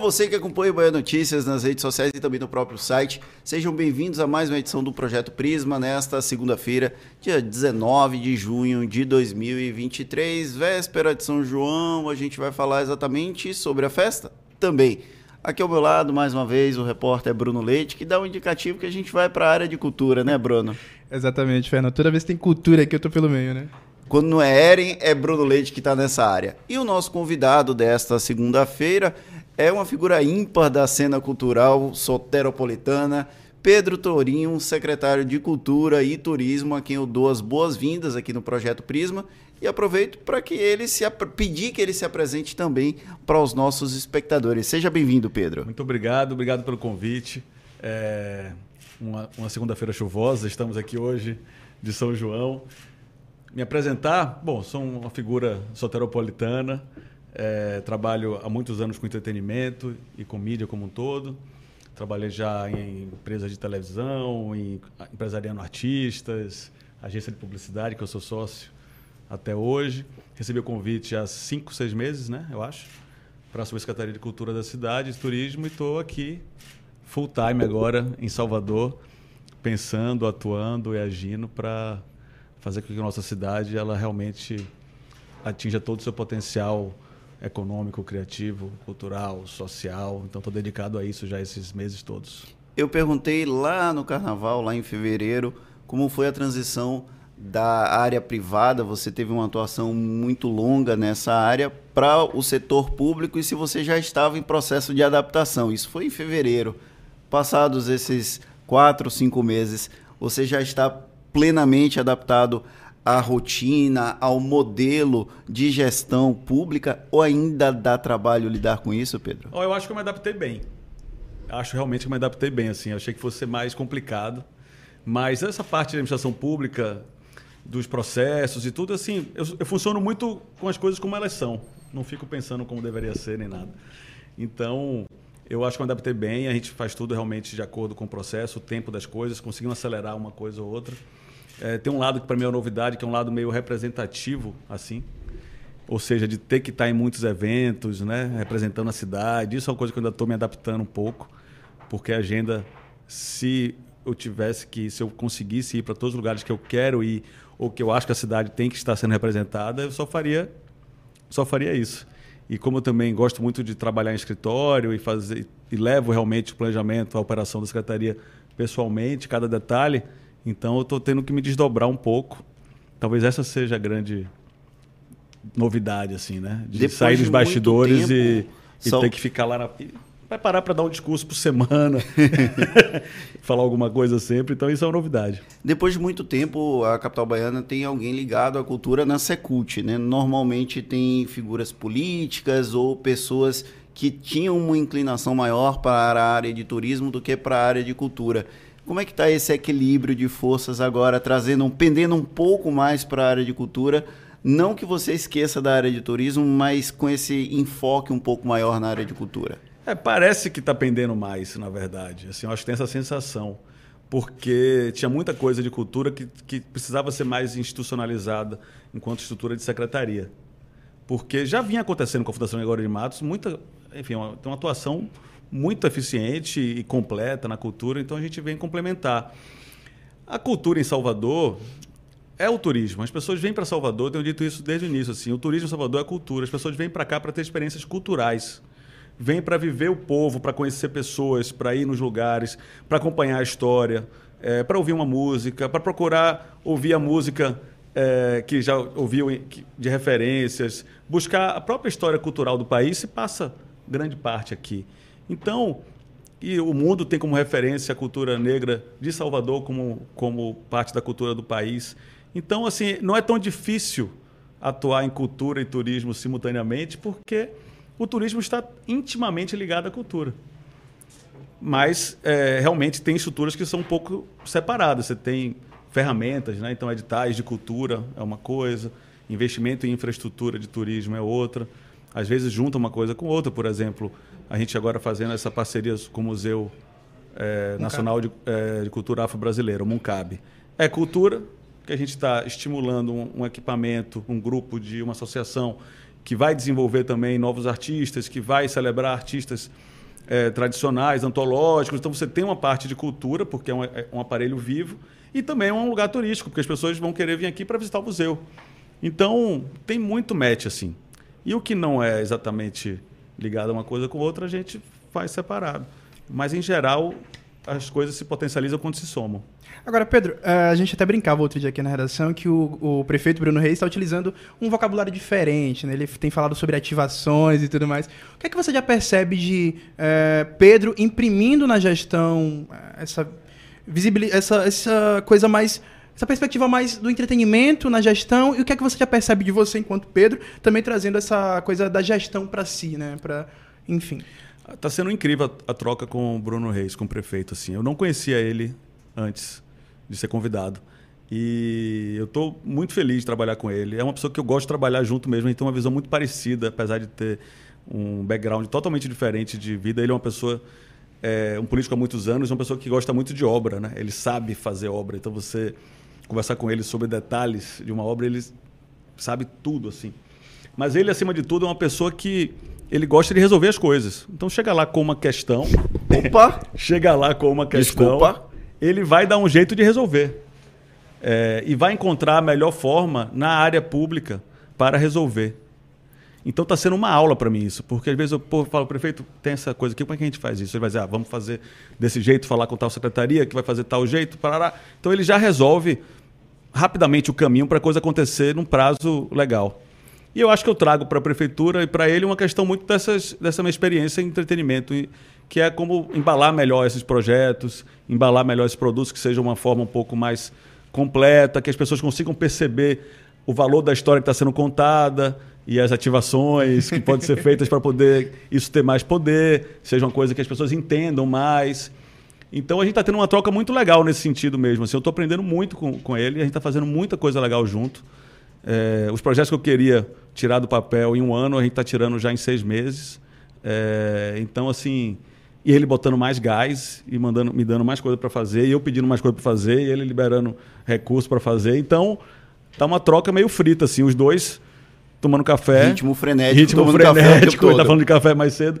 Você que acompanha o Bahia Notícias nas redes sociais e também no próprio site. Sejam bem-vindos a mais uma edição do Projeto Prisma nesta segunda-feira, dia 19 de junho de 2023, véspera de São João. A gente vai falar exatamente sobre a festa também. Aqui ao meu lado, mais uma vez, o repórter Bruno Leite, que dá um indicativo que a gente vai para a área de cultura, né, Bruno? Exatamente, Fernando. Toda vez que tem cultura aqui, eu tô pelo meio, né? Quando não é Eren, é Bruno Leite que está nessa área. E o nosso convidado desta segunda-feira é uma figura ímpar da cena cultural soteropolitana, Pedro Tourinho, secretário de Cultura e Turismo, a quem eu dou as boas-vindas aqui no Projeto Prisma e aproveito para que ele se pedir que ele se apresente também para os nossos espectadores. Seja bem-vindo, Pedro. Muito obrigado, obrigado pelo convite. É uma, uma segunda-feira chuvosa, estamos aqui hoje de São João. Me apresentar, bom, sou uma figura soteropolitana, é, trabalho há muitos anos com entretenimento e com mídia como um todo. Trabalhei já em empresas de televisão, em empresariando artistas, agência de publicidade, que eu sou sócio até hoje. Recebi o convite há cinco, seis meses, né, eu acho, para a Subsecretaria de Cultura da cidade, de turismo, e estou aqui full time agora em Salvador, pensando, atuando e agindo para fazer com que a nossa cidade ela realmente atinja todo o seu potencial econômico, criativo, cultural, social. Então estou dedicado a isso já esses meses todos. Eu perguntei lá no carnaval, lá em fevereiro, como foi a transição da área privada, você teve uma atuação muito longa nessa área para o setor público e se você já estava em processo de adaptação. Isso foi em fevereiro. Passados esses quatro, cinco meses, você já está plenamente adaptado à rotina, ao modelo de gestão pública ou ainda dá trabalho lidar com isso, Pedro? Oh, eu acho que eu me adaptei bem. Acho realmente que me adaptei bem. Assim, achei que fosse ser mais complicado. Mas essa parte de administração pública, dos processos e tudo, assim, eu, eu funciono muito com as coisas como elas são. Não fico pensando como deveria ser nem nada. Então, eu acho que eu me adaptei bem. A gente faz tudo realmente de acordo com o processo, o tempo das coisas, conseguindo acelerar uma coisa ou outra. É, tem um lado que para mim é novidade, que é um lado meio representativo, assim. Ou seja, de ter que estar em muitos eventos, né, representando a cidade. Isso é uma coisa que eu ainda estou me adaptando um pouco, porque a agenda, se eu tivesse que, se eu conseguisse ir para todos os lugares que eu quero ir, ou que eu acho que a cidade tem que estar sendo representada, eu só faria, só faria isso. E como eu também gosto muito de trabalhar em escritório e fazer e levo realmente o planejamento, a operação da secretaria pessoalmente, cada detalhe, então eu estou tendo que me desdobrar um pouco. Talvez essa seja a grande novidade, assim, né? De Depois sair dos bastidores tempo, e, e ter que ficar lá na vai parar para dar um discurso por semana, falar alguma coisa sempre, então isso é uma novidade. Depois de muito tempo, a capital baiana tem alguém ligado à cultura na Secult, né? Normalmente tem figuras políticas ou pessoas que tinham uma inclinação maior para a área de turismo do que para a área de cultura. Como é que está esse equilíbrio de forças agora, trazendo, pendendo um pouco mais para a área de cultura? Não que você esqueça da área de turismo, mas com esse enfoque um pouco maior na área de cultura. É, parece que está pendendo mais, na verdade. Assim, eu acho que tem essa sensação. Porque tinha muita coisa de cultura que, que precisava ser mais institucionalizada enquanto estrutura de secretaria. Porque já vinha acontecendo com a Fundação Gregório de Matos, muita, enfim, uma, tem uma atuação muito eficiente e completa na cultura, então a gente vem complementar. A cultura em Salvador é o turismo. As pessoas vêm para Salvador, tenho dito isso desde o início, assim, o turismo em Salvador é cultura. As pessoas vêm para cá para ter experiências culturais vem para viver o povo, para conhecer pessoas, para ir nos lugares, para acompanhar a história, é, para ouvir uma música, para procurar ouvir a música é, que já ouviu de referências, buscar a própria história cultural do país se passa grande parte aqui. Então, e o mundo tem como referência a cultura negra de Salvador como, como parte da cultura do país. Então, assim, não é tão difícil atuar em cultura e turismo simultaneamente, porque o turismo está intimamente ligado à cultura. Mas é, realmente tem estruturas que são um pouco separadas. Você tem ferramentas, né? então editais de cultura é uma coisa, investimento em infraestrutura de turismo é outra. Às vezes junta uma coisa com outra. Por exemplo, a gente agora fazendo essa parceria com o Museu é, Nacional de, é, de, Cultura Afro-Brasileira, o MUNCAB. É cultura que a gente está estimulando um, um equipamento, um grupo de uma associação que vai desenvolver também novos artistas, que vai celebrar artistas é, tradicionais, antológicos. Então você tem uma parte de cultura, porque é um, é um aparelho vivo, e também é um lugar turístico, porque as pessoas vão querer vir aqui para visitar o museu. Então tem muito match assim. E o que não é exatamente ligado a uma coisa com outra, a gente faz separado. Mas em geral, as coisas se potencializam quando se somam. Agora, Pedro, eh, a gente até brincava outro dia aqui na redação que o, o prefeito Bruno Reis está utilizando um vocabulário diferente, né? Ele tem falado sobre ativações e tudo mais. O que é que você já percebe de é, Pedro imprimindo na gestão eh, essa, essa, essa coisa mais essa perspectiva mais do entretenimento na gestão e o que é que você já percebe de você enquanto Pedro também trazendo essa coisa da gestão para si, né? Para, enfim. Está sendo incrível a, a, troca com o Bruno Reis, com o prefeito assim. Eu não conhecia ele antes de ser convidado. E eu estou muito feliz de trabalhar com ele. É uma pessoa que eu gosto de trabalhar junto mesmo, a gente tem uma visão muito parecida, apesar de ter um background totalmente diferente de vida. Ele é uma pessoa, é, um político há muitos anos, uma pessoa que gosta muito de obra, né? Ele sabe fazer obra. Então você conversar com ele sobre detalhes de uma obra, ele sabe tudo assim. Mas ele, acima de tudo, é uma pessoa que ele gosta de resolver as coisas. Então chega lá com uma questão. Opa! chega lá com uma questão. Desculpa ele vai dar um jeito de resolver. É, e vai encontrar a melhor forma na área pública para resolver. Então está sendo uma aula para mim isso, porque às vezes eu pô, falo, prefeito, tem essa coisa aqui, como é que a gente faz isso? Ele vai dizer, ah, vamos fazer desse jeito, falar com tal secretaria, que vai fazer tal jeito, parará. Então ele já resolve rapidamente o caminho para a coisa acontecer num prazo legal. E eu acho que eu trago para a prefeitura e para ele uma questão muito dessas, dessa minha experiência em entretenimento. Que é como embalar melhor esses projetos, embalar melhor esses produtos, que seja uma forma um pouco mais completa, que as pessoas consigam perceber o valor da história que está sendo contada e as ativações que podem ser feitas para poder isso ter mais poder, seja uma coisa que as pessoas entendam mais. Então a gente está tendo uma troca muito legal nesse sentido mesmo. Assim, eu estou aprendendo muito com, com ele e a gente está fazendo muita coisa legal junto. É, os projetos que eu queria tirar do papel em um ano, a gente está tirando já em seis meses. É, então, assim, e ele botando mais gás e mandando, me dando mais coisa para fazer, e eu pedindo mais coisa para fazer, e ele liberando recursos para fazer. Então, tá uma troca meio frita, assim, os dois tomando café. Ritmo frenético, ritmo frenético, ele tá falando de café mais cedo.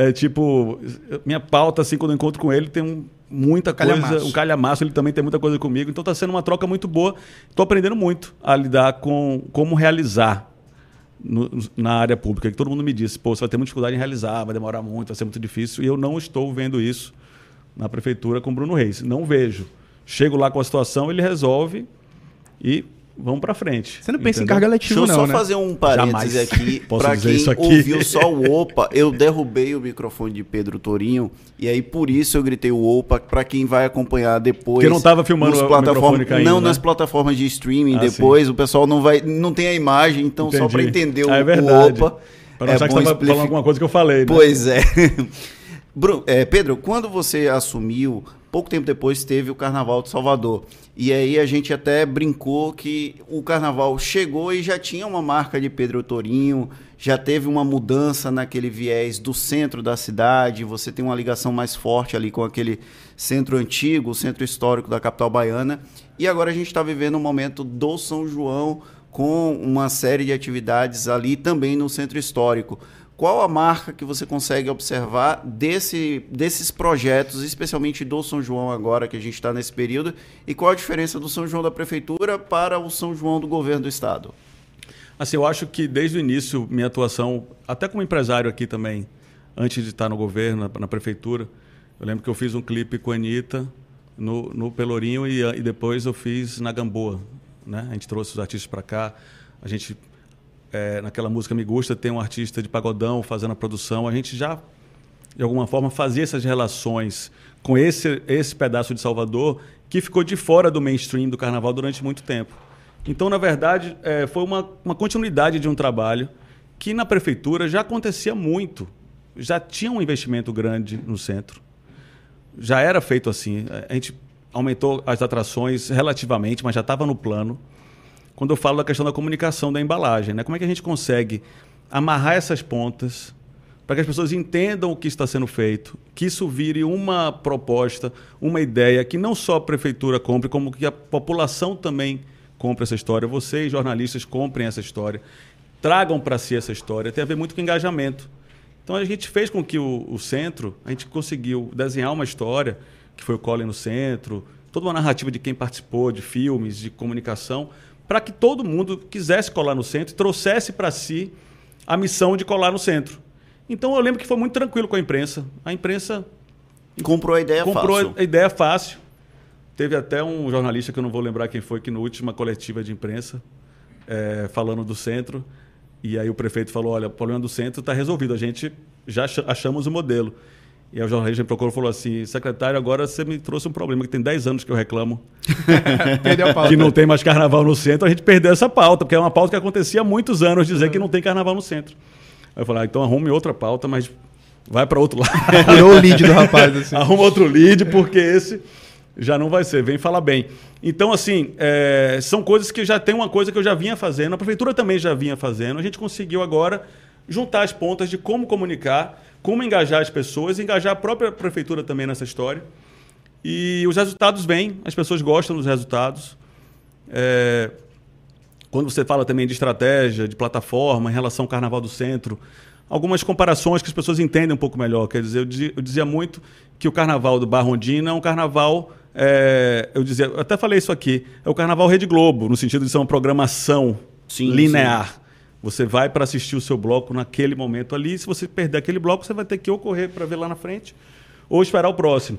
É tipo, minha pauta, assim, quando eu encontro com ele, tem um, muita coisa, calhamaço. um calhamaço, ele também tem muita coisa comigo. Então tá sendo uma troca muito boa. Estou aprendendo muito a lidar com como realizar no, na área pública, que todo mundo me disse, pô, você vai ter muita dificuldade em realizar, vai demorar muito, vai ser muito difícil, e eu não estou vendo isso na prefeitura com Bruno Reis. Não vejo. Chego lá com a situação, ele resolve e vamos para frente. Você não pensa entendeu? em carga letiva, Deixa eu só né? fazer um parênteses Jamais. aqui para quem aqui. ouviu só o opa. Eu derrubei o microfone de Pedro Torinho e aí por isso eu gritei o opa para quem vai acompanhar depois. Porque não estava filmando o plataforma, caindo, Não né? nas plataformas de streaming ah, depois, sim. o pessoal não vai não tem a imagem, então Entendi. só para entender o, ah, é verdade. o opa. Para não é achar que estava falando alguma coisa que eu falei, né? Pois é. Bruno, é, Pedro, quando você assumiu, pouco tempo depois teve o Carnaval de Salvador. E aí a gente até brincou que o carnaval chegou e já tinha uma marca de Pedro Torinho, já teve uma mudança naquele viés do centro da cidade, você tem uma ligação mais forte ali com aquele centro antigo, o centro histórico da capital baiana. E agora a gente está vivendo um momento do São João com uma série de atividades ali também no centro histórico. Qual a marca que você consegue observar desse, desses projetos, especialmente do São João agora que a gente está nesse período, e qual a diferença do São João da Prefeitura para o São João do Governo do Estado? Assim, eu acho que desde o início, minha atuação, até como empresário aqui também, antes de estar no governo, na, na Prefeitura, eu lembro que eu fiz um clipe com a Anitta no, no Pelourinho e, e depois eu fiz na Gamboa. Né? A gente trouxe os artistas para cá, a gente é, naquela música Me Gusta, tem um artista de pagodão fazendo a produção. A gente já, de alguma forma, fazia essas relações com esse, esse pedaço de Salvador que ficou de fora do mainstream do carnaval durante muito tempo. Então, na verdade, é, foi uma, uma continuidade de um trabalho que na prefeitura já acontecia muito. Já tinha um investimento grande no centro. Já era feito assim. A gente aumentou as atrações relativamente, mas já estava no plano quando eu falo da questão da comunicação da embalagem. Né? Como é que a gente consegue amarrar essas pontas para que as pessoas entendam o que está sendo feito, que isso vire uma proposta, uma ideia que não só a prefeitura compre, como que a população também compre essa história, vocês, jornalistas, comprem essa história. tragam para si essa história, tem a ver muito com engajamento. Então a gente fez com que o, o centro, a gente conseguiu desenhar uma história, que foi o Colin no centro, toda uma narrativa de quem participou, de filmes, de comunicação, para que todo mundo quisesse colar no centro e trouxesse para si a missão de colar no centro. Então eu lembro que foi muito tranquilo com a imprensa. A imprensa comprou a ideia comprou fácil. a ideia fácil. Teve até um jornalista que eu não vou lembrar quem foi que na última coletiva de imprensa é, falando do centro e aí o prefeito falou, olha, o problema do centro está resolvido, a gente já achamos o modelo. E aí o jornalista me procurou e falou assim, secretário, agora você me trouxe um problema, que tem 10 anos que eu reclamo Perdeu a pauta. que não tem mais carnaval no centro, a gente perdeu essa pauta, porque é uma pauta que acontecia há muitos anos, dizer que não tem carnaval no centro. Aí eu falei, ah, então arrume outra pauta, mas vai para outro lado. Virou o lead do rapaz. Assim. Arruma outro lead, porque esse já não vai ser. Vem falar bem. Então, assim, é, são coisas que já tem uma coisa que eu já vinha fazendo, a prefeitura também já vinha fazendo. A gente conseguiu agora juntar as pontas de como comunicar, como engajar as pessoas, engajar a própria prefeitura também nessa história. E os resultados vêm, as pessoas gostam dos resultados. É, quando você fala também de estratégia, de plataforma, em relação ao Carnaval do Centro, algumas comparações que as pessoas entendem um pouco melhor. Quer dizer, eu dizia, eu dizia muito que o Carnaval do Barrondina é um carnaval é, eu dizia, eu até falei isso aqui, é o Carnaval Rede Globo, no sentido de ser uma programação sim, linear. Sim. Você vai para assistir o seu bloco naquele momento ali. Se você perder aquele bloco, você vai ter que ou correr para ver lá na frente ou esperar o próximo.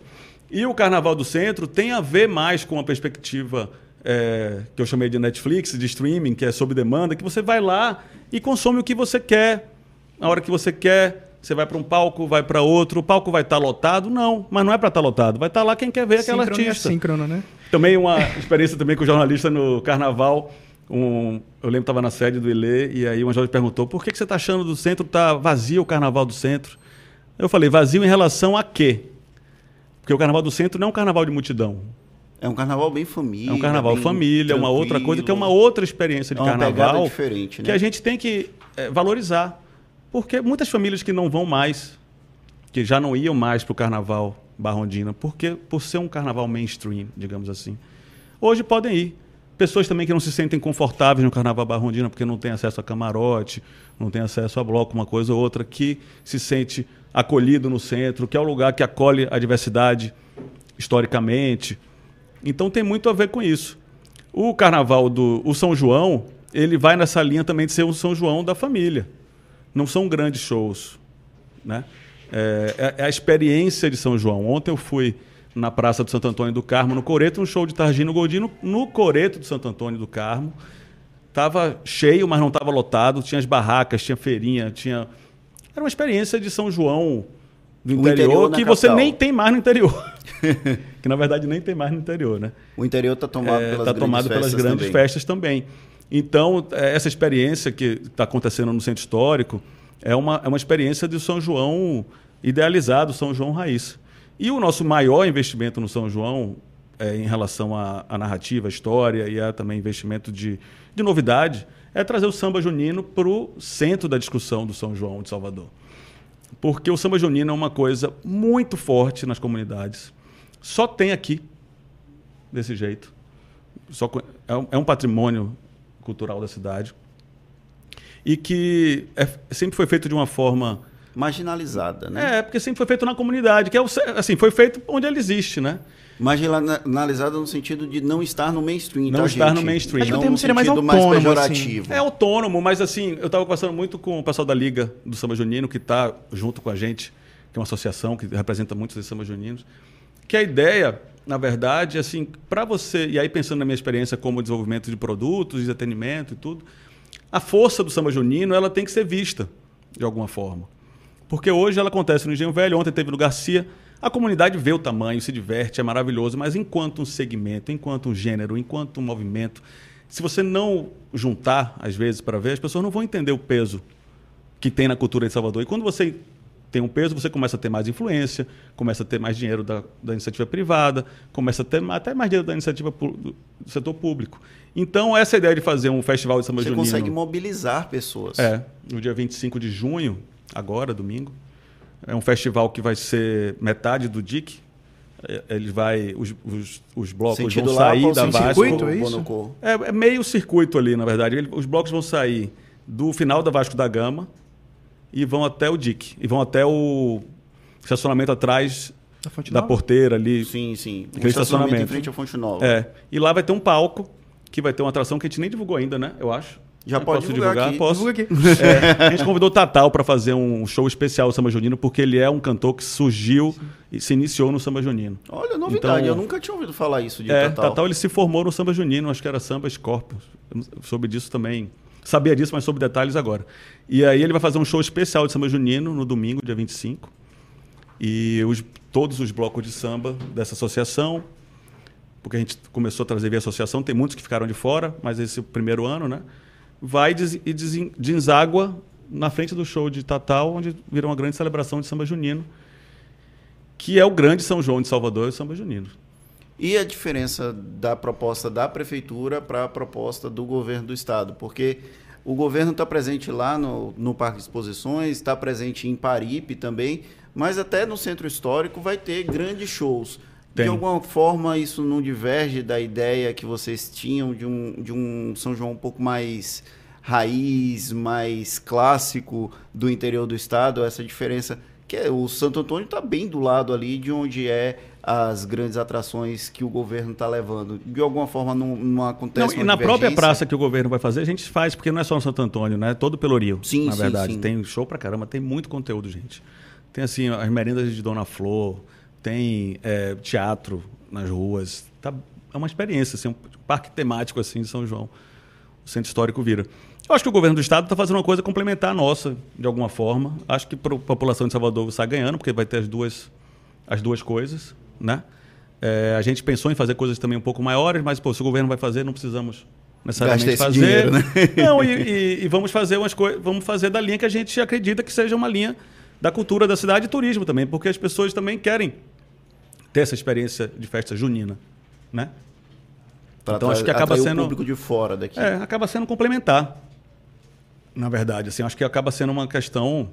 E o Carnaval do Centro tem a ver mais com a perspectiva é, que eu chamei de Netflix, de streaming, que é sob demanda, que você vai lá e consome o que você quer, na hora que você quer. Você vai para um palco, vai para outro, o palco vai estar tá lotado? Não, mas não é para estar tá lotado. Vai estar tá lá quem quer ver aquela Síncrono artista. É síncrono, né? Também uma experiência também com jornalista no carnaval. Um, eu lembro que estava na sede do Ilê e aí uma jovem perguntou: por que, que você está achando do centro tá vazio o carnaval do centro? Eu falei: vazio em relação a quê? Porque o carnaval do centro não é um carnaval de multidão. É um carnaval bem família. É um carnaval família, é uma outra coisa que é uma outra experiência de é uma carnaval diferente, né? que a gente tem que é, valorizar. Porque muitas famílias que não vão mais, que já não iam mais para o carnaval Barrondina, porque por ser um carnaval mainstream, digamos assim, hoje podem ir. Pessoas também que não se sentem confortáveis no carnaval Barrondina porque não tem acesso a camarote, não tem acesso a bloco, uma coisa ou outra, que se sente acolhido no centro, que é o lugar que acolhe a diversidade historicamente. Então tem muito a ver com isso. O carnaval do o São João, ele vai nessa linha também de ser um São João da família não são grandes shows. Né? É, é, é, a experiência de São João. Ontem eu fui na Praça do Santo Antônio do Carmo, no Coreto, um show de Targino Goldino no Coreto do Santo Antônio do Carmo. Estava cheio, mas não estava lotado. Tinha as barracas, tinha feirinha, tinha... Era uma experiência de São João do interior, interior que você nem tem mais no interior. que na verdade nem tem mais no interior, né? O interior está tomado, é, pelas, tá grandes tomado pelas grandes também. festas também. Então, é, essa experiência que está acontecendo no centro histórico é uma, é uma experiência do São João idealizado, São João Raiz. E o nosso maior investimento no São João, é, em relação à, narrativa, à história e a também investimento de, de novidade, é trazer o samba junino para o centro da discussão do São João de Salvador. Porque o samba junino é uma coisa muito forte nas comunidades. Só tem aqui, desse jeito. Só, é, um, é um patrimônio cultural da cidade e que é, sempre foi feito de uma forma marginalizada, né? É, porque sempre foi feito na comunidade, que é o, assim, foi feito onde ele existe, né? Marginalizada no sentido de não estar no mainstream, Não tá, estar gente? no mainstream. Acho que o Não termo seria mais autônomo, pejorativo. É autônomo, mas assim, eu estava conversando muito com o pessoal da Liga do Samba Junino, que está junto com a gente, que é uma associação que representa muitos desses samba juninos, que a ideia, na verdade, assim, para você, e aí pensando na minha experiência como desenvolvimento de produtos, de atendimento e tudo, a força do samba junino ela tem que ser vista de alguma forma. Porque hoje ela acontece no Engenho Velho, ontem teve no Garcia, a comunidade vê o tamanho, se diverte, é maravilhoso, mas enquanto um segmento, enquanto um gênero, enquanto um movimento, se você não juntar, às vezes, para ver, as pessoas não vão entender o peso que tem na cultura de Salvador. E quando você tem um peso, você começa a ter mais influência, começa a ter mais dinheiro da, da iniciativa privada, começa a ter até mais dinheiro da iniciativa do, setor público. Então, essa ideia de fazer um festival de samba Você junino... consegue mobilizar pessoas. É, no dia 25 de junho, agora, domingo. É um festival que vai ser metade do DIC. É, Ele vai. Os, os, os blocos Sentido vão lá, sair da? Vasco. circuito, é isso? É, é meio circuito ali, na verdade. Ele- os blocos vão sair do final da Vasco da Gama e vão até o DIC. E vão até o estacionamento atrás Da Fonte da Nova? porteira ali. Sim, sim. Aquele Um estacionamento. em frente à Fonte Nova. É. E lá vai ter um palco, que vai ter uma atração que a gente nem divulgou ainda, né? Eu acho. Já Eu pode posso divulgar aqui. Posso. Divulga aqui. É, a gente convidou o Tatal para fazer um show especial do Samba Junino, porque ele é um cantor que surgiu e se iniciou no Samba Junino. Olha, novidade. Então- eu nunca tinha ouvido falar isso de É, Tatal. Tatal ele se formou no Samba Junino, acho que era Samba Scorpions. Soube disso também. Sabia disso, mas soube detalhes agora. E aí ele vai fazer um show especial de Samba Junino no domingo, dia 25. E os, todos os blocos de samba dessa associação, porque a gente começou a trazer via associação, tem muitos que ficaram de fora, mas esse é o primeiro ano, né? Vai e deságua na frente do show de Tatal, onde vira uma grande celebração de samba junino, que é o grande São João de Salvador e o samba junino. E a diferença da proposta da prefeitura para a proposta do governo do estado? Porque o governo está presente lá no, no Parque de Exposições, está presente em Paripe também, mas até no centro histórico vai ter grandes shows. Tem. De alguma forma, isso não diverge da ideia que vocês tinham de um, de um São João um pouco mais raiz, mais clássico do interior do estado, essa diferença que é, o Santo Antônio está bem do lado ali de onde é as grandes atrações que o governo está levando. De alguma forma não, não acontece Não, e na própria praça que o governo vai fazer, a gente faz, porque não é só no Santo Antônio, né? É todo Pelourinho, Sim, na sim, verdade. sim. Tem show pra caramba, tem muito conteúdo, gente. Tem, assim, as merendas de Dona Flor, tem é, teatro nas ruas. Tá, é uma experiência, assim, um parque temático, assim, de São João. O Centro Histórico vira. Eu acho que o governo do Estado está fazendo uma coisa complementar à nossa, de alguma forma. Acho que para a população de Salvador está ganhando, porque vai ter as duas, as duas coisas, né? É, a gente pensou em fazer coisas também um pouco maiores, mas pô, se o governo vai fazer, não precisamos necessariamente fazer. dinheiro, né? Não, e, e- e vamos fazer umas coisas, vamos fazer da linha que a gente acredita que seja uma linha da cultura da cidade e turismo também, porque as pessoas também querem ter essa experiência de festa junina, né? Pra Então, acho que acaba sendo- o público de fora daqui. É, acaba sendo complementar. Na verdade, assim, acho que acaba sendo uma questão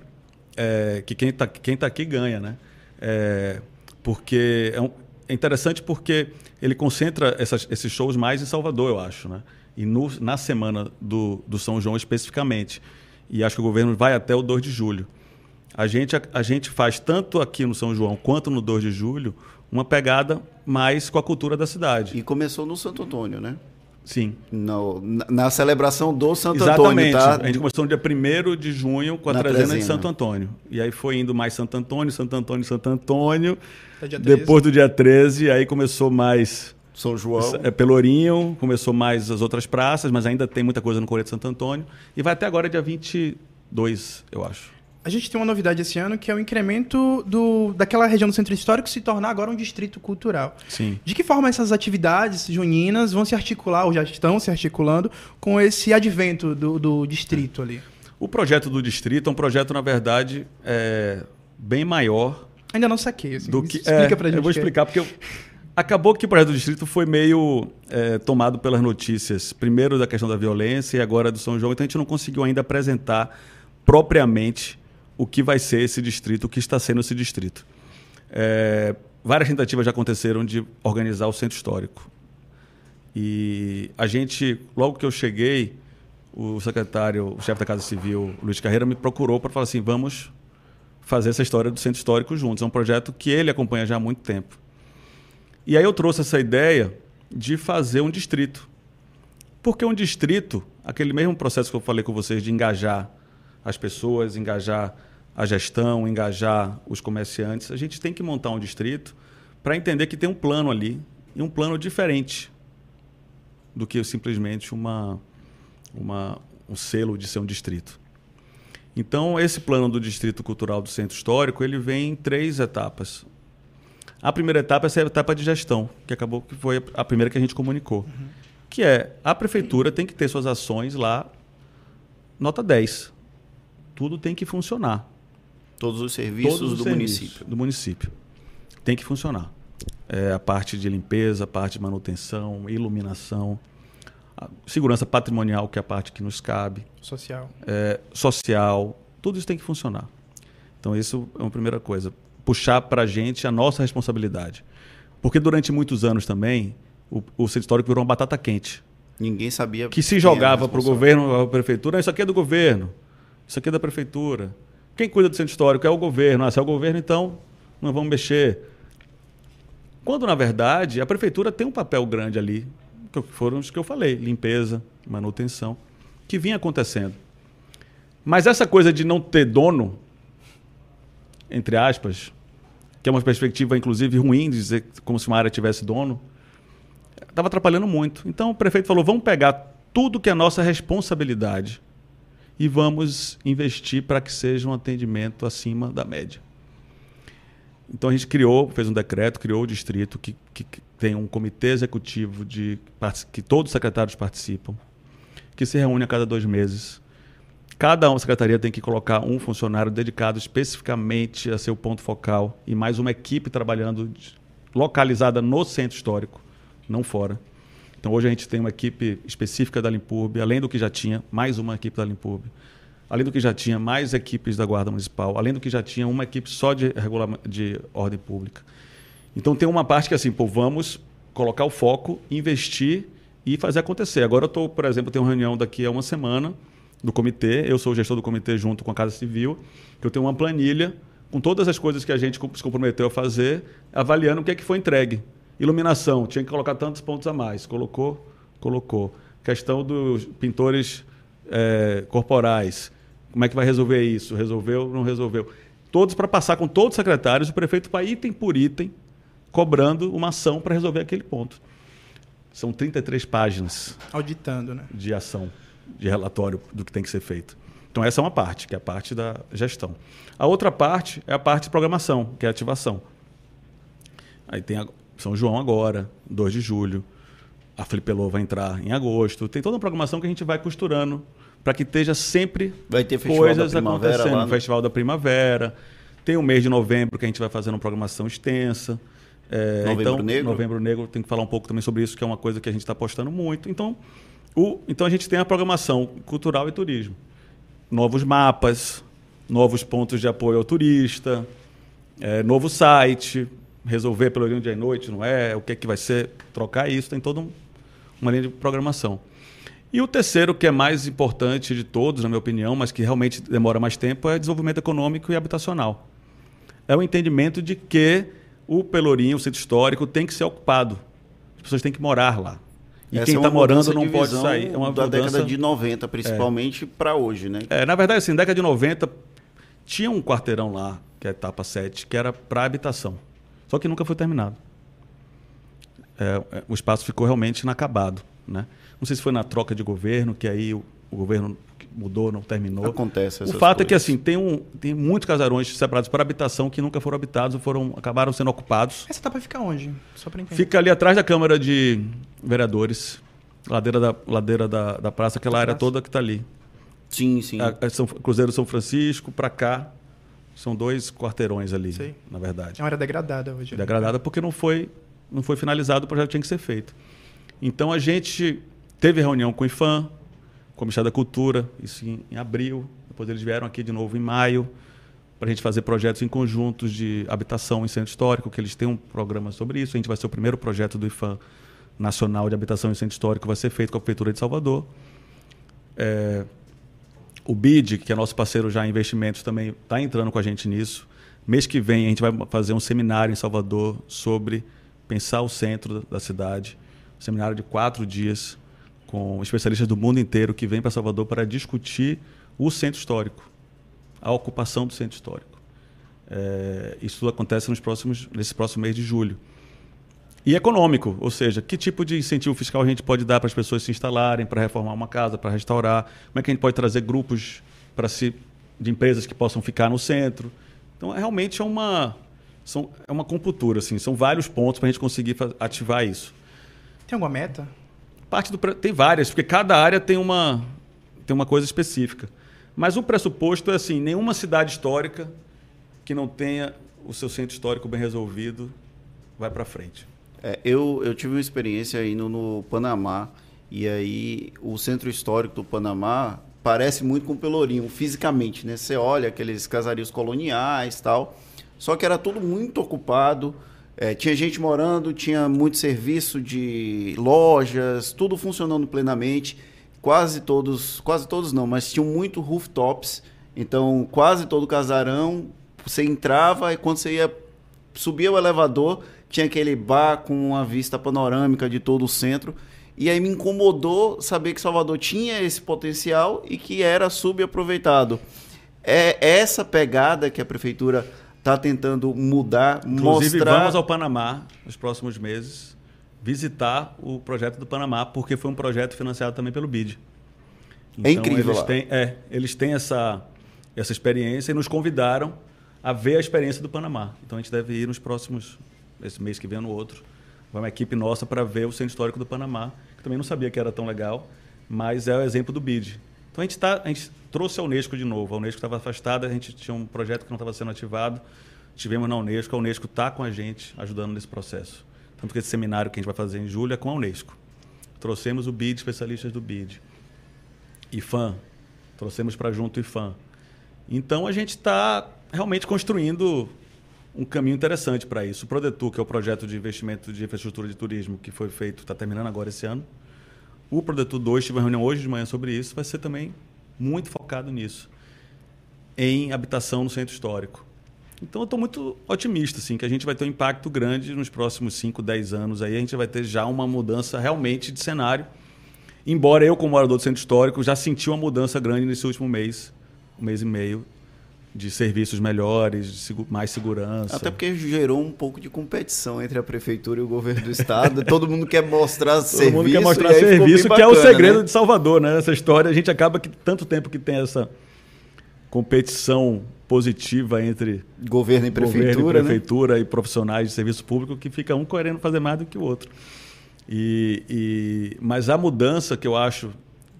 é, que quem está quem tá aqui ganha, né? É, porque é, um- é interessante porque ele concentra essas- esses shows mais em Salvador, eu acho, né? E no- na semana do, do São João especificamente. E acho que o governo vai até o 2 de julho. A gente, a, a gente faz tanto aqui no São João quanto no 2 de julho uma pegada mais com a cultura da cidade. E começou no Santo Antônio, né? Sim. No- na, na celebração do Santo Exatamente. Antônio, tá? A gente começou no dia 1 de junho com a Na trezena, de. Santo Antônio. E aí foi indo mais Santo Antônio, Santo Antônio, Santo Antônio. Até dia 13. Depois do dia 13, aí começou mais São João. é, Pelourinho, começou mais as outras praças, mas ainda tem muita coisa no Coreto de Santo Antônio. E vai até agora dia 22, eu acho. A gente tem uma novidade esse ano que é o incremento do, daquela região do centro histórico se tornar agora um distrito cultural. Sim. De que forma essas atividades juninas vão se articular, ou já estão se articulando, com esse advento do, do distrito ali? O projeto do distrito é um projeto, na verdade, é, bem maior Ainda não saquei, assim. do que Explica é, pra gente. Eu vou é- explicar porque eu- acabou que o projeto do distrito foi meio é, tomado pelas notícias, primeiro da questão da violência e agora do São João, então a gente não conseguiu ainda apresentar propriamente o que vai ser esse distrito, o que está sendo esse distrito. É, várias tentativas já aconteceram de organizar o centro histórico. E a gente, logo que eu cheguei, o secretário, o chefe da Casa Civil, Luiz Carreira, me procurou para falar assim: vamos fazer essa história do centro histórico juntos. É um projeto que ele acompanha já há muito tempo. E aí eu trouxe essa ideia de fazer um distrito. Porque um distrito, aquele mesmo processo que eu falei com vocês de engajar as pessoas, engajar a gestão, engajar os comerciantes, a gente tem que montar um distrito para entender que tem um plano ali e um plano diferente do que simplesmente uma, uma, um selo de ser um distrito. Então, esse plano do Distrito Cultural do Centro Histórico, ele vem em três etapas. A primeira etapa é essa etapa de gestão, que acabou que foi a primeira que a gente comunicou. Que é, a prefeitura tem que ter suas ações lá, nota 10. Tudo tem que funcionar. Todos os serviços Todos os do serviços município. Do município. Tem que funcionar. É, a parte de limpeza, a parte de manutenção, iluminação, a segurança patrimonial, que é a parte que nos cabe Social. é, social, tudo isso tem que funcionar. Então, isso é uma primeira coisa. Puxar para a gente a nossa responsabilidade. Porque durante muitos anos também, o, o centro histórico virou uma batata quente. Ninguém sabia. Que se jogava para o governo, a prefeitura, isso aqui é do governo, isso aqui é da prefeitura. Quem cuida do centro histórico é o governo. Ah, se é o governo, então não vamos mexer. Quando, na verdade, a prefeitura tem um papel grande ali, que foram os que eu falei: limpeza, manutenção, que vinha acontecendo. Mas essa coisa de não ter dono, entre aspas, que é uma perspectiva, inclusive, ruim de dizer como se uma área tivesse dono, estava atrapalhando muito. Então o prefeito falou: vamos pegar tudo que é nossa responsabilidade e vamos investir para que seja um atendimento acima da média. Então a gente criou, fez um decreto, criou o distrito que, que, que tem um comitê executivo de que todos os secretários participam, que se reúne a cada dois meses. Cada uma secretaria tem que colocar um funcionário dedicado especificamente a seu ponto focal e mais uma equipe trabalhando localizada no centro histórico, não fora. Então hoje a gente tem uma equipe específica da Limpurb, além do que já tinha, mais uma equipe da Limpurb. Além do que já tinha mais equipes da Guarda Municipal, além do que já tinha uma equipe só de, de ordem pública. Então tem uma parte que é assim, pô, vamos colocar o foco, investir e fazer acontecer. Agora eu estou, por exemplo, tenho uma reunião daqui a uma semana do comitê, eu sou o gestor do comitê junto com a Casa Civil, que eu tenho uma planilha com todas as coisas que a gente se comprometeu a fazer, avaliando o que é que foi entregue. Iluminação, tinha que colocar tantos pontos a mais. Colocou? Colocou. Questão dos pintores é, corporais. Como é que vai resolver isso? Resolveu? Não resolveu? Todos para passar com todos os secretários, o prefeito para item por item, cobrando uma ação para resolver aquele ponto. São 33 páginas. Auditando, né? De ação, de relatório do que tem que ser feito. Então, essa é uma parte, que é a parte da gestão. A outra parte é a parte de programação, que é a ativação. Aí tem a, são João agora, 2 de julho. A Flipelô vai entrar em agosto. Tem toda uma programação que a gente vai costurando para que esteja sempre vai ter coisas acontecendo. Lá no... Festival da Primavera. Tem o mês de novembro que a gente vai fazendo uma programação extensa. É, novembro então, Negro? Novembro Negro, tem que falar um pouco também sobre isso, que é uma coisa que a gente está apostando muito. Então, o, então a gente tem a programação cultural e turismo. Novos mapas, novos pontos de apoio ao turista, é, novo site, resolver pelo dia e noite, não é? O que é que vai ser? Trocar isso, tem toda um, uma linha de programação. E o terceiro, que é mais importante de todos, na minha opinião, mas que realmente demora mais tempo, é desenvolvimento econômico e habitacional. É o entendimento de que o Pelourinho, o centro histórico, tem que ser ocupado. As pessoas têm que morar lá. E Essa quem está é morando não pode sair. É uma da mudança... década de 90, principalmente, é. para hoje, né? É, na verdade, assim, na década de 90, tinha um quarteirão lá, que é a etapa 7, que era para habitação. Só que nunca foi terminado. É, é, o espaço ficou realmente inacabado. Né? Não sei se foi na troca de governo, que aí o, o governo mudou, não terminou. Acontece. O fato coisas. é que assim tem, um, tem muitos casarões separados para habitação que nunca foram habitados, foram acabaram sendo ocupados. Essa etapa fica onde? Só para entender. Fica ali atrás da Câmara de Vereadores, ladeira da ladeira da, da praça, aquela da área praça. toda que está ali. Sim, sim. A, a São, Cruzeiro São Francisco para cá são dois quarteirões ali, Sei. na verdade. É uma área degradada hoje. Degradada porque não foi, não foi finalizado, o projeto tinha que ser feito. Então a gente teve reunião com o IFAM, com o Ministério da Cultura, isso em, em abril. Depois eles vieram aqui de novo em maio, para a gente fazer projetos em conjuntos de habitação em centro histórico, que eles têm um programa sobre isso. A gente vai ser o primeiro projeto do IFAM nacional de habitação em centro histórico, vai ser feito com a Prefeitura de Salvador. É, o BID, que é nosso parceiro já em investimentos, também está entrando com a gente nisso. Mês que vem a gente vai fazer um seminário em Salvador sobre pensar o centro da cidade. Um seminário de quatro dias com especialistas do mundo inteiro que vêm para Salvador para discutir o centro histórico, a ocupação do centro histórico. É, isso acontece nos próximos, nesse próximo mês de julho. E econômico, ou seja, que tipo de incentivo fiscal a gente pode dar para as pessoas se instalarem, para reformar uma casa, para restaurar? Como é que a gente pode trazer grupos para se de empresas que possam ficar no centro? Então, é, realmente é uma são, é uma computura, assim, são vários pontos para a gente conseguir ativar isso. Tem alguma meta? Parte do tem várias, porque cada área tem uma tem uma coisa específica. Mas o pressuposto é assim, nenhuma cidade histórica que não tenha o seu centro histórico bem resolvido vai para frente. É, eu, eu tive uma experiência indo no Panamá, e aí o centro histórico do Panamá parece muito com Pelourinho, fisicamente, né? Você olha aqueles casarios coloniais tal, só que era tudo muito ocupado, É, tinha gente morando, tinha muito serviço de lojas, tudo funcionando plenamente. Quase todos, quase todos não, mas tinham muito rooftops. Então, quase todo casarão, você entrava e quando você ia subir o elevador, tinha aquele bar com uma vista panorâmica de todo o centro. E aí me incomodou saber que Salvador tinha esse potencial e que era subaproveitado. É essa pegada que a prefeitura está tentando mudar, Inclusive, mostrar... vamos ao Panamá nos próximos meses visitar o projeto do Panamá, porque foi um projeto financiado também pelo BID. Então, é incrível. Eles têm, é, eles têm essa, essa experiência e nos convidaram a ver a experiência do Panamá. Então a gente deve ir nos próximos, esse mês que vem no outro, vai uma equipe nossa para ver o centro histórico do Panamá, que também não sabia que era tão legal, mas é o exemplo do BID. Então a gente, tá, a gente trouxe a Unesco de novo. A Unesco estava afastada, a gente tinha um projeto que não estava sendo ativado. Tivemos na Unesco, a Unesco está com a gente, ajudando nesse processo. Tanto que esse seminário que a gente vai fazer em julho é com a Unesco. Trouxemos o BID, especialistas do BID. IFAM, trouxemos para junto o IFAM. Então a gente está realmente construindo um caminho interessante para isso. O Prodetur, que é o projeto de investimento de infraestrutura de turismo que foi feito, está terminando agora esse ano, o Prodetur 2, tive uma reunião hoje de manhã sobre isso, vai ser também muito focado nisso, em habitação no centro histórico. Então eu estou muito otimista, assim, que a gente vai ter um impacto grande nos próximos 5, 10 anos. Aí a gente vai ter já uma mudança realmente de cenário. Embora eu, como morador do centro histórico, já senti uma mudança grande nesse último mês, um mês e meio, de serviços melhores, de segu mais segurança. Até porque gerou um pouco de competição entre a prefeitura e o governo do estado. Todo mundo quer mostrar Todo serviço. mundo quer mostrar serviço, que é o segredo né? de Salvador, né? Essa história, a gente acaba que tanto tempo que tem essa competição positiva entre governo e prefeitura, governo e, prefeitura né? e profissionais de serviço público que fica um querendo fazer mais do que o outro. E, e, mas a mudança que eu acho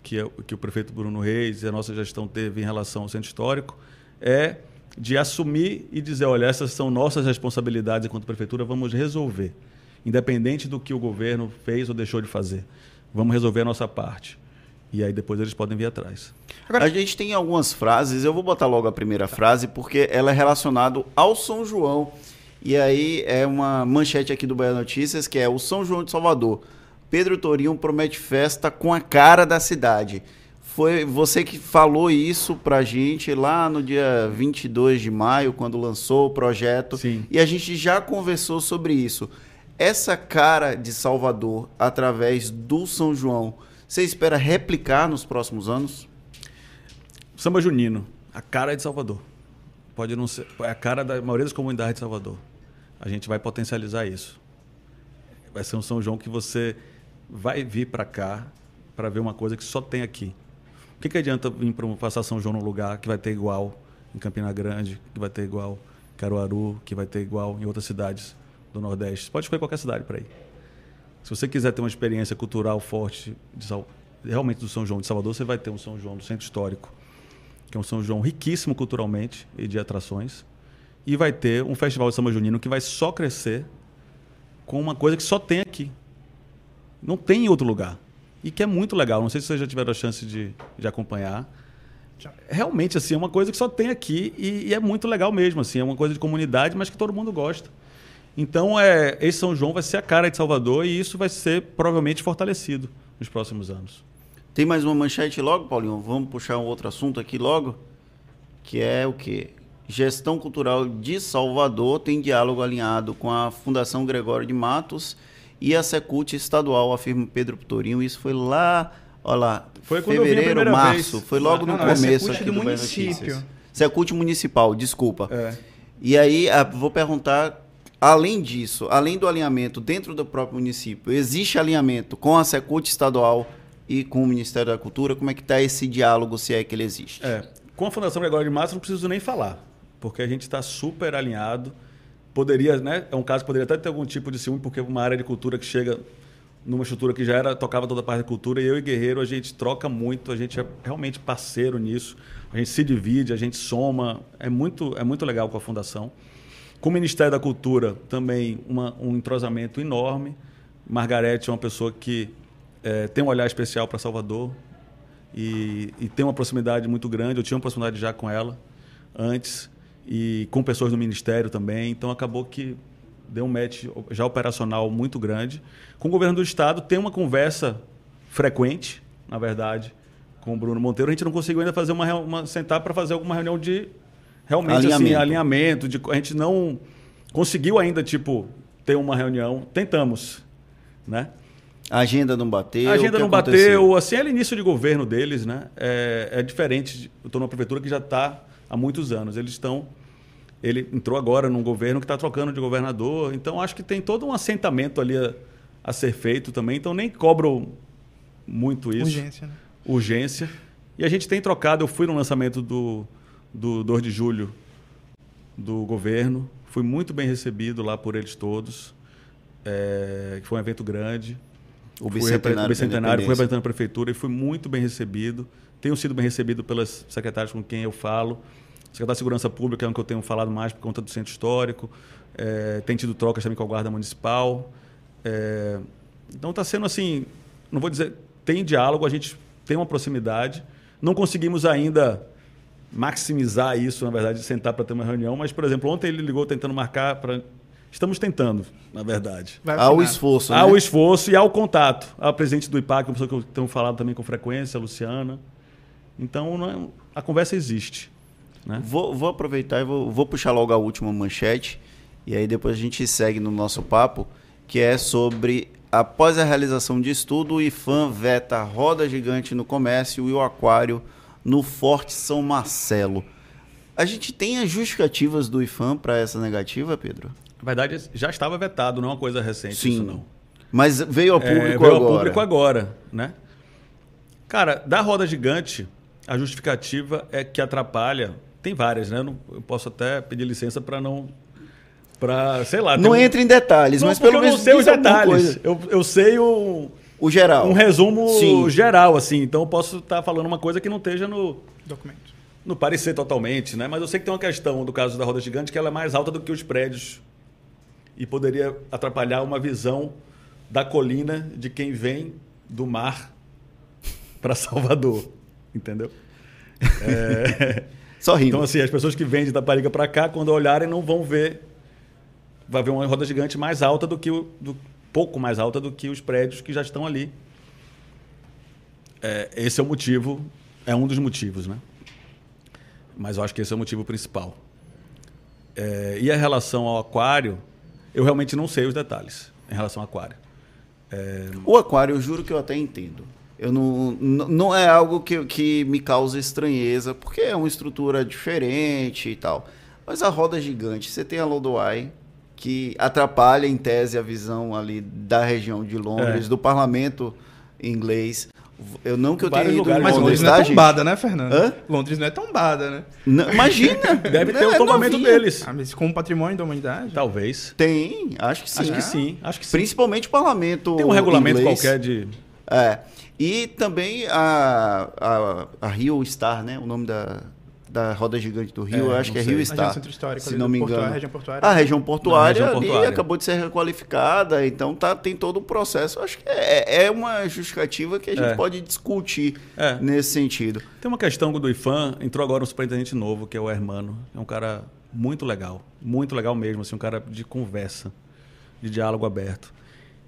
que, é, que o prefeito Bruno Reis e a nossa gestão teve em relação ao centro histórico é de assumir e dizer, olha, essas são nossas responsabilidades enquanto prefeitura, vamos resolver, independente do que o governo fez ou deixou de fazer. Vamos resolver a nossa parte. E aí depois eles podem vir atrás. Agora, a gente tem algumas frases, eu vou botar logo a primeira frase, porque ela é relacionada ao São João. E aí é uma manchete aqui do Bahia Notícias, que é o São João de Salvador. Pedro Torinho promete festa com a cara da cidade. Foi você que falou isso pra gente lá no dia 22 de maio, quando lançou o projeto. Sim. E a gente já conversou sobre isso. Essa cara de Salvador, através do São João, você espera replicar nos próximos anos? Samba Junino, a cara de Salvador. Pode não ser, é a cara da maioria das comunidades de Salvador. A gente vai potencializar isso. Vai ser um São João que você vai vir para cá para ver uma coisa que só tem aqui. O que, que adianta vir para passar São João num lugar que vai ter igual em Campina Grande, que vai ter igual em Caruaru, que vai ter igual em outras cidades do Nordeste? Você pode escolher qualquer cidade para ir. Se você quiser ter uma experiência cultural forte, de, realmente do São João de Salvador, você vai ter um São João do Centro Histórico, que é um São João riquíssimo culturalmente e de atrações. E vai ter um festival de samba junino que vai só crescer com uma coisa que só tem aqui. Não tem em outro lugar. E que é muito legal. Não sei se vocês já tiveram a chance de, de acompanhar. Realmente, assim, é uma coisa que só tem aqui e, e, é muito legal mesmo. Assim, é uma coisa de comunidade, mas que todo mundo gosta. Então, é, esse São João vai ser a cara de Salvador e isso vai ser provavelmente fortalecido nos próximos anos. Tem mais uma manchete logo, Paulinho? Vamos puxar um outro assunto aqui logo? Que é o quê? Gestão Cultural de Salvador tem diálogo alinhado com a Fundação Gregório de Matos e a Secult Estadual, afirma Pedro Torinho. Isso foi lá, olha lá, foi fevereiro, março. Vez. Foi logo não, no não, começo é aqui do, do município. Secult Municipal, desculpa. É. E aí, vou perguntar, além disso, além do alinhamento dentro do próprio município, existe alinhamento com a Secult Estadual e com o Ministério da Cultura? Como é que está esse diálogo, se é que ele existe? É. Com a Fundação Gregório de Matos, não preciso nem falar porque a gente está super alinhado. Poderia, né? É um caso que poderia até ter algum tipo de ciúme, porque uma área de cultura que chega numa estrutura que já era tocava toda a parte da cultura e eu e Guerreiro a gente troca muito, a gente é realmente parceiro nisso. A gente se divide, a gente soma, é muito é muito legal com a fundação. Com o Ministério da Cultura também uma, um entrosamento enorme. Margarete é uma pessoa que é, tem um olhar especial para Salvador e, e tem uma proximidade muito grande. Eu tinha uma proximidade já com ela antes e com pessoas do ministério também. Então acabou que deu um match já operacional muito grande. Com o governo do estado tem uma conversa frequente, na verdade, com o Bruno Monteiro. A gente não conseguiu ainda fazer uma, uma sentar para fazer alguma reunião de realmente Alinhamento. assim alinhamento. De, a gente não conseguiu ainda tipo ter uma reunião. Tentamos, né? A agenda não bateu. A agenda não aconteceu? bateu, assim, é o início de governo deles, né? É, é diferente. de- Eu estou numa prefeitura que já está há muitos anos. Eles estão. Ele entrou agora num governo que está trocando de governador. Então, acho que tem todo um assentamento ali a, a ser feito também. Então, nem cobro muito isso. Urgência, né? Urgência. E a gente tem trocado. Eu fui no lançamento do, do 2 de julho do governo. Fui muito bem recebido lá por eles todos. É, que foi um evento grande. O Fui bicentenário, repre- da bicentenário, fui representando a prefeitura e fui muito bem recebido. Tenho sido bem recebido pelas secretárias com quem eu falo. Secretário de Segurança Pública é um que eu tenho falado mais por conta do centro histórico. É, tem tido trocas também com a Guarda Municipal. É, então está sendo assim, não vou dizer, tem diálogo, a gente tem uma proximidade. Não conseguimos ainda maximizar isso, na verdade, de sentar para ter uma reunião, mas, por exemplo, ontem ele ligou tentando marcar para. Estamos tentando, na verdade. Vai Há o esforço, Há né? o esforço e há o contato. Há o presidente do IPAC, uma pessoa que eu tenho falado também com frequência, a Luciana. Então, não é- a conversa existe. Né? Vou, vou aproveitar e vou, vou puxar logo a última manchete. E aí depois a gente segue no nosso papo, que é sobre após a realização de estudo, o IFAM veta roda gigante no comércio e o aquário no Forte São Marcelo. A gente tem as justificativas do IFAM para essa negativa, Pedro? Na verdade, já estava vetado, não é uma coisa recente Sim. isso não. Mas veio ao público É, veio ao agora. público agora, né? Cara, da roda gigante, a justificativa é que atrapalha. Tem várias, né? Eu, não- eu posso até pedir licença para não. Para, sei lá. Não um- entra em detalhes, Não, mas pelo eu menos não sei os detalhes. Eu, eu sei o, O geral. um resumo Sim. geral, assim. Então eu posso estar falando uma coisa que não esteja no, Documento. no parecer totalmente, né? Mas eu sei que tem uma questão do caso da roda gigante que ela é mais alta do que os prédios e poderia atrapalhar uma visão da colina de quem vem do mar para Salvador, entendeu? Só rindo. Então assim, as pessoas que vêm de Itaparica para cá, quando olharem, não vão ver vai ver uma roda gigante mais alta do que o do, pouco mais alta do que os prédios que já estão ali. É, esse é o motivo, é um dos motivos, né? Mas eu acho que esse é o motivo principal. É, e a relação ao aquário, eu realmente não sei os detalhes em relação ao aquário. O aquário, eu juro que eu até entendo. Eu não, não é algo que, que me causa estranheza, porque é uma estrutura diferente e tal. Mas a roda gigante, você tem a Lodoai, que atrapalha, em tese, a visão ali da região de Londres, É. do parlamento inglês. Eu não que eu tenha ido lugares, Mas Londres, Londres não é tombada, né, Fernando? Hã? Londres não é tombada, né? Não, imagina! Deve ter É o tombamento novinha. deles. Ah, mas como patrimônio da humanidade? Talvez. Tem, acho que sim. Acho que sim. Acho que sim. Principalmente o parlamento Tem um regulamento inglês. qualquer de. É. E também a, a, a Rio Star, né? O nome da, da roda gigante do Rio, É, eu acho não que é sei. Rio Star. região centro histórico, se ali não me engano. região portuária. A região portuária, região ali portuária. acabou de ser requalificada, então tá, tem todo o processo. Acho que é, é uma justificativa que a gente É. pode discutir É. nesse sentido. Tem uma questão do IFAM, entrou agora um superintendente novo, que é o Hermano. É um cara muito legal, muito legal mesmo, assim, um cara de conversa, de diálogo aberto,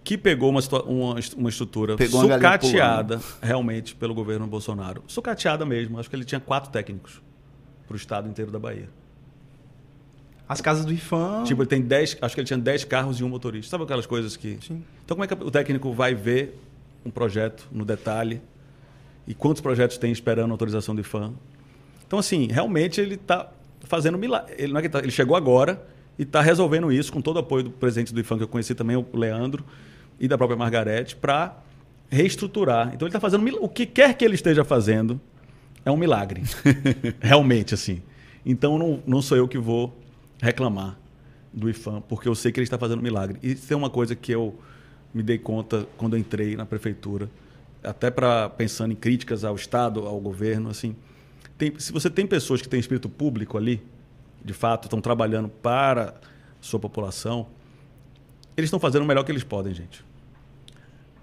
que pegou uma, uma, uma estrutura Pegou sucateada realmente pelo governo Bolsonaro. Sucateada mesmo, acho que ele tinha quatro técnicos para o estado inteiro da Bahia. As casas do IFAM. Tipo, ele tem 10, acho que ele tinha 10 carros e um motorista. Sabe aquelas coisas que. Sim. Então, como é que o técnico vai ver um projeto no detalhe e quantos projetos tem esperando autorização do IFAM? Então, assim, realmente ele está fazendo milagre. Ele, não é que tá- ele chegou agora e está resolvendo isso com todo o apoio do presidente do IFAM, que eu conheci também, o Leandro, e da própria Margarete, para reestruturar. Então, ele está fazendo o que quer que ele esteja fazendo é um milagre. realmente, assim. Então, não, não sou eu que vou reclamar do IFAM, porque eu sei que ele está fazendo milagre. E isso é uma coisa que eu me dei conta quando entrei na prefeitura, até para pensando em críticas ao Estado, ao governo, assim. Tem, se você tem pessoas que têm espírito público ali, de fato, estão trabalhando para a sua população, eles estão fazendo o melhor que eles podem, gente.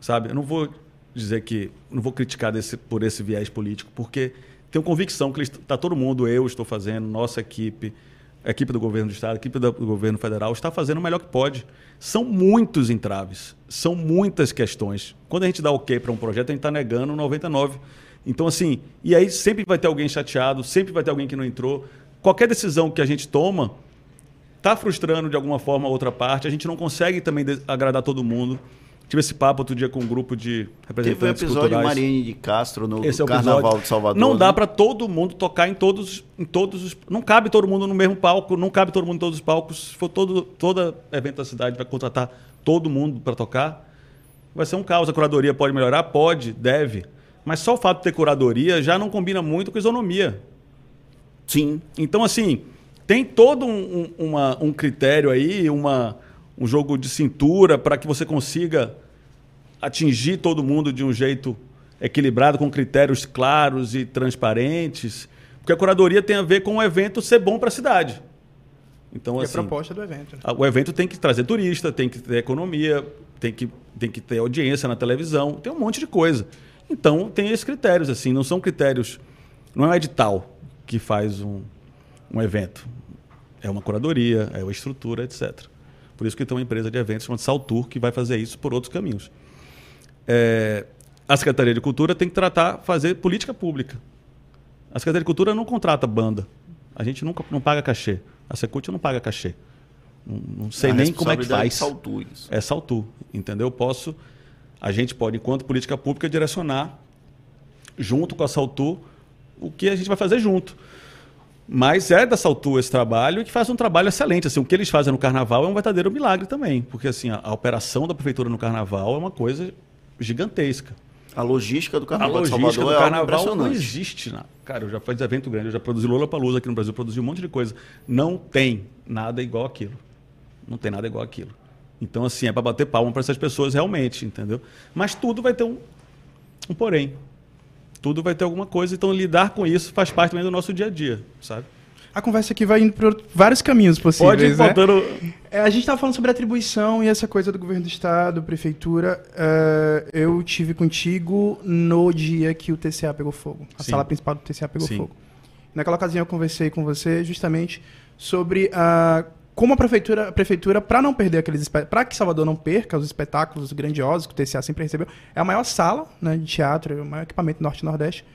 Sabe? Eu não vou dizer que. Não vou criticar desse, por esse viés político, porque tenho convicção que está todo mundo, eu estou fazendo, nossa equipe, a equipe do governo do Estado, a equipe do governo federal está fazendo o melhor que pode. São muitos entraves, são muitas questões. Quando a gente dá ok para um projeto, a gente está negando 99. Então, assim, e aí sempre vai ter alguém chateado, sempre vai ter alguém que não entrou. Qualquer decisão que a gente toma está frustrando de alguma forma a outra parte. A gente não consegue também agradar todo mundo. Tive esse papo outro dia com um grupo de representantes Teve um episódio culturais. Marine de Castro no esse é Carnaval de Salvador. Não dá né? para todo mundo tocar em todos, em todos os... Não cabe todo mundo no mesmo palco, não cabe todo mundo em todos os palcos. Se for todo, todo evento da cidade vai contratar todo mundo para tocar, vai ser um caos. A curadoria pode melhorar? Pode, deve. Mas só o fato de ter curadoria já não combina muito com isonomia. Sim. Então, assim, tem todo um, um, uma, um critério aí, uma um jogo de cintura para que você consiga atingir todo mundo de um jeito equilibrado, com critérios claros e transparentes. Porque a curadoria tem a ver com o evento ser bom para a cidade. Então, e assim, a proposta do evento. O evento tem que trazer turista, tem que ter economia, tem que, tem que ter audiência na televisão, tem um monte de coisa. Então, tem esses critérios, assim, não são critérios. Não é um edital que faz um, um evento. É uma curadoria, é uma estrutura, etc. Por isso que tem uma empresa de eventos chamada Saltur que vai fazer isso por outros caminhos. É, a Secretaria de Cultura tem que tratar, fazer política pública. A Secretaria de Cultura não contrata banda. A gente nunca não paga cachê. A Secult não paga cachê. Não, não sei a nem como é que faz. É Saltur. Isso. É Saltur, entendeu? Eu posso, a gente pode, enquanto política pública, direcionar junto com a Saltur o que a gente vai fazer junto. Mas é da Saltu esse trabalho e que faz um trabalho excelente. Assim, o que eles fazem no carnaval é um verdadeiro milagre também. Porque assim, a, a operação da prefeitura no carnaval é uma coisa gigantesca. A logística do carnaval a logística Salvador do é carnaval não existe. Não. Cara, eu já fiz evento grande, eu já produzi Lola Palusa aqui no Brasil, produzi um monte de coisa. Não tem nada igual aquilo. Não tem nada igual aquilo. Então, assim, é para bater palma para essas pessoas realmente, entendeu? Mas tudo vai ter um, um porém tudo vai ter alguma coisa. Então, lidar com isso faz parte também do nosso dia a dia, sabe? A conversa aqui vai indo por vários caminhos possíveis. Pode ir né? faltando... É, a gente estava falando sobre atribuição e essa coisa do governo do estado, prefeitura. Uh, eu tive contigo no dia que o TCA pegou fogo. A Sim. sala principal do TCA pegou Sim. fogo. Naquela ocasião eu conversei com você justamente sobre a como a prefeitura, a prefeitura para não perder aqueles para que Salvador não perca os espetáculos grandiosos que o TCA sempre recebeu, é a maior sala né, de teatro, o maior equipamento norte e nordeste.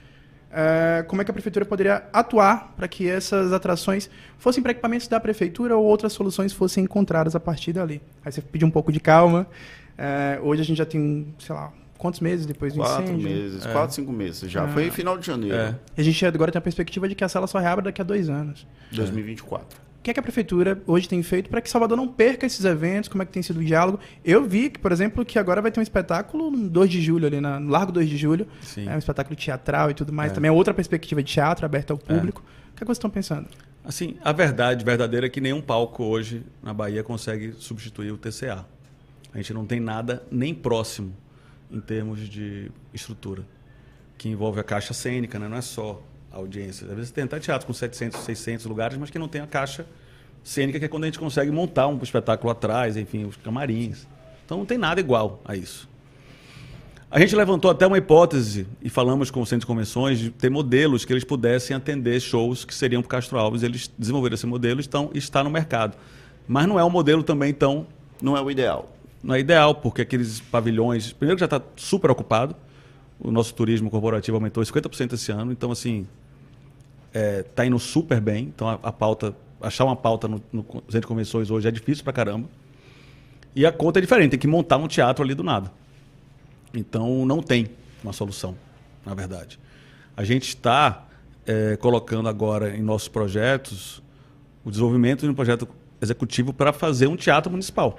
É, como é que a prefeitura poderia atuar para que essas atrações fossem para equipamentos da prefeitura ou outras soluções fossem encontradas a partir dali? Aí você pediu um pouco de calma. É, hoje a gente já tem, sei lá, quantos meses depois do quatro incêndio? Quatro meses, é. quatro, cinco meses já. Foi final de janeiro. É. A gente agora tem a perspectiva de que a sala só reabre daqui a dois anos. 2024. O que, é que a prefeitura hoje tem feito para que Salvador não perca esses eventos? Como é que tem sido o diálogo? Eu vi que, por exemplo, que agora vai ter um espetáculo no 2 de julho, ali na, no Largo 2 de julho. Sim. É um espetáculo teatral e tudo mais. É. Também é outra perspectiva de teatro aberta ao público. É. O que, é que vocês estão pensando? Assim, a verdade verdadeira é que nenhum palco hoje na Bahia consegue substituir o TCA. A gente não tem nada nem próximo em termos de estrutura, que envolve a caixa cênica, né? não é só audiência. Às vezes tem até teatro com 700, 600 lugares, mas que não tem a caixa cênica, que é quando a gente consegue montar um espetáculo atrás, enfim, os camarins. Então não tem nada igual a isso. A gente levantou até uma hipótese e falamos com o Centro de Convenções de ter modelos que eles pudessem atender shows que seriam para Castro Alves. Eles desenvolveram esse modelo e está no mercado. Mas não é um modelo também tão. Não é o ideal. Não é ideal, porque aqueles pavilhões. Primeiro já está super ocupado. O nosso turismo corporativo aumentou 50% esse ano. Então, assim, está é, tá indo super bem. Então a, a, pauta, achar uma pauta no, no centro de convenções hoje é difícil pra caramba. E a conta é diferente, tem que montar um teatro ali do nada. Então não tem uma solução, na verdade. A gente está é, colocando agora em nossos projetos o desenvolvimento de um projeto executivo para fazer um teatro municipal.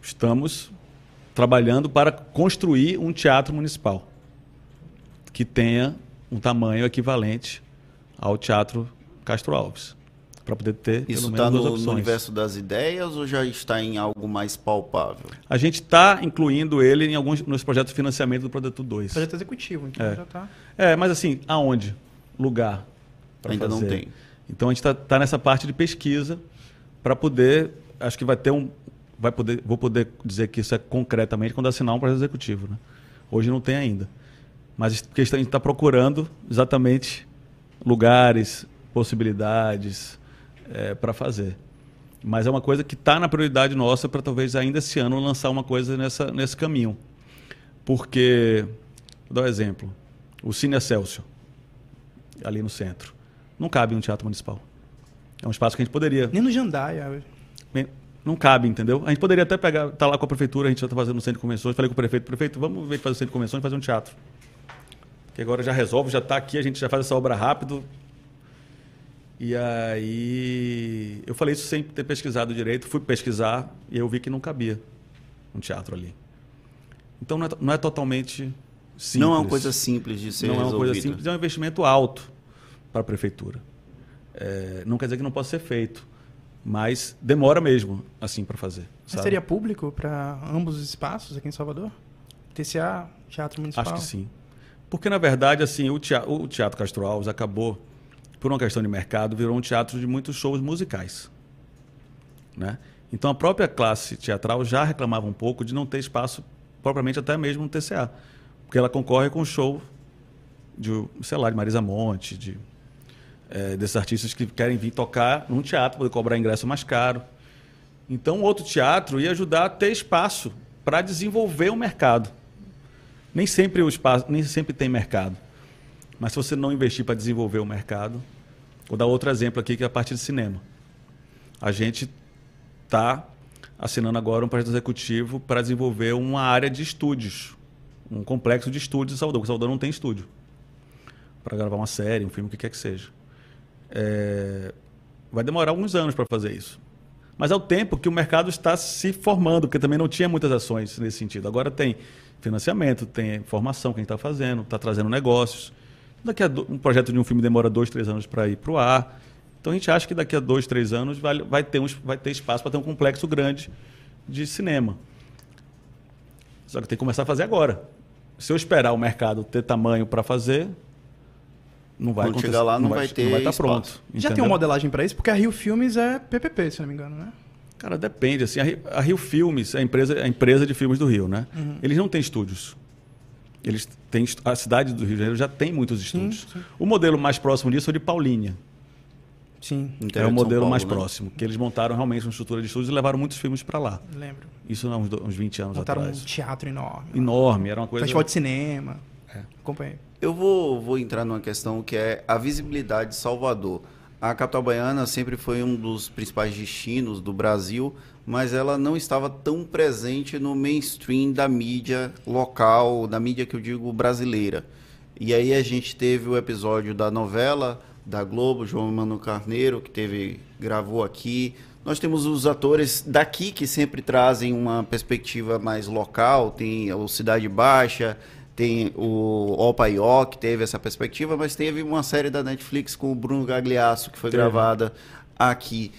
Estamos trabalhando para construir um teatro municipal que tenha um tamanho equivalente ao Teatro Castro Alves. Para poder ter Isso está no, no, universo das ideias ou já está em algo mais palpável? A gente está incluindo ele em alguns nos projetos de financiamento do Projeto 2. Projeto executivo, então é. já está. É, mas assim, aonde? Lugar. Ainda fazer. não tem. Então a gente está tá nessa parte de pesquisa para poder. Acho que vai ter um. Vai poder, vou poder dizer que isso é concretamente quando assinar um projeto executivo. Né? Hoje não tem ainda. Mas a gente está procurando exatamente lugares, possibilidades, é, para fazer. Mas é uma coisa que está na prioridade nossa para talvez ainda esse ano lançar uma coisa nessa, nesse caminho. Porque, vou dar um exemplo, o Cine Excelsior, ali no centro, não cabe um teatro municipal. É um espaço que a gente poderia... Nem no Jandaia. Não cabe, entendeu? A gente poderia até pegar, tá lá com a prefeitura, a gente já está fazendo um centro de convenções, falei com o prefeito, prefeito, vamos ver fazer o centro de convenções e fazer um teatro. Que agora já resolve, já está aqui, a gente já faz essa obra rápido. E aí eu falei isso sem ter pesquisado direito, fui pesquisar e eu vi que não cabia um teatro ali. Então não é, não é totalmente simples. Não é uma coisa simples de ser Não resolvido. é uma coisa simples, é um investimento alto para a prefeitura. É, não quer dizer que não possa ser feito. Mas demora mesmo, assim, para fazer. Seria público para ambos os espaços aqui em Salvador? TCA, Teatro Municipal? Acho que sim. Porque, na verdade, assim, o teatro, o teatro Castro Alves acabou, por uma questão de mercado, virou um teatro de muitos shows musicais. Né? Então, a própria classe teatral já reclamava um pouco de não ter espaço, propriamente até mesmo no TCA. Porque ela concorre com o show de, sei lá, de Marisa Monte, de é, desses artistas que querem vir tocar num teatro, poder cobrar ingresso mais caro. Então, outro teatro ia ajudar a ter espaço para desenvolver o mercado. Nem sempre o espaço, nem sempre tem mercado. Mas se você não investir para desenvolver o mercado, vou dar outro exemplo aqui que é a parte de cinema. A gente está assinando agora um projeto executivo para desenvolver uma área de estúdios, um complexo de estúdios em Salvador. Porque Salvador não tem estúdio para gravar uma série, um filme, o que quer que seja. É, vai demorar alguns anos para fazer isso. Mas é o tempo que o mercado está se formando, porque também não tinha muitas ações nesse sentido. Agora tem financiamento, tem formação que a gente está fazendo, está trazendo negócios. Daqui a do, um projeto de um filme demora dois, três anos para ir para o ar. Então a gente acha que daqui a dois, três anos vai, vai, ter, um, vai ter espaço para ter um complexo grande de cinema. Só que tem que começar a fazer agora. Se eu esperar o mercado ter tamanho para fazer, não vai Quando acontecer. chegar lá, não vai ter Não vai estar espaço. pronto. Já tem uma modelagem para isso? Porque a Rio Filmes é PPP, se não me engano, né? Cara, depende. Assim, a Rio, a Rio Filmes é a empresa, a empresa de filmes do Rio, né? Eles não têm estúdios. Eles têm a cidade do Rio de Janeiro já tem muitos estúdios. sim. O modelo mais próximo disso é o de Paulínia. Sim, é o modelo Paulo, mais né? próximo, que eles montaram realmente uma estrutura de estúdios e levaram muitos filmes para lá. lembro. Isso há uns, uns 20 anos Montaram atrás. um teatro enorme. Enorme, era uma coisa. Festival de cinema. É. Acompanhei. Eu vou, vou entrar numa questão que é a visibilidade de Salvador. A capital baiana sempre foi um dos principais destinos do Brasil, mas ela não estava tão presente no mainstream da mídia local, da mídia que eu digo brasileira. E aí a gente teve o episódio da novela da Globo, João Mano Carneiro, que teve gravou aqui. Nós temos os atores daqui que sempre trazem uma perspectiva mais local, tem o Cidade Baixa, tem o Opaió, que teve essa perspectiva, mas teve uma série da Netflix com o Bruno Gagliasso, que foi gravada aqui.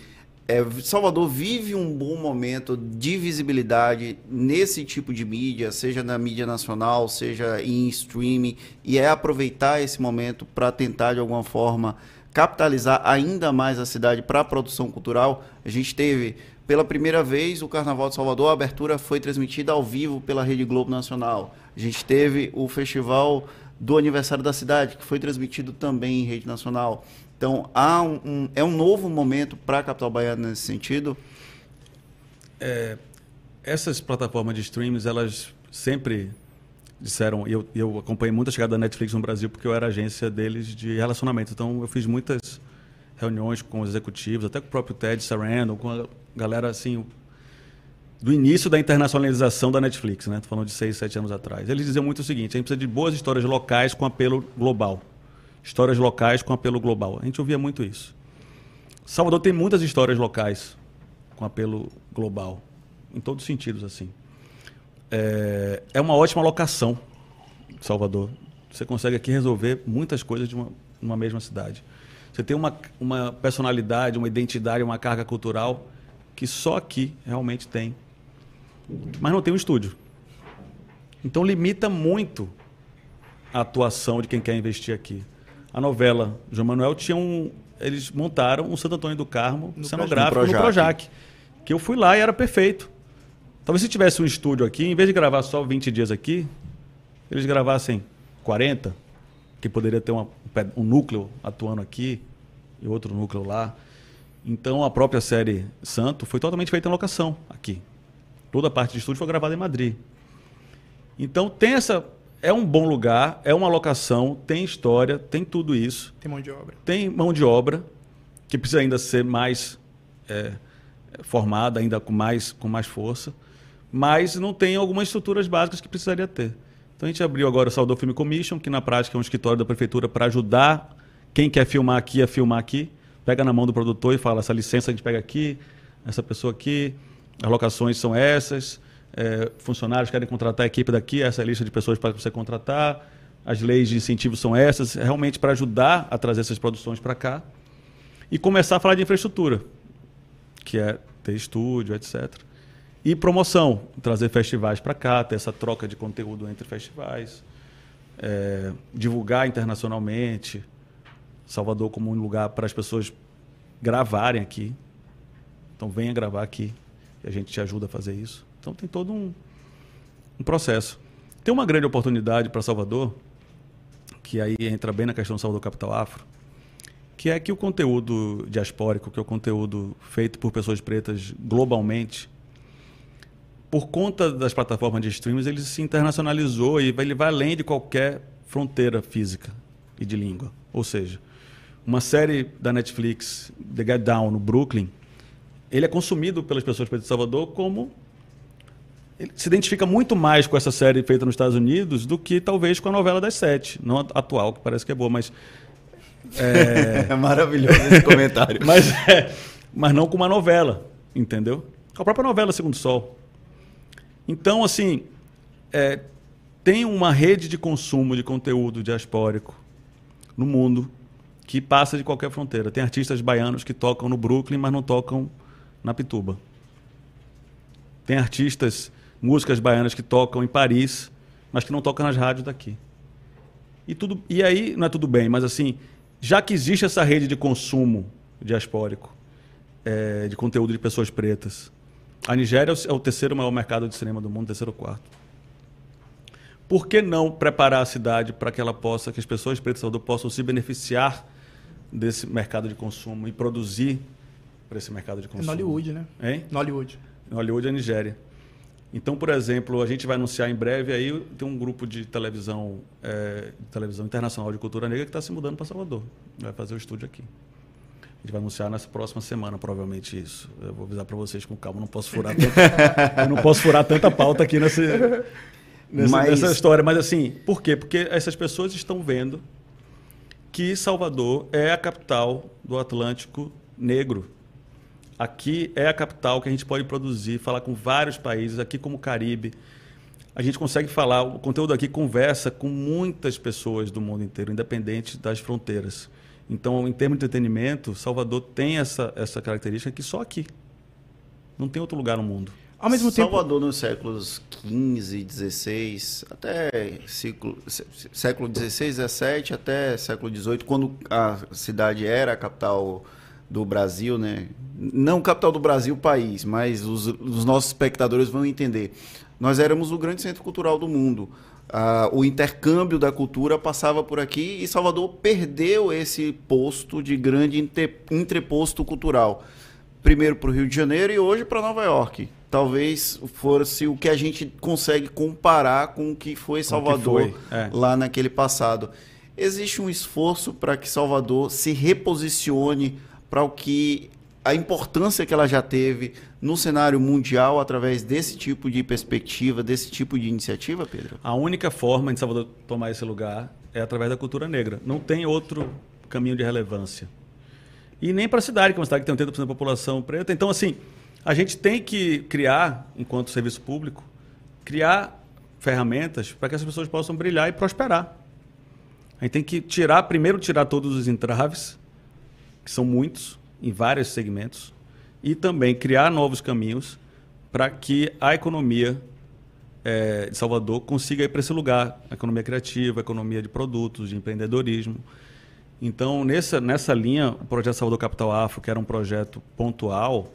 É, Salvador vive um bom momento de visibilidade nesse tipo de mídia, seja na mídia nacional, seja em streaming, e é aproveitar esse momento para tentar, de alguma forma, capitalizar ainda mais a cidade para a produção cultural. A gente teve, pela primeira vez, o Carnaval de Salvador, a abertura foi transmitida ao vivo pela Rede Globo Nacional. A gente teve o Festival do Aniversário da Cidade, que foi transmitido também em rede nacional. Então, há um, um- é um novo momento para a capital baiana nesse sentido. Essas plataformas de streams, elas sempre disseram, eu, eu acompanhei muito a chegada da Netflix no Brasil porque eu era agência deles de relacionamento. Então eu fiz muitas reuniões com os executivos, até com o próprio Ted Sarandos, com a galera assim do início da internacionalização da Netflix, né? Tô falando de seis, sete anos atrás. Eles diziam muito o seguinte: a gente precisa de boas histórias locais com apelo global. Histórias locais com apelo global. A gente ouvia muito isso. Salvador tem muitas histórias locais com apelo global, em todos os sentidos assim. É, é uma ótima locação, Salvador. Você consegue aqui resolver muitas coisas de uma, numa mesma cidade. Você tem uma, uma personalidade, uma identidade, uma carga cultural que só aqui realmente tem. Mas não tem um estúdio. Então limita muito a atuação de quem quer investir aqui. A novela João Manuel tinha um. Eles montaram um Santo Antônio do Carmo No cenográfico Projac. no Projac. Que eu fui lá e era perfeito. Talvez se tivesse um estúdio aqui, em vez de gravar só 20 dias aqui, eles gravassem 40, que poderia ter uma- um núcleo atuando aqui e outro núcleo lá. Então a própria série Santo foi totalmente feita em locação aqui. Toda a parte de estúdio foi gravada em Madrid. Então tem essa. É um bom lugar, é uma locação, tem história, tem tudo isso. Tem mão de obra. Tem mão de obra, que precisa ainda ser mais é, formada, ainda com mais, com mais força. Mas não tem algumas estruturas básicas que precisaria ter. Então a gente abriu agora o Salvador Film Commission, que na prática é um escritório da prefeitura para ajudar quem quer filmar aqui a filmar aqui. Pega na mão do produtor e fala: essa licença a gente pega aqui, essa pessoa aqui, as locações são essas, é, funcionários querem contratar a equipe daqui, essa é lista de pessoas para você contratar, as leis de incentivo são essas, realmente para ajudar a trazer essas produções para cá. E começar a falar de infraestrutura, que é ter estúdio, etc. E promoção, trazer festivais para cá, ter essa troca de conteúdo entre festivais, é, divulgar internacionalmente, Salvador como um lugar para as pessoas gravarem aqui. Então venha gravar aqui, e a gente te ajuda a fazer isso. Então tem todo um, um processo. Tem uma grande oportunidade para Salvador, que aí entra bem na questão do Salvador Capital Afro, que é que o conteúdo diaspórico, que é o conteúdo feito por pessoas pretas globalmente, por conta das plataformas de streams, ele se internacionalizou e ele vai além de qualquer fronteira física e de língua. Ou seja, uma série da Netflix, The Get Down, no Brooklyn, ele é consumido pelas pessoas de Salvador como ele se identifica muito mais com essa série feita nos Estados Unidos do que talvez com a novela das sete, não a atual, que parece que é boa, mas. É, é maravilhoso esse comentário. mas, é, mas não com uma novela, entendeu? A própria novela Segundo Sol. Então, assim, é, tem uma rede de consumo de conteúdo diaspórico no mundo que passa de qualquer fronteira. Tem artistas baianos que tocam no Brooklyn, mas não tocam na Pituba. Tem artistas, músicas baianas que tocam em Paris, mas que não tocam nas rádios daqui. E, tudo, e aí, não é tudo bem, mas assim, já que existe essa rede de consumo diaspórico, é, de conteúdo de pessoas pretas, a Nigéria é o terceiro maior mercado de cinema do mundo, terceiro ou quarto. Por que não preparar a cidade para que ela possa, que as pessoas pretas possam se beneficiar desse mercado de consumo e produzir para esse mercado de consumo. É Nollywood, né? Hein? Nollywood. Nollywood é a Nigéria. Então, por exemplo, a gente vai anunciar em breve aí tem um grupo de televisão, é, televisão internacional de cultura negra que está se mudando para Salvador. Vai fazer o estúdio aqui. A gente vai anunciar nessa próxima semana, provavelmente isso. Eu vou avisar para vocês com calma, não posso furar tanta, eu não posso furar tanta pauta aqui nessa, nessa, Mas... nessa história. Mas assim, por quê? Porque essas pessoas estão vendo que Salvador é a capital do Atlântico Negro. Aqui é a capital que a gente pode produzir, falar com vários países, aqui como o Caribe. A gente consegue falar, o conteúdo aqui conversa com muitas pessoas do mundo inteiro, independente das fronteiras. Então, em termos de entretenimento, Salvador tem essa, essa característica que só aqui. Não tem outro lugar no mundo. Ao mesmo Salvador tempo... nos séculos XV, XVI, até século, século XVI, XVII, até século XVIII, quando a cidade era a capital do Brasil, né? Não capital do Brasil, país, mas os, os nossos espectadores vão entender. Nós éramos o grande centro cultural do mundo. Ah, o intercâmbio da cultura passava por aqui e Salvador perdeu esse posto de grande entreposto cultural. Primeiro para o Rio de Janeiro e hoje para Nova York talvez fosse o que a gente consegue comparar com o que foi Salvador que foi. É. lá naquele passado. Existe um esforço para que Salvador se reposicione para o que a importância que ela já teve no cenário mundial através desse tipo de perspectiva, desse tipo de iniciativa, Pedro? A única forma de Salvador tomar esse lugar é através da cultura negra. Não tem outro caminho de relevância. E nem para a cidade, que é uma cidade que tem 80% da população preta. Então, assim, a gente tem que criar, enquanto serviço público, criar ferramentas para que as pessoas possam brilhar e prosperar. A gente tem que tirar, primeiro tirar todos os entraves, que são muitos, em vários segmentos, e também criar novos caminhos para que a economia é, de Salvador consiga ir para esse lugar, a economia criativa, a economia de produtos, de empreendedorismo. Então, nessa, nessa linha, o projeto Salvador Capital Afro, que era um projeto pontual,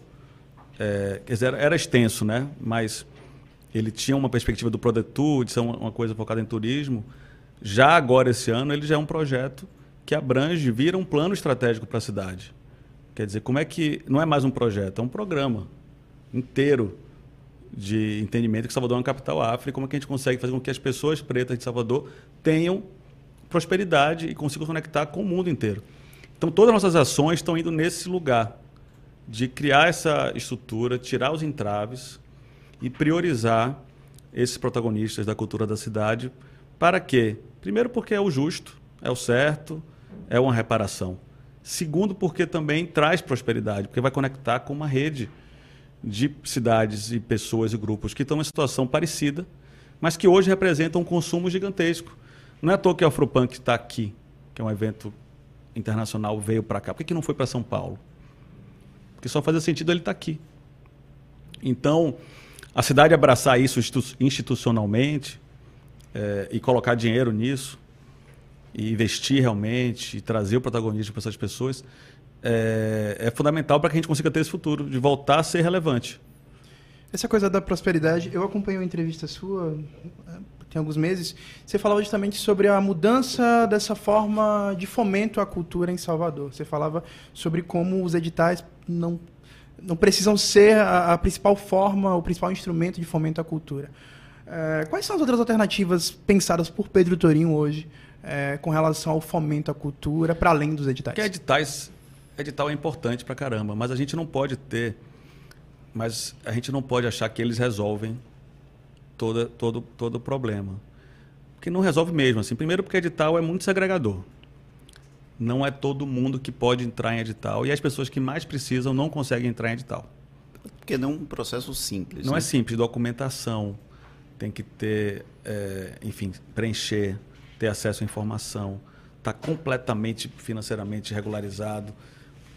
é, quer dizer, era extenso, né? Mas ele tinha uma perspectiva do Prodetur, de ser uma, uma coisa focada em turismo. Já agora, esse ano, ele já é um projeto que abrange, vira um plano estratégico para a cidade. Quer dizer, como é que. Não é mais um projeto, é um programa inteiro de entendimento que Salvador é uma capital afro como é que a gente consegue fazer com que as pessoas pretas de Salvador tenham prosperidade e consigam conectar com o mundo inteiro. Então, todas as nossas ações estão indo nesse lugar de criar essa estrutura, tirar os entraves e priorizar esses protagonistas da cultura da cidade. Para quê? Primeiro, porque é o justo, é o certo, é uma reparação. Segundo, porque também traz prosperidade, porque vai conectar com uma rede de cidades e pessoas e grupos que estão em situação parecida, mas que hoje representam um consumo gigantesco. Não é à toa que o Afropunk está aqui, que é um evento internacional, veio para cá. Por que, que não foi para São Paulo? Porque só fazia sentido ele estar tá aqui. Então, a cidade abraçar isso institucionalmente é, e colocar dinheiro nisso, e investir realmente, e trazer o protagonismo para essas pessoas, é, é fundamental para que a gente consiga ter esse futuro, de voltar a ser relevante. Essa coisa da prosperidade, eu acompanhei uma entrevista sua tem alguns meses, você falava justamente sobre a mudança dessa forma de fomento à cultura em Salvador. Você falava sobre como os editais não, não precisam ser a, a principal forma, o principal instrumento de fomento à cultura. É, quais são as outras alternativas pensadas por Pedro Torinho hoje é, com relação ao fomento à cultura, para além dos editais? Porque editais edital é importante para caramba, mas a gente não pode ter, mas a gente não pode achar que eles resolvem toda, todo todo o problema, porque não resolve mesmo. Assim, primeiro porque edital é muito segregador. Não é todo mundo que pode entrar em edital e as pessoas que mais precisam não conseguem entrar em edital. Porque não é um processo simples. Não né? é simples, documentação, tem que ter, é, enfim, preencher, ter acesso à informação, está completamente financeiramente regularizado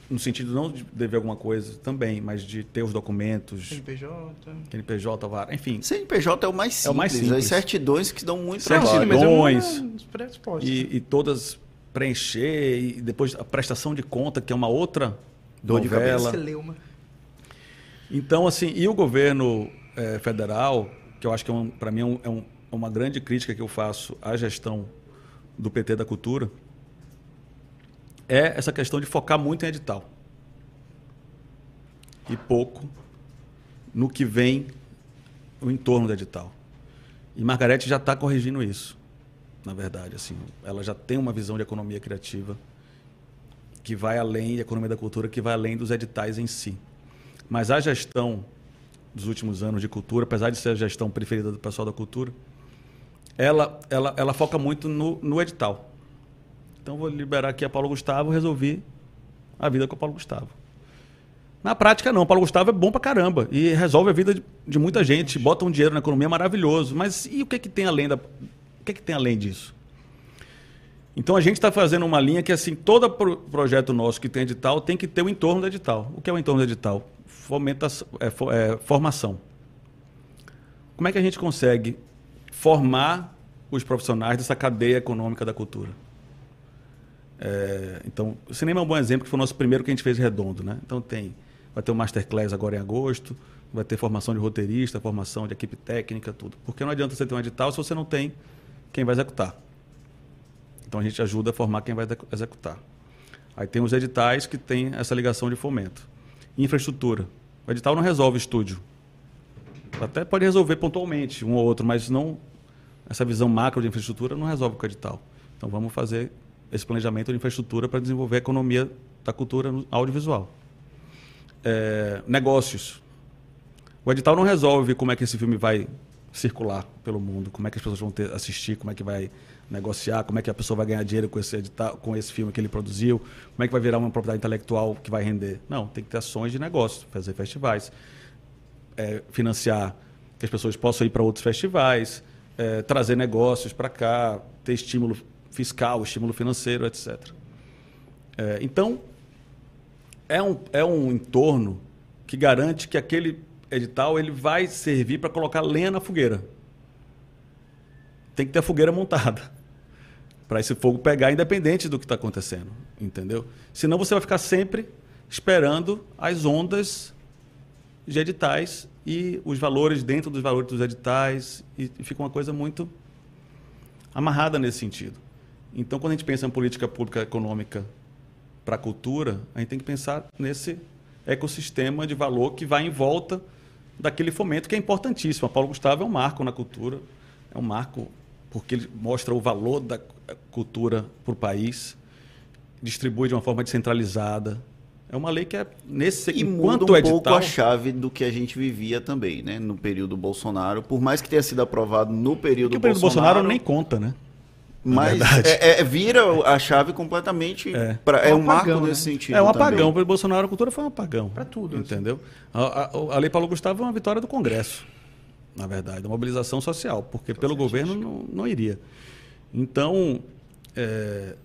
no sentido não de dever alguma coisa também, mas de ter os documentos. CNPJ. CNPJ, VAR, enfim. CNPJ é o mais simples. É o mais simples. As certidões que dão muito certidões, trabalho. É e, e todas preencher, e depois a prestação de conta, que é uma outra Dor novela. De cabeça. Então, assim, e o governo é, federal, que eu acho que é um, para mim é, um, é um, uma grande crítica que eu faço à gestão do PT da cultura, é essa questão de focar muito em edital. E pouco no que vem o entorno do edital. E Margarete já está corrigindo isso, na verdade. Assim, ela já tem uma visão de economia criativa que vai além, de economia da cultura, que vai além dos editais em si. Mas a gestão dos últimos anos de cultura, apesar de ser a gestão preferida do pessoal da cultura, ela, ela, ela foca muito no, no edital. Então vou liberar aqui a Paulo Gustavo, resolvi a vida com o Paulo Gustavo. Na prática, não. O Paulo Gustavo é bom pra caramba e resolve a vida de, de muita gente, bota um dinheiro na economia maravilhoso. Mas e o que, é que tem além da, que, que tem além disso? Então a gente está fazendo uma linha que assim todo pro projeto nosso que tem edital tem que ter o entorno do edital. O que é o entorno do edital? Fomenta, é, é, formação. Como é que a gente consegue formar os profissionais dessa cadeia econômica da cultura? É, então, o cinema é um bom exemplo, que foi o nosso primeiro que a gente fez redondo. Né? Então, tem, vai ter o Masterclass agora em agosto, vai ter formação de roteirista, formação de equipe técnica, tudo. Porque não adianta você ter um edital se você não tem quem vai executar. Então, a gente ajuda a formar quem vai executar. Aí tem os editais que têm essa ligação de fomento. Infraestrutura. O edital não resolve estúdio. Até pode resolver pontualmente um ou outro, mas não essa visão macro de infraestrutura não resolve com o edital. Então vamos fazer esse planejamento de infraestrutura para desenvolver a economia da cultura audiovisual. É, negócios. O edital não resolve como é que esse filme vai circular pelo mundo, como é que as pessoas vão ter, assistir, como é que vai negociar, como é que a pessoa vai ganhar dinheiro com esse, edital, com esse filme que ele produziu, como é que vai virar uma propriedade intelectual que vai render. Não, tem que ter ações de negócio, fazer festivais, é, financiar que as pessoas possam ir para outros festivais, é, trazer negócios para cá, ter estímulo fiscal, estímulo financeiro, etc. É, então, é um, é um entorno que garante que aquele edital ele vai servir para colocar lenha na fogueira. Tem que ter a fogueira montada para esse fogo pegar, independente do que está acontecendo, entendeu? Senão você vai ficar sempre esperando as ondas de editais e os valores dentro dos valores dos editais e fica uma coisa muito amarrada nesse sentido. Então, quando a gente pensa em política pública econômica para a cultura, a gente tem que pensar nesse ecossistema de valor que vai em volta daquele fomento que é importantíssimo. A Paulo Gustavo é um marco na cultura, é um marco porque ele mostra o valor da cultura para o país, distribui de uma forma descentralizada. É uma lei que é nesse e muda um edital, pouco a chave do que a gente vivia também, né? No período Bolsonaro, por mais que tenha sido aprovado no período, é o período Bolsonaro, Bolsonaro nem conta, né? Mas é, é, vira a chave completamente. É, pra, é um, um apagão, marco nesse né? sentido. É um apagão. Para o Bolsonaro, a cultura foi um apagão. Para tudo. Entendeu? Assim. A, a, a, Lei Paulo Gustavo é uma vitória do Congresso, na verdade, uma mobilização social, porque Tô pelo governo não, não, iria. Então, é,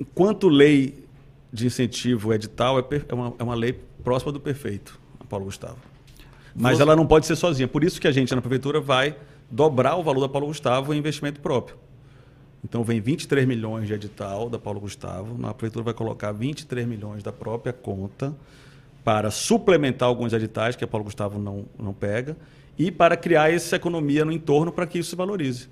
enquanto lei de incentivo edital, é, é, uma, é uma lei próxima do perfeito, a Paulo Gustavo. Mas Você... ela não pode ser sozinha. Por isso que a gente, na prefeitura, vai dobrar o valor da Paulo Gustavo em investimento próprio. Então vem 23 milhões de edital da Paulo Gustavo, a prefeitura vai colocar 23 milhões da própria conta para suplementar alguns editais que a Paulo Gustavo não, não pega e para criar essa economia no entorno para que isso se valorize.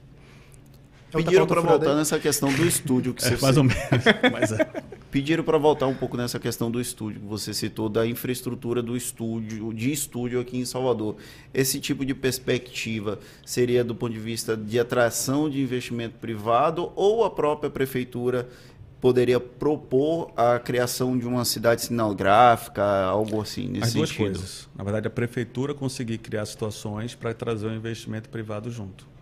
Pediram para voltar nessa questão do estúdio que é, você mais ou menos. É. Pediram para voltar um pouco nessa questão do estúdio que você citou da infraestrutura do estúdio, de estúdio aqui em Salvador. Esse tipo de perspectiva seria do ponto de vista de atração de investimento privado ou a própria prefeitura poderia propor a criação de uma cidade sinalgráfica, algo assim nesse As duas sentido? coisas. Na verdade, a prefeitura conseguir criar situações para trazer o investimento privado junto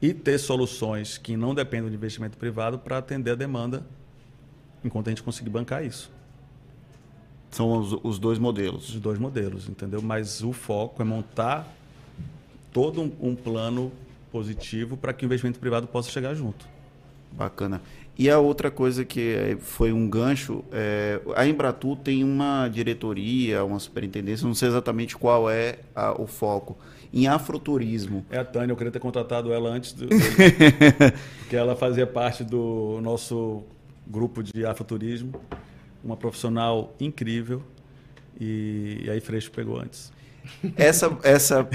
e ter soluções que não dependam de investimento privado para atender a demanda enquanto a gente conseguir bancar isso. São os, os, dois modelos. Os dois modelos, entendeu? Mas o foco é montar todo um, um plano positivo para que o investimento privado possa chegar junto. Bacana. E a outra coisa que foi um gancho, é, a Embratu tem uma diretoria, uma superintendência, não sei exatamente qual é a, o foco, em afroturismo. É a Tânia, eu queria ter contratado ela antes, do, porque ela fazia parte do nosso grupo de afroturismo, uma profissional incrível, e, e aí Freixo pegou antes. Essa, essa...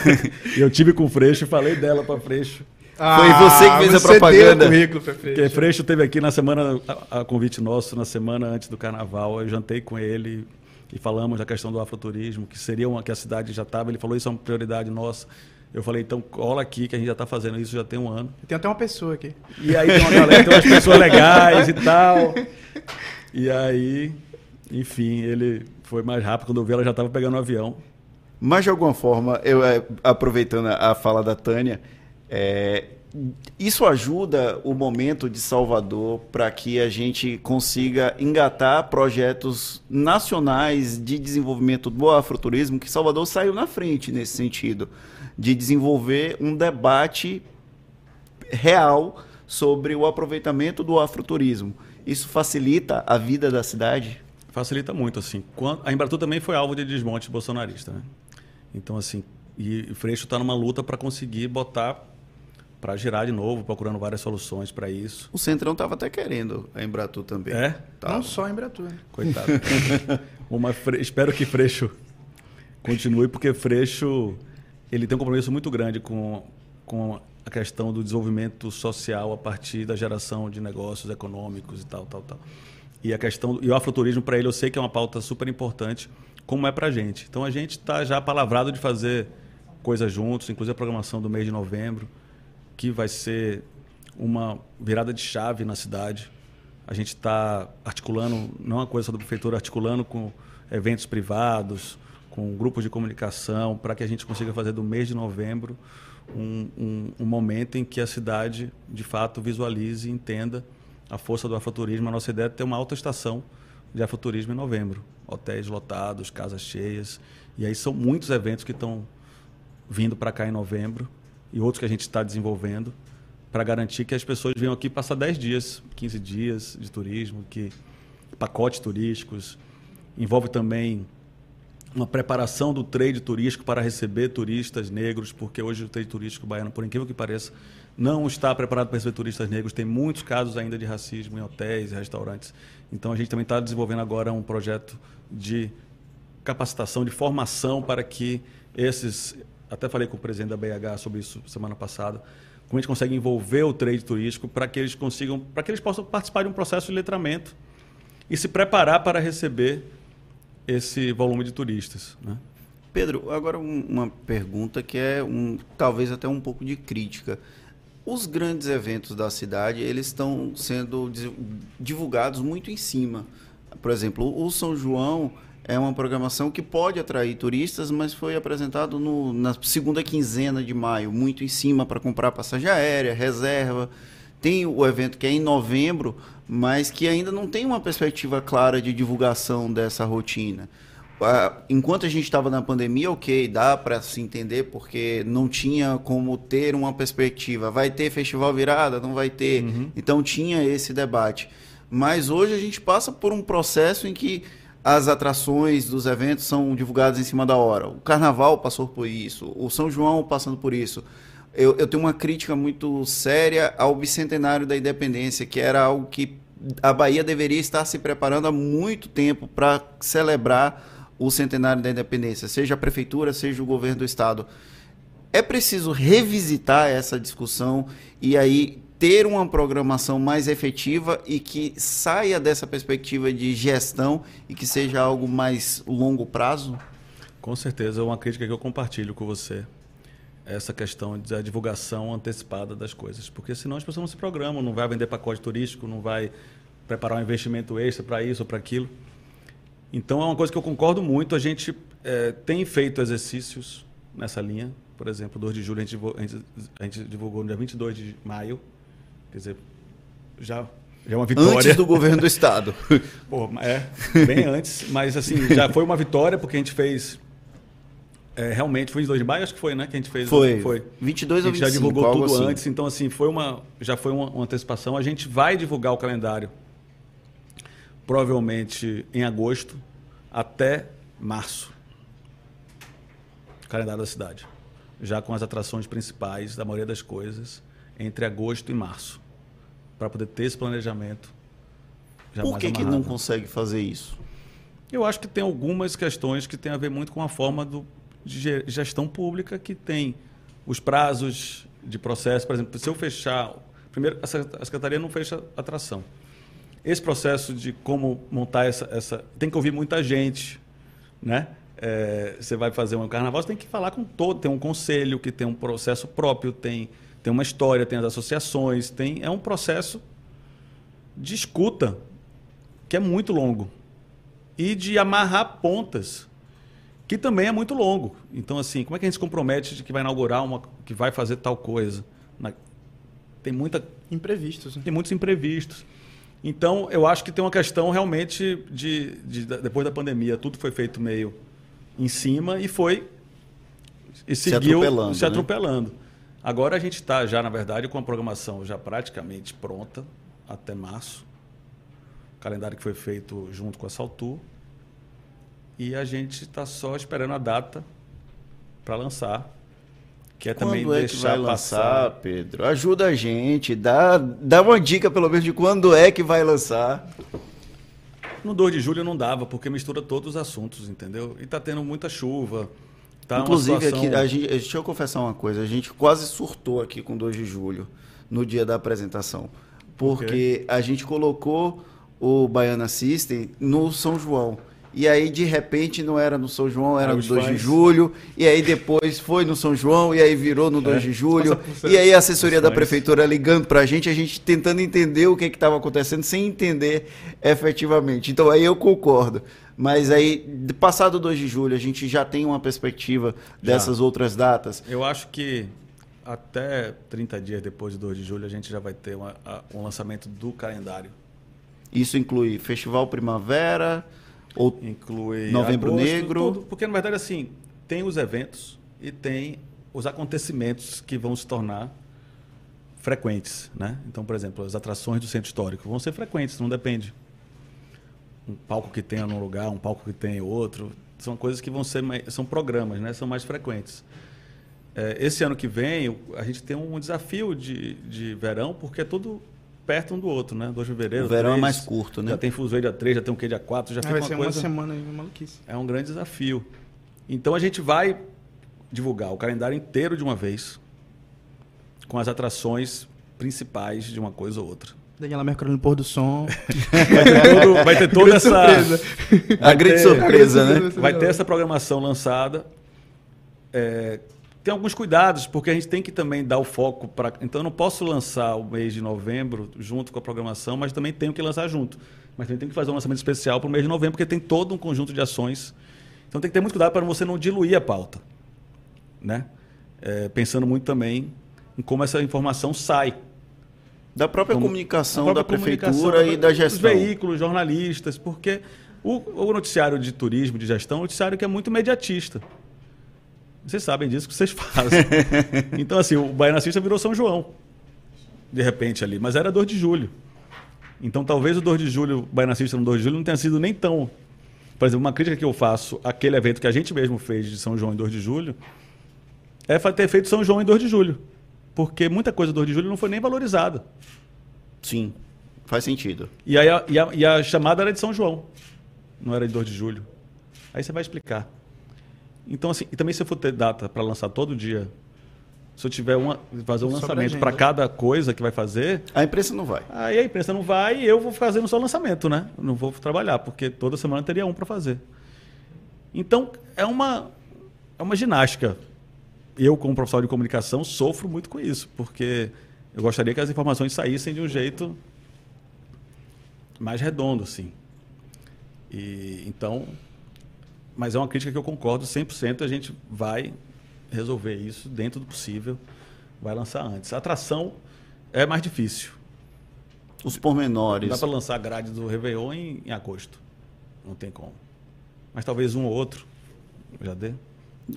eu tive com o Freixo e falei dela para Freixo. Ah, Foi você que fez você a propaganda. Deu o Freixo. Porque Freixo teve aqui na semana, a, a, convite nosso, na semana antes do carnaval. Eu jantei com ele, e falamos da questão do afroturismo, que seria uma que a cidade já estava. Ele falou isso é uma prioridade nossa. Eu falei, então cola aqui que a gente já está fazendo isso já tem um ano. Tem até uma pessoa aqui. E aí tem uma galera, tem umas pessoas legais e tal. E aí, enfim, ele foi mais rápido. Quando eu vi, ela já estava pegando o um avião. Mas de alguma forma, eu é, aproveitando a fala da Tânia, é, isso ajuda o momento de Salvador para que a gente consiga engatar projetos nacionais de desenvolvimento do afroturismo, que Salvador saiu na frente nesse sentido, de desenvolver um debate real sobre o aproveitamento do afroturismo. Isso facilita a vida da cidade? Facilita muito, assim. A Embratur também foi alvo de desmonte bolsonarista, né? Então, assim, e Freixo está numa luta para conseguir botar para girar de novo, procurando várias soluções para isso. O Centrão estava até querendo a Embratur também. É? Tava. Não só a Embratur. Né? Coitado. Uma fre... Espero que Freixo continue, porque Freixo ele tem um compromisso muito grande com, com a questão do desenvolvimento social a partir da geração de negócios econômicos e tal, tal, tal. E a questão e o afroturismo para ele eu sei que é uma pauta super importante, como é para a gente. Então a gente está já palavrado de fazer coisas juntos, inclusive a programação do mês de novembro vai ser uma virada de chave na cidade. A gente está articulando, não é coisa só da prefeitura, articulando com eventos privados, com grupos de comunicação, para que a gente consiga fazer do mês de novembro um, um, um, momento em que a cidade, de fato, visualize e entenda a força do afroturismo. A nossa ideia é ter uma alta estação de afroturismo em novembro. Hotéis lotados, casas cheias. E aí são muitos eventos que estão vindo para cá em novembro e outros que a gente está desenvolvendo para garantir que as pessoas venham aqui passar 10 dias, 15 dias de turismo, que pacotes turísticos, envolve também uma preparação do trade turístico para receber turistas negros, porque hoje o trade turístico baiano, por incrível que pareça, não está preparado para receber turistas negros. Tem muitos casos ainda de racismo em hotéis e restaurantes. Então a gente também está desenvolvendo agora um projeto de capacitação, de formação para que esses até falei com o presidente da BH sobre isso semana passada, como a gente consegue envolver o trade turístico para que eles consigam, para que eles possam participar de um processo de letramento e se preparar para receber esse volume de turistas. Né? Pedro, agora um, uma pergunta que é um, talvez até um pouco de crítica. Os grandes eventos da cidade, eles estão sendo divulgados muito em cima. Por exemplo, o São João é uma programação que pode atrair turistas, mas foi apresentado no, na segunda quinzena de maio, muito em cima para comprar passagem aérea, reserva. Tem o evento que é em novembro, mas que ainda não tem uma perspectiva clara de divulgação dessa rotina enquanto a gente estava na pandemia, ok, dá para se entender, porque não tinha como ter uma perspectiva. Vai ter festival virada? Não vai ter. Uhum. Então tinha esse debate. Mas hoje a gente passa por um processo em que as atrações dos eventos são divulgadas em cima da hora. O carnaval passou por isso, o São João passando por isso. Eu, eu tenho uma crítica muito séria ao bicentenário da independência, que era algo que a Bahia deveria estar se preparando há muito tempo para celebrar o centenário da independência, seja a prefeitura, seja o governo do estado. É preciso revisitar essa discussão e aí ter uma programação mais efetiva e que saia dessa perspectiva de gestão e que seja algo mais longo prazo? Com certeza, é uma crítica que eu compartilho com você. Essa questão da divulgação antecipada das coisas. Porque senão as pessoas não se programam, não vai vender pacote turístico, não vai preparar um investimento extra para isso ou para aquilo. Então é uma coisa que eu concordo muito. A gente é, tem feito exercícios nessa linha. Por exemplo, 2 de julho a gente, divulgou, a, gente, divulgou no dia 22 de maio. Quer dizer, já, já é uma vitória. Antes do governo do estado. Pô, é, bem antes. Mas assim, já foi uma vitória porque a gente fez... É, realmente, foi em 2 de maio, acho que foi, né? Que a gente fez. Foi. foi. 22 ou 25, A gente já divulgou tudo assim. antes. Então, assim, foi uma, já foi uma, uma antecipação. A gente vai divulgar o calendário provavelmente em agosto até março. Calendário da cidade. Já com as atrações principais da maioria das coisas entre agosto e março. Para poder ter esse planejamento. Por que, que não consegue fazer isso? Eu acho que tem algumas questões que têm a ver muito com a forma do, de gestão pública que tem os prazos de processo. Por exemplo, se eu fechar. Primeiro, a secretaria não fecha atração esse processo de como montar essa, essa tem que ouvir muita gente, né? É, você vai fazer um carnaval, você tem que falar com todo, tem um conselho que tem um processo próprio, tem tem uma história, tem as associações, tem é um processo de escuta que é muito longo e de amarrar pontas que também é muito longo. Então assim, como é que a gente se compromete de que vai inaugurar uma que vai fazer tal coisa? Na, tem muita imprevistos. Né? Tem muitos imprevistos. Então, eu acho que tem uma questão realmente de, de, de, depois da pandemia, tudo foi feito meio em cima e foi e seguiu se atropelando. Se atropelando. Agora a gente está já, na verdade, com a programação já praticamente pronta até março. O calendário que foi feito junto com a Saltur. E a gente está só esperando a data para lançar que é também quando é que vai lançar, passar. Pedro? Ajuda a gente, dá, dá uma dica pelo menos de quando é que vai lançar. No 2 de julho não dava, porque mistura todos os assuntos, entendeu? E tá tendo muita chuva. Tá Inclusive, situação... aqui, a gente, deixa eu confessar uma coisa, a gente quase surtou aqui com 2 de julho, no dia da apresentação. Porque okay. a gente colocou o Baiana System no São João. E aí, de repente, não era no São João, era no 2 de julho. E aí depois foi no São João, e aí virou no 2 é, de julho. E aí a assessoria da prefeitura ligando para a gente, a gente tentando entender o que estava acontecendo, sem entender efetivamente. Então aí eu concordo. Mas aí, passado o 2 de julho, a gente já tem uma perspectiva dessas já. outras datas? Eu acho que até 30 dias depois do 2 de julho, a gente já vai ter uma, um lançamento do calendário. Isso inclui Festival Primavera ou inclui Novembro agosto, Negro? Tudo, porque, na verdade, assim, tem os eventos e tem os acontecimentos que vão se tornar frequentes. Né? Então, por exemplo, as atrações do centro histórico vão ser frequentes, não depende. Um palco que tenha num lugar, um palco que tenha outro. São coisas que vão ser mais, são programas, né? são mais frequentes. É, esse ano que vem, a gente tem um desafio de, de verão, porque é tudo perto um do outro, né? 2 de fevereiro. O verão 3, é mais curto, né? Já tem fuso dia 3, já tem um que dia 4, já ah, fica vai uma ser coisa. uma semana aí, maluquice. É um grande desafio. Então a gente vai divulgar o calendário inteiro de uma vez, com as atrações principais de uma coisa ou outra. Daniela Mercury no pôr do som. Vai ter, todo, vai ter toda essa. surpresa. A grande ter- surpresa, né? Vai ter essa programação lançada. É, tem alguns cuidados, porque a gente tem que também dar o foco para. Então, eu não posso lançar o mês de novembro junto com a programação, mas também tenho que lançar junto. Mas também tenho que fazer um lançamento especial para o mês de novembro, porque tem todo um conjunto de ações. Então, tem que ter muito cuidado para você não diluir a pauta. Né? É, pensando muito também em como essa informação sai. Da própria Como- comunicação da própria prefeitura comunicação, e da Os gestão. veículos, jornalistas, porque o, o noticiário de turismo, de gestão, é um noticiário que é muito imediatista. Vocês sabem disso que vocês fazem. então, assim, o Baianacista virou São João, de repente ali, mas era 2 de julho. Então, talvez o 2 de julho, o Baianacista no 2 de julho, não tenha sido nem tão. Por exemplo, uma crítica que eu faço àquele evento que a gente mesmo fez de São João em 2 de julho é ter feito São João em 2 de julho. Porque muita coisa do 2 de julho não foi nem valorizada. Sim, faz sentido. E, aí e, a, e a chamada era de São João, não era de 2 de julho. Aí você vai explicar. Então, assim, e também se eu for ter data para lançar todo dia, se eu tiver uma, fazer um Sobra lançamento para cada coisa que vai fazer, A imprensa não vai. aí a imprensa não vai e eu vou fazendo só lançamento, né? Eu Não vou trabalhar, porque toda semana teria um para fazer. Então, é uma, é uma ginástica. Eu, como profissional de comunicação, sofro muito com isso, porque eu gostaria que as informações saíssem de um jeito mais redondo, assim. E, então, mas é uma crítica que eu concordo 100%, a gente vai resolver isso dentro do possível, vai lançar antes. A atração é mais difícil. Os Não pormenores. dá para lançar a grade do Réveillon em, em agosto. Não tem como. Mas talvez um ou outro já dê.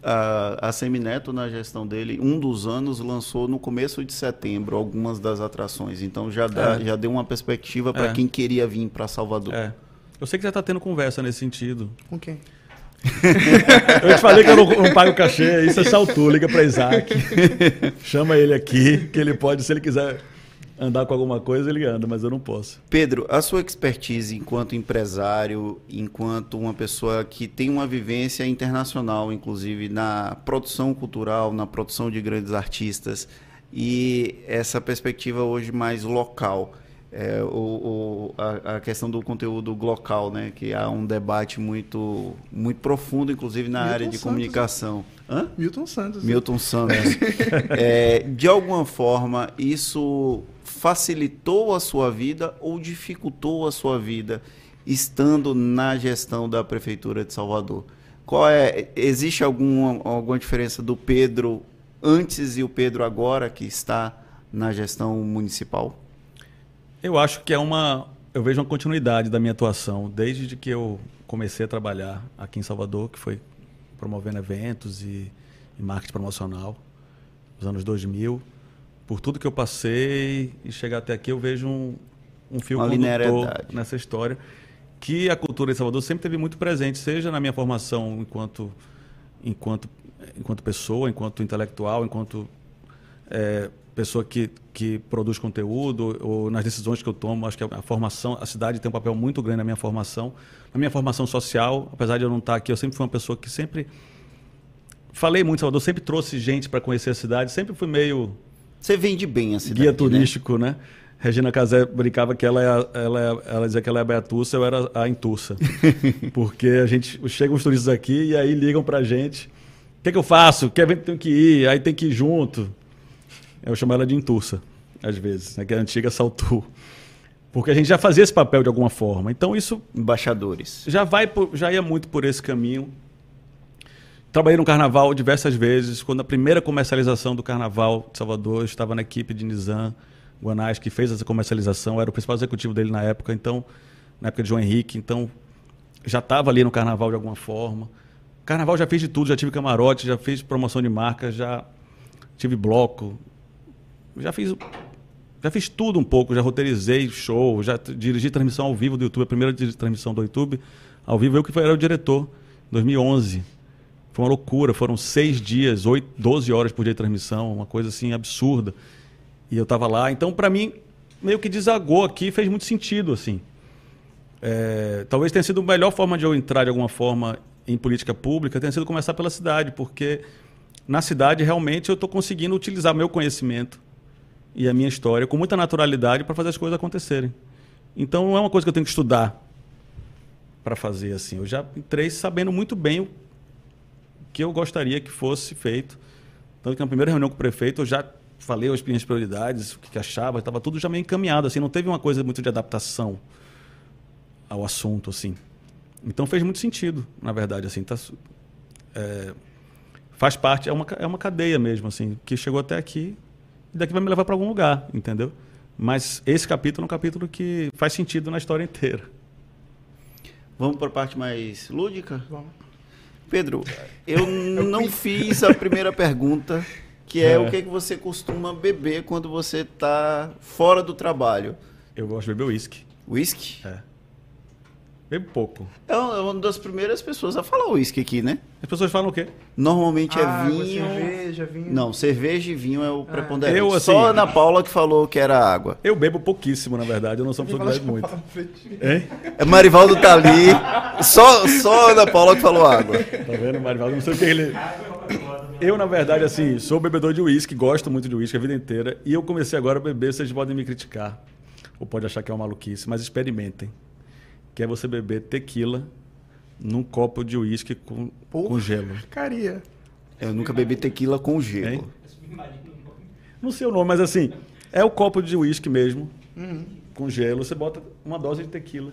A, a Semineto, na gestão dele, um dos anos lançou no começo de setembro algumas das atrações. Então já, dá, É. já deu uma perspectiva para É. quem queria vir para Salvador. É. Eu sei que já está tendo conversa nesse sentido. Com quem? Eu te falei que eu não, não pago cachê, isso é saltou, liga para Isaac. Chama ele aqui, que ele pode, se ele quiser andar com alguma coisa, ele anda, mas eu não posso. Pedro, a sua expertise enquanto empresário, enquanto uma pessoa que tem uma vivência internacional, inclusive na produção cultural, na produção de grandes artistas, e essa perspectiva hoje mais local, é, o, o- a, a questão do conteúdo local, né, que há um debate muito, muito profundo, inclusive na Milton área de Santos, comunicação. Hã? Milton Santos. Milton Santos. É, de alguma forma, isso facilitou a sua vida ou dificultou a sua vida estando na gestão da Prefeitura de Salvador? Qual é, existe alguma, alguma diferença do Pedro antes e o Pedro agora que está na gestão municipal? Eu acho que é uma. Eu vejo uma continuidade da minha atuação desde que eu comecei a trabalhar aqui em Salvador, que foi promovendo eventos e, e marketing promocional, nos anos 2000. Por tudo que eu passei e chegar até aqui, eu vejo um, um fio Uma condutor nessa história. Que a cultura de Salvador sempre teve muito presente, seja na minha formação enquanto, enquanto, enquanto pessoa, enquanto intelectual, enquanto é, pessoa que, que produz conteúdo ou nas decisões que eu tomo. Acho que a formação, a cidade tem um papel muito grande na minha formação. Na minha formação social, apesar de eu não estar aqui, eu sempre fui uma pessoa que sempre falei muito Salvador, sempre trouxe gente para conhecer a cidade, sempre fui meio Você vende bem a cidade, guia né? turístico, né? Regina Casé brincava que ela, é ela, é- ela dizia que ela é a Beatussa, eu era a Intussa. Porque a gente chegam os turistas aqui e aí ligam pra gente. O que, é que eu faço? Que evento tenho que ir? Aí tem que ir junto. Eu chamo ela de Intussa, às vezes, né? que é a antiga Saltu. Porque a gente já fazia esse papel de alguma forma. Então isso Embaixadores. já vai por- já ia muito por esse caminho. Trabalhei no carnaval diversas vezes. Quando a primeira comercialização do carnaval de Salvador, eu estava na equipe de Nizam Guanais, que fez essa comercialização, eu era o principal executivo dele na época, então, na época de João Henrique, então já estava ali no carnaval de alguma forma. Carnaval já fiz de tudo, já tive camarote, já fiz promoção de marca, já tive bloco, já fiz já fiz tudo um pouco, já roteirizei show, já dirigi transmissão ao vivo do YouTube, a primeira transmissão do YouTube ao vivo, eu que era o diretor, 2011. Foi uma loucura, foram seis dias, oito, 12 horas por dia de transmissão, uma coisa assim absurda. E eu estava lá, então para mim meio que desagou aqui, fez muito sentido assim. É, talvez tenha sido a melhor forma de eu entrar de alguma forma em política pública, tenha sido começar pela cidade, porque na cidade realmente eu estou conseguindo utilizar meu conhecimento e a minha história com muita naturalidade para fazer as coisas acontecerem. Então não é uma coisa que eu tenho que estudar para fazer assim. Eu já entrei sabendo muito bem o que eu gostaria que fosse feito. Tanto que na primeira reunião com o prefeito eu já falei as minhas prioridades, o que achava, estava tudo já meio encaminhado, assim, não teve uma coisa muito de adaptação ao assunto, assim. Então fez muito sentido, na verdade, assim, tá, é, faz parte, é uma, é uma cadeia mesmo, assim, que chegou até aqui e daqui vai me levar para algum lugar, entendeu? Mas esse capítulo é um capítulo que faz sentido na história inteira. Vamos para a parte mais lúdica? Vamos. Pedro, eu não fiz a primeira pergunta que é, é, o que, que você costuma beber quando você está fora do trabalho. Eu gosto de beber uísque. Whisky? É. Bebo pouco. É uma das primeiras pessoas a falar uísque aqui, né? As pessoas falam o quê? Normalmente é Água, vinho. cerveja, vinho. Não, cerveja e vinho é o preponderante. Eu, assim- Só a Ana Paula que falou que era água. Eu bebo pouquíssimo, na verdade. Eu não sou uma pessoa que bebe muito. Hein? É Marivaldo tá ali. Só, só a Ana Paula que falou água. Tá vendo, Marivaldo? Não sei o que ele. Eu, na verdade, assim, sou bebedor de uísque, gosto muito de uísque a vida inteira. E eu comecei agora a beber, vocês podem me criticar. Ou pode achar que é uma maluquice, mas experimentem. Que é você beber tequila num copo de uísque com, com gelo. Caria. Eu nunca bebi tequila com gelo. Hein? Não sei o nome, mas assim, é o copo de uísque mesmo, com gelo. Você bota uma dose de tequila.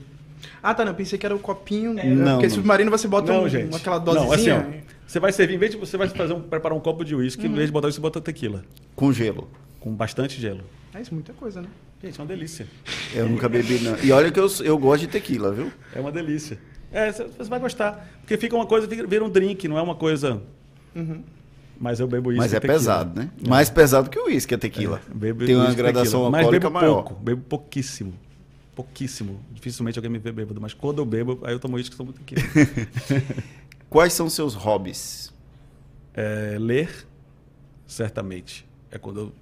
Ah, tá, não. Pensei que era o copinho. Não, Porque não. submarino você bota não, um, gente. aquela dosezinha. Não, assim, ó, você vai servir, em vez de você vai fazer um, preparar um copo de uísque, em vez de botar isso, você bota tequila. Com gelo. Com bastante gelo. É isso, muita coisa, né? Gente, é uma delícia. Eu nunca bebi, não. E olha que eu, eu gosto de tequila, viu? É uma delícia. É, você vai gostar. Porque fica uma coisa, vira um drink, não é uma coisa. Mas eu bebo isso. Mas é tequila. pesado, né? Mais pesado que o uísque, a tequila. É, bebo Tem uma gradação tequila. Mas alcoólica bebo maior. pouco, bebo pouquíssimo. Pouquíssimo. Dificilmente alguém me vê bêbado, mas quando eu bebo, aí eu tomo uísque e tomo tequila. Quais são seus hobbies? É, ler, certamente. É quando eu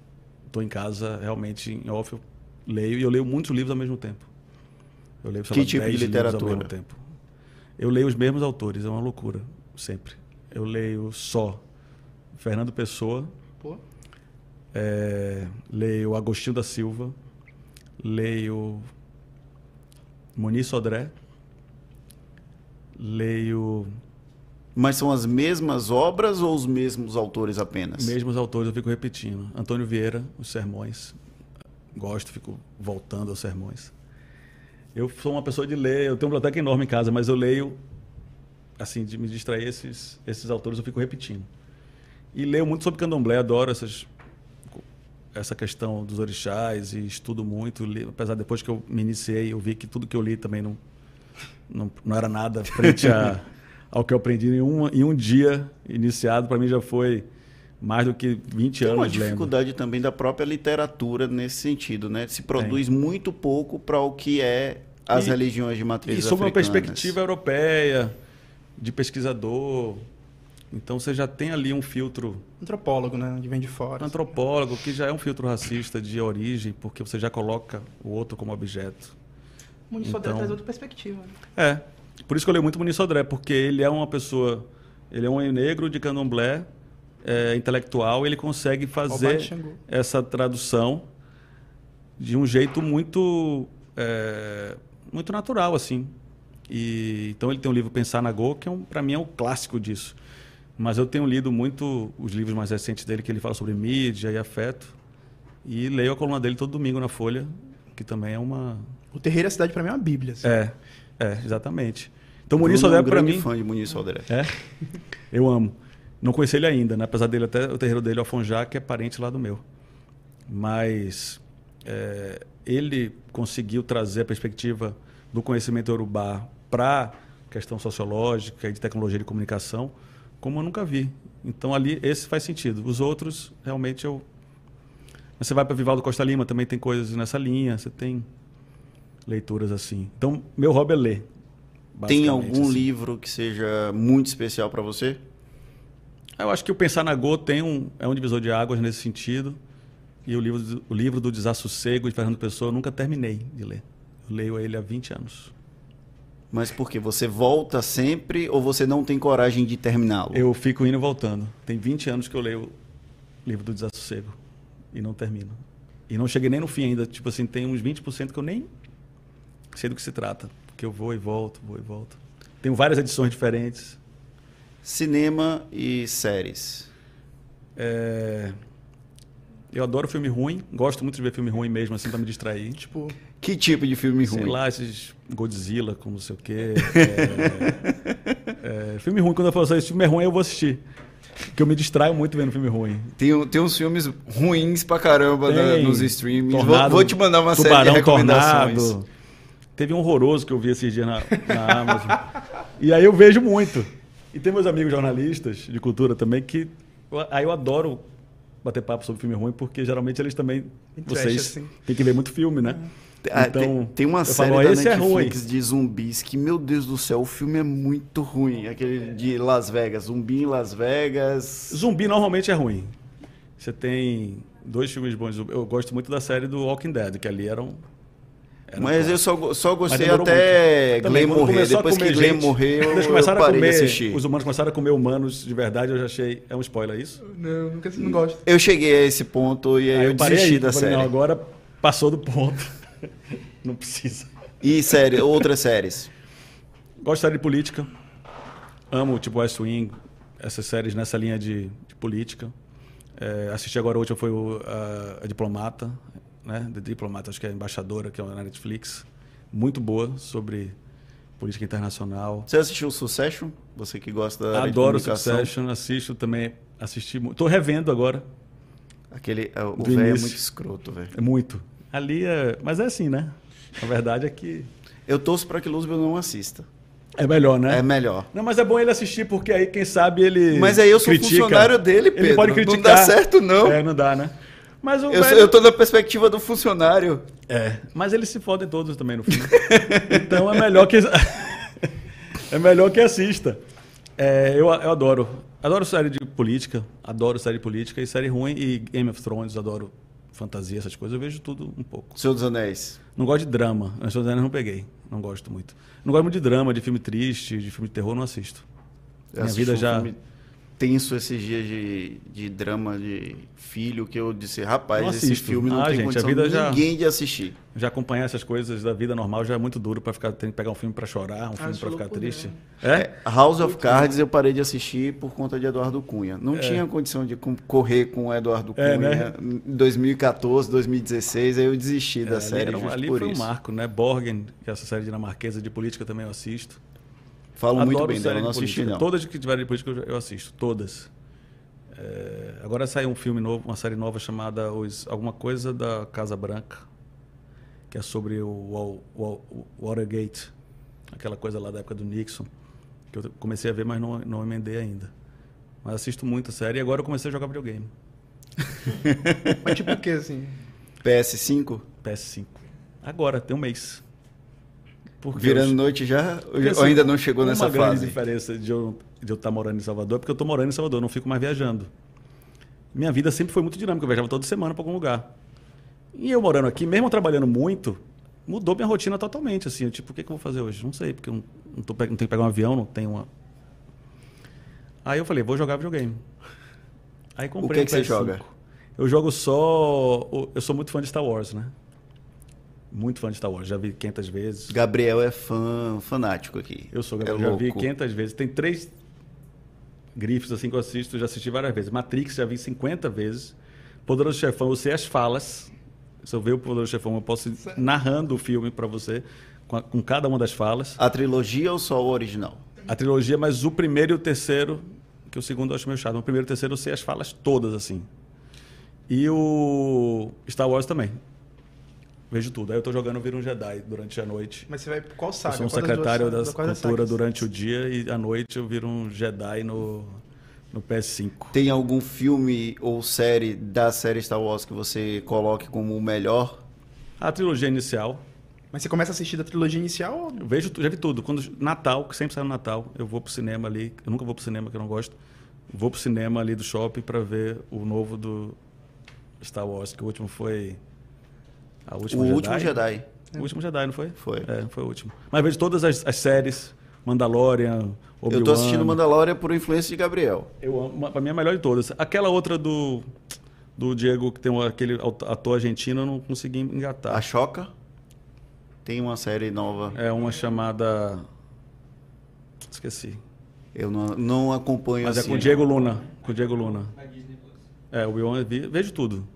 estou em casa, realmente, em off, eu leio. E eu leio muitos livros ao mesmo tempo. Eu leio, sei Que lá, tipo de 10 livros literatura? Ao mesmo tempo. Eu leio os mesmos autores, é uma loucura, sempre. Eu leio só Fernando Pessoa, é, leio Agostinho da Silva, leio Muniz Sodré, leio Mas são as mesmas obras ou os mesmos autores apenas? mesmos autores, eu fico repetindo. Antônio Vieira, os sermões. Gosto, fico voltando aos sermões. Eu sou uma pessoa de ler, eu tenho uma biblioteca enorme em casa, mas eu leio, assim, de me distrair esses, esses autores, eu fico repetindo. E leio muito sobre candomblé, adoro essas, essa questão dos orixás e estudo muito. li- apesar depois que eu me iniciei, eu vi que tudo que eu li também não, não, não era nada frente a, ao que eu aprendi em um, em um dia iniciado. Para mim já foi mais do que 20 Tem uma anos lendo. dificuldade também da própria literatura nesse sentido, né? Se produz muito pouco para o que é as E- religiões de matriz E sob uma perspectiva europeia, de pesquisador. Então você já tem ali um filtro Antropólogo, né? Que vem de fora. antropólogo, que já é um filtro racista de origem, porque você já coloca o outro como objeto. O Muniz Sodré Então- traz outra perspectiva. Né? É. Por isso que eu leio muito Muniz Sodré, porque ele é uma pessoa. Ele é um negro de candomblé, é, intelectual, ele consegue fazer essa tradução de um jeito muito. é, muito natural, assim. E, então ele tem um livro Pensar na Go, que é um, para mim é um clássico disso. Mas eu tenho lido muito os livros mais recentes dele, que ele fala sobre mídia e afeto. E leio a coluna dele todo domingo na Folha, que também é uma. O Terreiro e a Cidade, pra mim, é uma bíblia. assim. É, é, exatamente. Então, Muniz é Sodré, para mim. fã de Muniz Sodré. É, eu amo. Não conheci ele ainda, né? apesar dele até o terreiro dele, o Afonjá, que é parente lá do meu. Mas é, ele conseguiu trazer a perspectiva do conhecimento urubá para questão sociológica e de tecnologia de comunicação, como eu nunca vi. Então ali esse faz sentido. Os outros realmente eu você vai para Vivaldo Costa Lima, também tem coisas nessa linha, você tem leituras assim. Então meu hobby é ler. Tem algum assim. livro que seja muito especial para você? Eu acho que o Pensar na Go tem um, é um divisor de águas nesse sentido. E o livro, do- o livro do Desassossego de Fernando Pessoa eu nunca terminei de ler. Eu leio ele há 20 anos. Mas por quê? Você volta sempre ou você não tem coragem de terminá-lo? Eu fico indo e voltando. Tem 20 anos que eu leio o livro do Desassossego e não termino. E não cheguei nem no fim ainda. Tipo assim, tem uns 20% que eu nem sei do que se trata. Porque eu vou e volto, vou e volto. Tenho várias edições diferentes. Cinema e séries. É, Eu adoro filme ruim. Gosto muito de ver filme ruim mesmo, assim, pra me distrair. Tipo, Que tipo de filme Sei ruim? lá, esses Godzilla, com não sei o quê. É, é, filme ruim, quando eu falo assim, esse filme é ruim, eu vou assistir. Porque eu me distraio muito vendo filme ruim. Tem, tem uns filmes ruins pra caramba na- nos streams. Vou, Tornado, vou te mandar uma série Tubarão, de recomendações. Tornado. Teve um horroroso que eu vi esses dias na, na Amazon. e aí eu vejo muito. E tem meus amigos jornalistas de cultura também que. Aí eu adoro bater papo sobre filme ruim, porque geralmente eles também. Trash, Vocês assim. têm que ver muito filme, né? Ah, então, tem, tem uma série falo, da esse é ruim. Netflix de zumbis que, meu Deus do céu, o filme é muito ruim. Aquele de Las Vegas, Zumbi em Las Vegas. Zumbi normalmente é ruim. Você tem dois filmes bons. Eu gosto muito da série do Walking Dead, que ali eram. Eram Mas top. eu só, só gostei até muito. Glenn morrer. a Depois que Glenn gente, morreu, quando eles eu começaram a parei de comer, assistir. Os humanos começaram a comer humanos de verdade, eu já achei. É um spoiler isso? não, nunca não gosto. Eu cheguei a esse ponto e aí eu, parei desisti aí, da falei, série. Não, agora passou do ponto. não precisa. E série, outras séries. Gosto de série de política. Amo, tipo, West Wing, essas séries nessa linha de, de política. É, assisti agora a última foi o, a, a Diplomata, né? The Diplomat, acho que é a embaixadora, que é na Netflix. Muito boa sobre política internacional. Você assistiu Succession? Você que gosta da de Adoro comunicação. Succession, assisto também, assisti muito. Tô revendo agora, Aquele, é, o velho é muito escroto, velho. é muito. Ali é, mas é assim, né? A verdade é que Eu torço pra que Luzbel não assista. é melhor, né? É melhor. Não, mas é bom ele assistir porque aí quem sabe ele Mas aí eu sou critica. funcionário dele, Ele Pedro. pode Não criticar. dá certo, não. É, não dá, né? Mas o Eu, velho- eu tô na perspectiva do funcionário. É, mas eles se fodem todos também no fim. então é melhor que é melhor que assista. É, eu, eu adoro. Adoro série de política, adoro série de política e série ruim e Game of Thrones, adoro fantasia, essas coisas, eu vejo tudo um pouco. Senhor dos Anéis. Não gosto de drama, as Anéis não peguei, não gosto muito. Não gosto muito de drama, de filme triste, de filme de terror, não assisto. Eu Minha vida já- filme tenso esses dias de, de drama de filho que eu disse, rapaz, Não esse filme não Ah, tem gente, a condição vida de já- ninguém de assistir. Já acompanhar essas coisas da vida normal já é muito duro pra ficar, tem que pegar um filme pra chorar, um filme pra ficar loucura, triste. né? É? House of Cards eu parei de assistir por conta de Eduardo Cunha. Não tinha condição de correr com o Eduardo É, Cunha né? em 2014, 2016, aí eu desisti da É, série ali, era um- justo ali por foi um isso. marco, né? Borgen, que é essa série dinamarquesa de política também eu assisto. Falo muito bem dela, não assisti política. não. Todas que tiverem de política eu- eu assisto, todas. É, agora saiu um filme novo, uma série nova chamada os, alguma coisa da Casa Branca, que é sobre o, Wal- Wal- Watergate, aquela coisa lá da época do Nixon, que eu comecei a ver, mas não, não emendei ainda. Mas assisto muito a série e agora eu comecei a jogar videogame. Mas tipo o que, assim? PS5? PS5. Agora, tem um mês. Porque Virando eu- noite já? Ou, assim, ainda não chegou nessa uma grande fase? diferença de eu de eu estar morando em Salvador é porque eu estou morando em Salvador, eu não fico mais viajando. Minha vida sempre foi muito dinâmica, eu viajava toda semana para algum lugar. E eu morando aqui, mesmo trabalhando muito, mudou minha rotina totalmente. Assim, eu, tipo, o que, que eu vou fazer hoje? Não sei, porque eu não, não, tô, não tenho que pegar um avião, não tenho uma. Aí eu falei, vou jogar videogame. Aí comprei que um que você PS5. joga? Eu jogo só. o- Eu sou muito fã de Star Wars, né? Muito fã de Star Wars, já vi 500 vezes. Gabriel é fã fanático aqui. Eu sou, é Gabriel, já vi louco. 500 vezes. Tem três grifes assim que eu assisto, já assisti várias vezes. Matrix já vi 50 vezes. Poderoso Chefão, eu sei as falas. Se eu ver o Poderoso Chefão, eu posso ir narrando o filme para você com, a- com cada uma das falas. A trilogia ou só o original? A trilogia, mas o primeiro e o terceiro, que o segundo eu acho meio chato, mas o primeiro e o terceiro eu sei as falas todas assim. E o Star Wars também. Vejo tudo. Aí eu tô jogando Vira um Jedi durante a noite. Mas você vai. Qual Eu saga? sou um Qual secretário duas- da cultura durante o dia e à noite eu viro um Jedi no, no PS5. Tem algum filme ou série da série Star Wars que você coloque como o melhor? A trilogia inicial, Mas você começa a assistir da trilogia inicial ou eu vejo, já vi tudo. Quando Natal, que sempre sai no Natal, eu vou pro cinema ali. Eu nunca vou pro cinema que eu não gosto. Vou pro cinema ali do shopping para ver o novo do Star Wars, que o último foi a O última último Jedi. O último Jedi, não foi? Foi. É, foi o último. Mas vejo todas as, as séries, Mandalorian, Obi-Wan. Eu tô assistindo Mandalorian por influência de Gabriel. Eu amo, pra mim é a melhor de todas. Aquela outra do do Diego, que tem aquele ator argentino, eu não consegui engatar. A Choca tem uma série nova. É uma chamada. Esqueci. Eu não, não acompanho Mas é assim. com o Diego Luna. Com o Diego Luna. É, o Will, vejo tudo.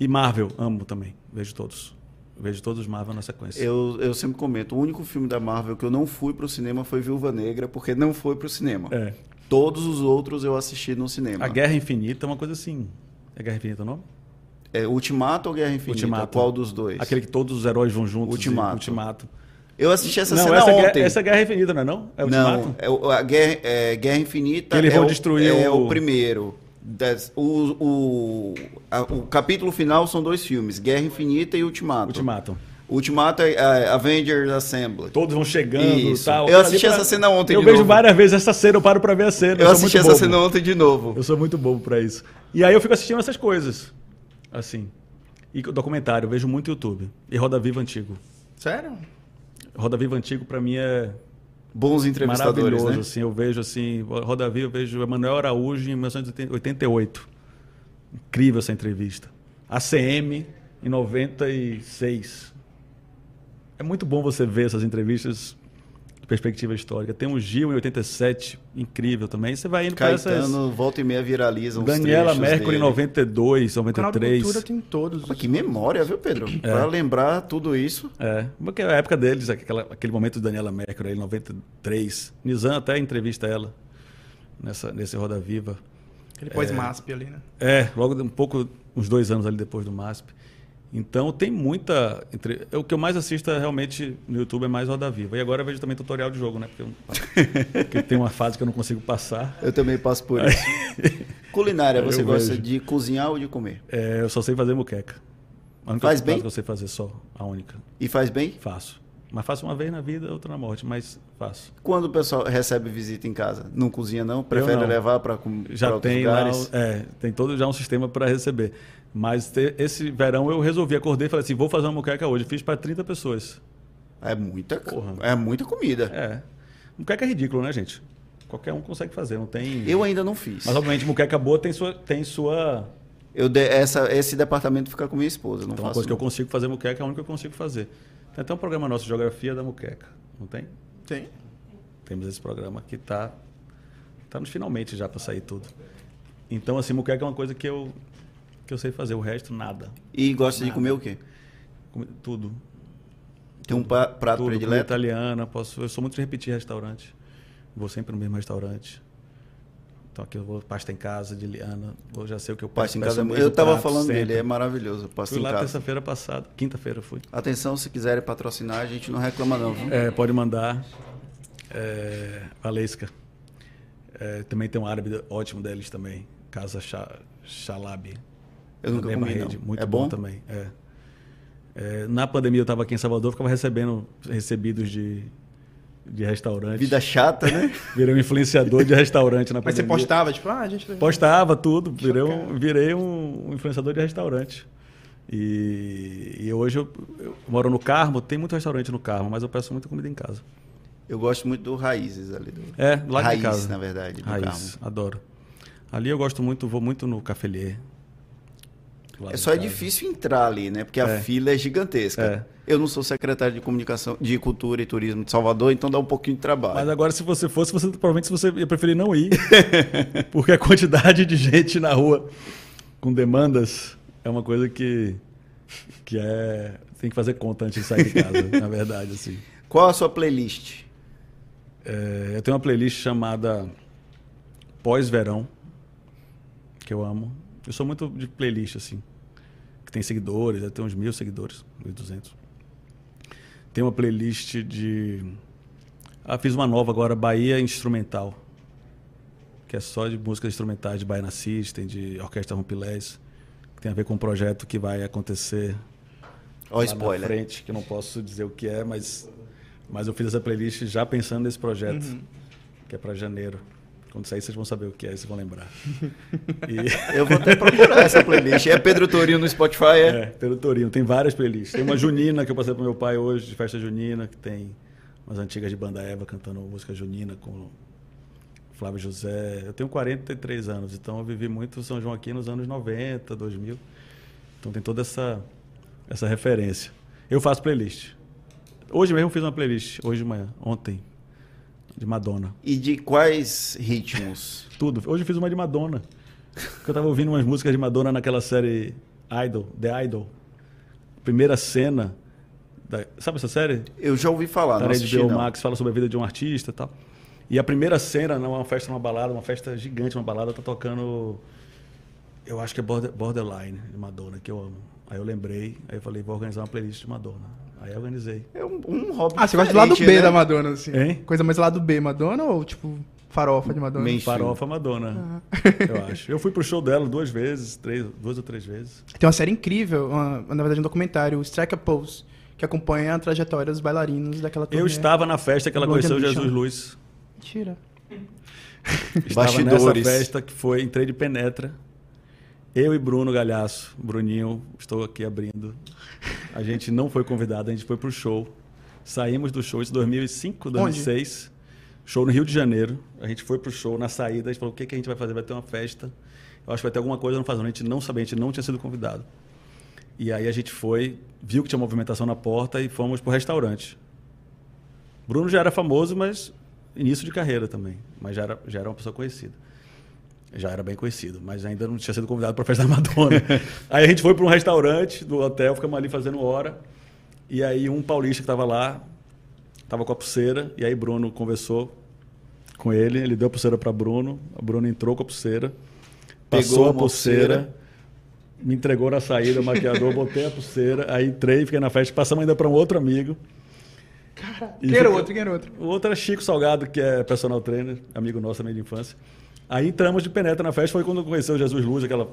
E Marvel, amo também. Vejo todos. Vejo todos os Marvel na sequência. Eu, eu sempre comento, o único filme da Marvel que eu não fui pro cinema foi Viúva Negra, porque não foi pro cinema. É. Todos os outros eu assisti no cinema. A Guerra Infinita é uma coisa assim. É Guerra Infinita o nome? É Ultimato ou Guerra Infinita? Ultimato. Qual dos dois? Aquele que todos os heróis vão juntos. Ultimato. Ultimato. Eu assisti essa não, cena essa, ontem. Guerra, essa é Guerra Infinita, não é não? É Ultimato? Não, é, o- a Guerra, é, Guerra Infinita Que eles é o- destruir é o- o primeiro. Das- o, o, a- o capítulo final são dois filmes, Guerra Infinita e Ultimato. Ultimato. Ultimato é, é Avengers Assemble. Todos vão chegando e Isso. tal. Eu assisti ali essa cena ontem Eu de vejo novo. várias vezes essa cena, eu paro pra ver a cena. Eu sou assisti essa bobo. cena ontem de novo. Eu sou muito bobo pra isso. E aí eu fico assistindo essas coisas. Assim. E documentário, eu vejo muito YouTube. E Roda Viva Antigo. Sério? Roda Viva Antigo pra mim é Bons entrevistadores, maravilhoso. né? Assim, eu vejo assim, Roda Viva, eu vejo Emanuel Araújo em 1988. Incrível essa entrevista. ACM em 96. É muito bom você ver essas entrevistas perspectiva histórica. Tem o Gil em 87, incrível também. Você vai indo para essas. Caetano, volta e meia viraliza uns Daniela Mercury em dele. 92, canal de 93. cultura tem todos. Pô, Que memória, viu, Pedro? Pra lembrar tudo isso. É, porque é a época deles, aquela, aquele momento de Daniela Mercury, em 93. Nizam até entrevista ela nessa, nesse Roda Viva. Ele pós-MASP ali, né? É, logo um pouco, uns dois anos ali depois do MASP. Então tem muita. entre- O que eu mais assisto é, realmente no YouTube é mais Roda Viva. E agora eu vejo também tutorial de jogo, né? Porque, eu- porque tem uma fase que eu não consigo passar. Eu também passo por isso. Culinária, você Eu gosta vejo. de cozinhar ou de comer? É, eu só sei fazer muqueca. A única Faz bem? que eu sei fazer só, a única. E faz bem? Faço. Mas faço uma vez na vida, outra na morte, mas faço. Quando o pessoal recebe visita em casa? Não cozinha não? Prefere não. levar para Já outros tem lá, é, tem todo já um sistema para receber. Mas esse verão eu resolvi, acordei e falei assim, vou fazer uma muqueca hoje. Fiz para 30 pessoas. É muita, Porra. é muita comida. É. Muqueca é ridículo, né, gente? Qualquer um consegue fazer, não tem... Eu ainda não fiz. Mas, obviamente, muqueca boa tem sua... Tem sua... Eu de- essa, esse departamento fica com minha esposa, não Então, uma faço. coisa que eu consigo fazer muqueca é a única que eu consigo fazer. Tem até um programa nosso, Geografia da Muqueca. Não tem? Tem. Temos esse programa que tá, tá nos finalmente já para sair tudo. Então, assim, muqueca é uma coisa que eu, que eu sei fazer. O resto, nada. E gosta de comer o quê? Come- Tudo. Tem um prato tudo. Predileto? italiana. Posso, eu sou muito de repetir restaurante. Vou sempre no mesmo restaurante. Então aqui eu vou pasta em casa de Liana. Eu já sei o que eu Pasta em casa. Eu tava prato falando sempre. dele, é maravilhoso. Pasta Fui lá terça-feira passada, quinta-feira fui. Atenção, se quiserem patrocinar, a gente não reclama não. viu? É, pode mandar. É, Valesca. É, também tem um árabe ótimo deles também. Casa Cha- Chalab. Eu nunca comi, rede. não. Muito É bom? bom? também. É. É, na pandemia eu estava aqui em Salvador, ficava recebendo recebidos de, de restaurante. Vida chata, né? Virei um influenciador de restaurante na Mas você pandemia. postava, tipo, ah, a gente... Postava tudo, virei um, virei um, um influenciador de restaurante. E, e hoje eu, eu moro no Carmo, tem muito restaurante no Carmo, mas eu peço muita comida em casa. Eu gosto muito do Raízes ali. Do... É, lá Raiz, de casa. na verdade, do Raiz, Carmo. adoro. Ali eu gosto muito, vou muito no Cafelier. Lá É só é difícil entrar ali, né? Porque a É. fila é gigantesca. É. Eu não sou secretário de comunicação, de cultura e turismo de Salvador, então dá um pouquinho de trabalho. Mas agora, se você fosse, você, provavelmente você ia preferir não ir. porque a quantidade de gente na rua com demandas é uma coisa que, que é. Tem que fazer conta antes de sair de casa, na verdade, assim. Qual a sua playlist? É, eu tenho uma playlist chamada Pós-Verão, que eu amo. Eu sou muito de playlist, assim. Que tem seguidores, tenho uns mil seguidores, 1.200. Tem uma playlist de. Ah, fiz uma nova agora, Bahia Instrumental. Que é só de músicas instrumentais de Baiana System, de Orquestra Rompilés. Que tem a ver com um projeto que vai acontecer lá spoiler. na frente, que eu não posso dizer o que é, mas, mas eu fiz essa playlist já pensando nesse projeto, que é para janeiro. Quando sair, vocês vão saber o que é, vocês vão lembrar. E, Eu vou até procurar essa playlist. É Pedro Torinho no Spotify, é? é, pelo Torinho, tem várias playlists. Tem uma junina que eu passei pro meu pai hoje, de festa junina, que tem umas antigas de banda Eva cantando música junina com Flávio José. Eu tenho 43 anos, então eu vivi muito São João aqui nos anos 90, 2000. Então tem toda essa, essa referência. Eu faço playlist. Hoje mesmo eu fiz uma playlist, hoje de manhã, ontem, de Madonna. E de quais ritmos? Tudo. Hoje eu fiz uma de Madonna. Porque eu tava ouvindo umas músicas de Madonna naquela série Idol, The Idol. Primeira cena. Da, sabe essa série? Eu já ouvi falar, Da não assisti, não. Max fala sobre a vida de um artista e tal. E a primeira cena, numa festa, numa balada, uma festa gigante, uma balada, tá tocando. Eu acho que é Border, Borderline, de Madonna, que eu amo. Aí eu lembrei, aí eu falei, vou organizar uma playlist de Madonna. Aí eu organizei. É um, um hobby Ah, você gosta do lado B né? da Madonna, assim? Hein? Coisa mais lado B, Madonna ou tipo farofa de Madonna? Main- Farofa Madonna, eu acho. Eu fui pro show dela duas vezes, três, duas ou três vezes. Tem uma série incrível, uma- na verdade um documentário, o Strike a Pose, que acompanha a trajetória dos bailarinos daquela turnê. Eu estava na festa que ela conheceu Ambition. Jesus Luz. Mentira. Estava Bastidores. nessa festa que foi, entrei de penetra. Eu e Bruno Galhaço, Bruninho, estou aqui abrindo. A gente não foi convidado, a gente foi pro show. Saímos do show, isso em 2005, 2006. Show no Rio de Janeiro. A gente foi pro show, na saída, a gente falou, o que, que a gente vai fazer? Vai ter uma festa. Eu acho que vai ter alguma coisa não fazendo. A gente não sabia, a gente não tinha sido convidado. E aí a gente foi, viu que tinha movimentação na porta e fomos pro restaurante. Bruno já era famoso, mas início de carreira também. Mas já era, já era uma pessoa conhecida. Já era bem conhecido, mas ainda não tinha sido convidado para a festa da Madonna. aí a gente foi para um restaurante do hotel, ficamos ali fazendo hora. E aí um paulista que estava lá, estava com a pulseira, e aí Bruno conversou com ele, ele deu a pulseira para Bruno, o Bruno entrou com a pulseira, passou Pegou a a pulseira, pulseira. me entregou na saída, o maquiador, botei a pulseira, aí entrei, fiquei na festa, passamos ainda para um outro amigo. E Quem era outro, quem era outro? o outro era Chico Salgado, que é personal trainer, amigo nosso também de infância. Aí entramos de penetra na festa, foi quando conheceu Jesus Luz, aquela,